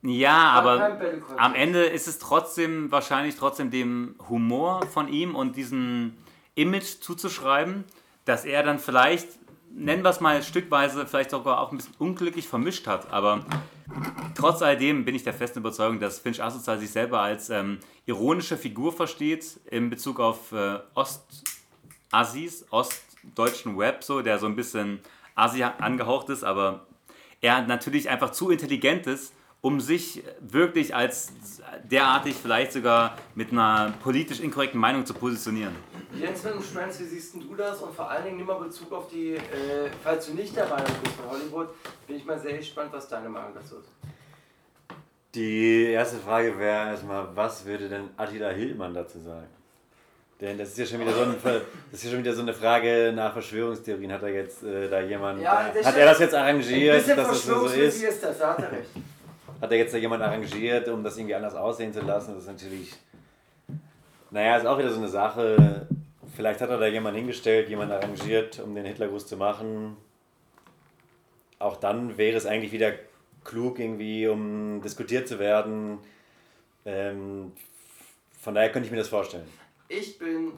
Ja, aber am Ende ist es trotzdem wahrscheinlich trotzdem dem Humor von ihm und diesem Image zuzuschreiben, dass er dann vielleicht, nennen wir es mal stückweise, vielleicht sogar auch ein bisschen unglücklich vermischt hat. Aber trotz alledem bin ich der festen Überzeugung, dass Finch Asozial sich selber als ähm, ironische Figur versteht in Bezug auf äh, Ost-Assis, ostdeutschen Web, so, der so ein bisschen Asi angehaucht ist, aber er natürlich einfach zu intelligent ist, um sich wirklich als derartig vielleicht sogar mit einer politisch inkorrekten Meinung zu positionieren. Jens mit dem Schmerz, wie siehst du das? Und vor allen Dingen nimm mal Bezug auf die, äh, falls du nicht der Meinung bist von Hollywood, bin ich mal sehr gespannt, was deine Meinung dazu ist. Die erste Frage wäre erstmal, was würde denn Attila Hildmann dazu sagen? Denn das ist ja schon wieder so, ein, das ist ja schon wieder so eine Frage nach Verschwörungstheorien. Hat er jetzt äh, da jemand, Ja, das hat er das jetzt Ein arrangiert, bisschen dass das so ist? ist das, da hat er recht. Hat er jetzt da jemand arrangiert, um das irgendwie anders aussehen zu lassen? Das ist natürlich, naja, ist auch wieder so eine Sache. Vielleicht hat er da jemanden hingestellt, jemanden arrangiert, um den Hitlergruß zu machen. Auch dann wäre es eigentlich wieder klug, irgendwie, um diskutiert zu werden. Ähm, von daher könnte ich mir das vorstellen. Ich bin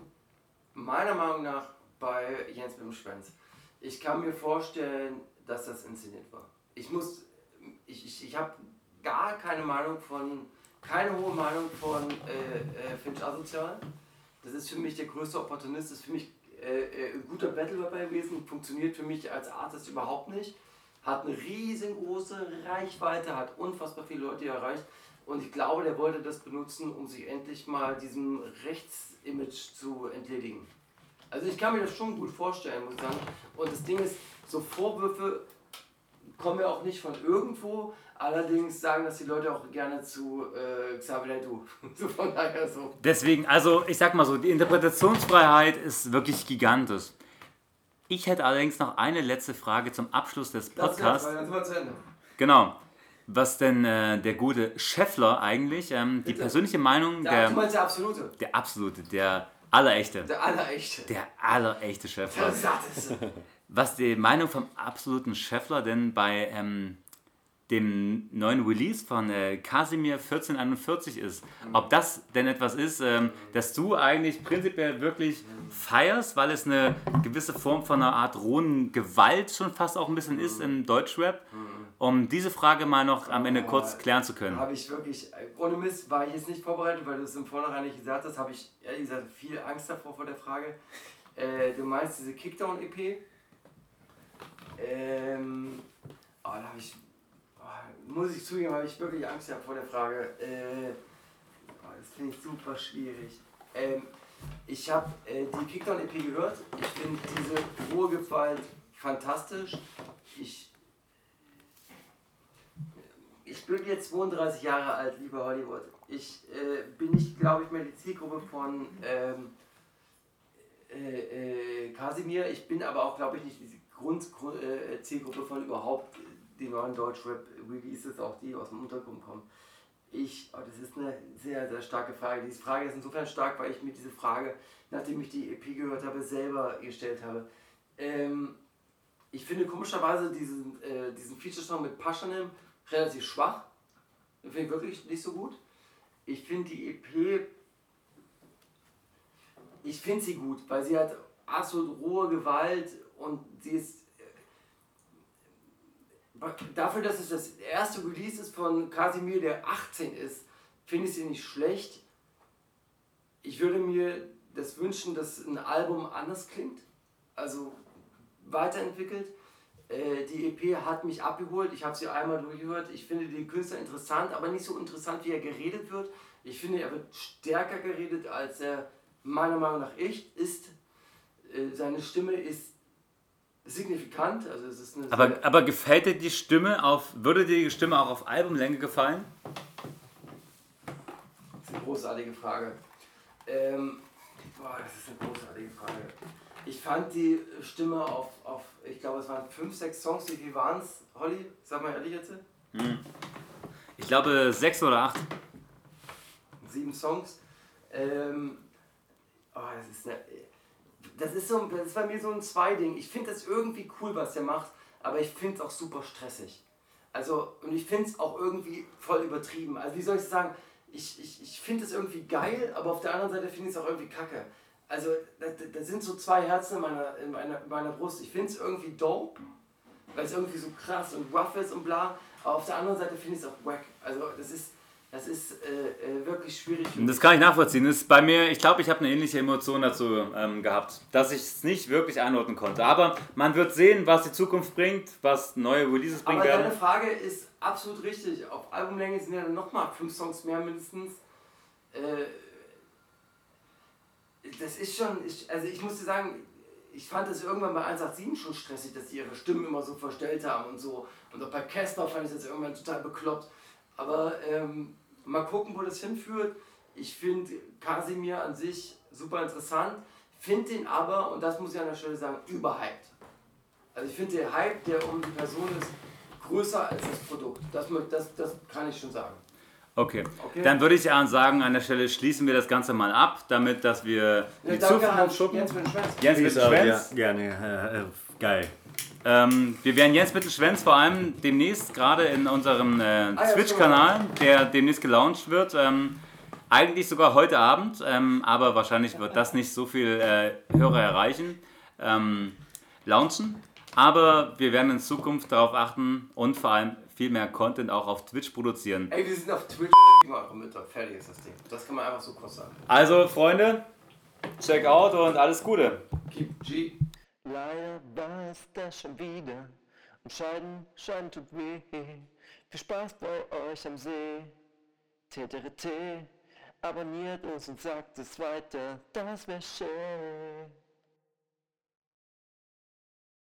meiner Meinung nach bei Jens mit. Ich kann mir vorstellen, dass das inszeniert war. Ich muss, ich, ich, ich habe gar keine Meinung von, keine hohe Meinung von äh, äh, Finch Asozial. Das ist für mich der größte Opportunist, das ist für mich äh, äh, ein guter Battle-Rapper gewesen, funktioniert für mich als Artist überhaupt nicht. Hat eine riesengroße Reichweite, hat unfassbar viele Leute erreicht. Und ich glaube, der wollte das benutzen, um sich endlich mal diesem Rechtsimage zu entledigen. Also ich kann mir das schon gut vorstellen, muss ich sagen. Und das Ding ist, so Vorwürfe kommen ja auch nicht von irgendwo. Allerdings sagen das die Leute auch gerne zu äh, Xavier Du. *laughs* so von daher so. Deswegen, also ich sag mal so, die Interpretationsfreiheit ist wirklich gigantisch. Ich hätte allerdings noch eine letzte Frage zum Abschluss des Podcasts. dann sind wir zu Ende. Genau. Was denn äh, der gute Scheffler eigentlich, ähm, die persönliche Meinung Der, der, du meinst der Absolute. der absolute, der allerechte, Der Allerechte. der allerechte Scheffler. Der Satteste. Was die Meinung vom absoluten Scheffler denn bei ähm, dem neuen Release von äh, Casimir 1441 ist. Ob das denn etwas ist, ähm, das du eigentlich prinzipiell wirklich feierst, weil es eine gewisse Form von einer Art rohen Gewalt schon fast auch ein bisschen ist im Deutschrap, um diese Frage mal noch am Ende kurz klären zu können. Habe ich wirklich, äh, ohne Mist, war ich jetzt nicht vorbereitet, weil du es im Vornherein nicht gesagt hast, habe ich ehrlich gesagt viel Angst davor vor der Frage. Äh, du meinst diese Kickdown-EP? Ähm, oh, da habe ich, muss ich zugeben, habe ich wirklich Angst gehabt vor der Frage. Äh, das finde ich super schwierig. Ähm, ich habe äh, die Kickdown-EP gehört. Ich finde diese rohe Gewalt fantastisch. Ich ich bin jetzt 32 Jahre alt, lieber Hollywood. Ich äh, bin nicht, glaube ich, mehr die Zielgruppe von ähm, äh, äh, Casimir. Ich bin aber auch, glaube ich, nicht die Grund, Grund, äh, Zielgruppe von überhaupt die neuen Deutschrap-Releases, auch die aus dem Untergrund kommen. Ich, oh, das ist eine sehr, sehr starke Frage. Diese Frage ist insofern stark, weil ich mir diese Frage, nachdem ich die EP gehört habe, selber gestellt habe. Ähm, ich finde komischerweise diesen, äh, diesen Feature-Song mit Paschanim relativ schwach. Finde ich wirklich nicht so gut. Ich finde die EP. Ich finde sie gut, weil sie hat absolut rohe Gewalt und sie ist dafür, dass es das erste Release ist von Casimir, der 18 ist, finde ich sie nicht schlecht. Ich würde mir das wünschen, dass ein Album anders klingt, also weiterentwickelt. Äh, die EP hat mich abgeholt, ich habe sie einmal durchgehört. Ich finde den Künstler interessant, aber nicht so interessant, wie er geredet wird. Ich finde, er wird stärker geredet, als er meiner Meinung nach echt ist. Äh, seine Stimme ist signifikant. Also es ist eine Aber, aber gefällt dir die Stimme auf, würde dir die Stimme auch auf Albumlänge gefallen? Das ist eine großartige Frage. Ähm, boah, das ist eine großartige Frage. Ich fand die Stimme auf, auf ich glaube, es waren fünf, sechs Songs. Wie viel waren es, Holly? Sag mal ehrlich jetzt. Ich glaube sechs oder acht. Sieben Songs. Ähm, oh, das ist eine, das ist so, das ist bei mir so ein Zweiding. Ich finde das irgendwie cool, was er macht, aber ich finde es auch super stressig. Also, und ich finde es auch irgendwie voll übertrieben. Also, wie soll ich sagen? Ich, ich, ich finde es irgendwie geil, aber auf der anderen Seite finde ich es auch irgendwie kacke. Also, da, da sind so zwei Herzen in meiner, in meiner, in meiner Brust. Ich finde es irgendwie dope, weil es irgendwie so krass und rough ist und bla. Aber auf der anderen Seite finde ich es auch wack. Also, das ist, das ist äh, äh, wirklich schwierig. Das kann ich nachvollziehen. Das ist bei mir, ich glaube, ich habe eine ähnliche Emotion dazu ähm, gehabt, dass ich es nicht wirklich einordnen konnte. Aber man wird sehen, was die Zukunft bringt, was neue Releases bringen Aber deine. Frage ist absolut richtig. Auf Albumlänge sind ja dann nochmal fünf Songs mehr mindestens. Äh, das ist schon, ich, also ich muss dir sagen, ich fand es irgendwann bei 187 schon stressig, dass die ihre Stimmen immer so verstellt haben und so. Und auch bei Casper fand ich das irgendwann total bekloppt. Aber ähm, mal gucken, wo das hinführt. Ich finde Kasimir an sich super interessant, finde den aber, und das muss ich an der Stelle sagen, überhyped. Also ich finde der Hype, der um die Person ist, größer als das Produkt. Das, das, das kann ich schon sagen. Okay. Okay. Dann würde ich ja sagen, an der Stelle schließen wir das Ganze mal ab, damit, dass wir die Ja, danke an Zukunft schuppen. Jens mit dem Schwanz. Jens mit out, ja, Schwenz. gerne. Äh, äh, geil. Ähm, wir werden Jens Mittelschwenz vor allem demnächst gerade in unserem äh, Ah, Twitch-Kanal, der demnächst gelauncht wird, ähm, eigentlich sogar heute Abend, ähm, aber wahrscheinlich wird das nicht so viel äh, Hörer erreichen, ähm, launchen. Aber wir werden in Zukunft darauf achten und vor allem viel mehr Content auch auf Twitch produzieren. Ey, wir sind auf Twitch. Eure Mütter. Fertig ist das Ding. Das kann man einfach so kurz sagen. Also Freunde, check out und alles Gute. Keep G. Leider war es das schon wieder und Scheiden, Scheiden tut weh. Viel Spaß bei euch am See. TTRT, abonniert uns und sagt es weiter, das wär schön.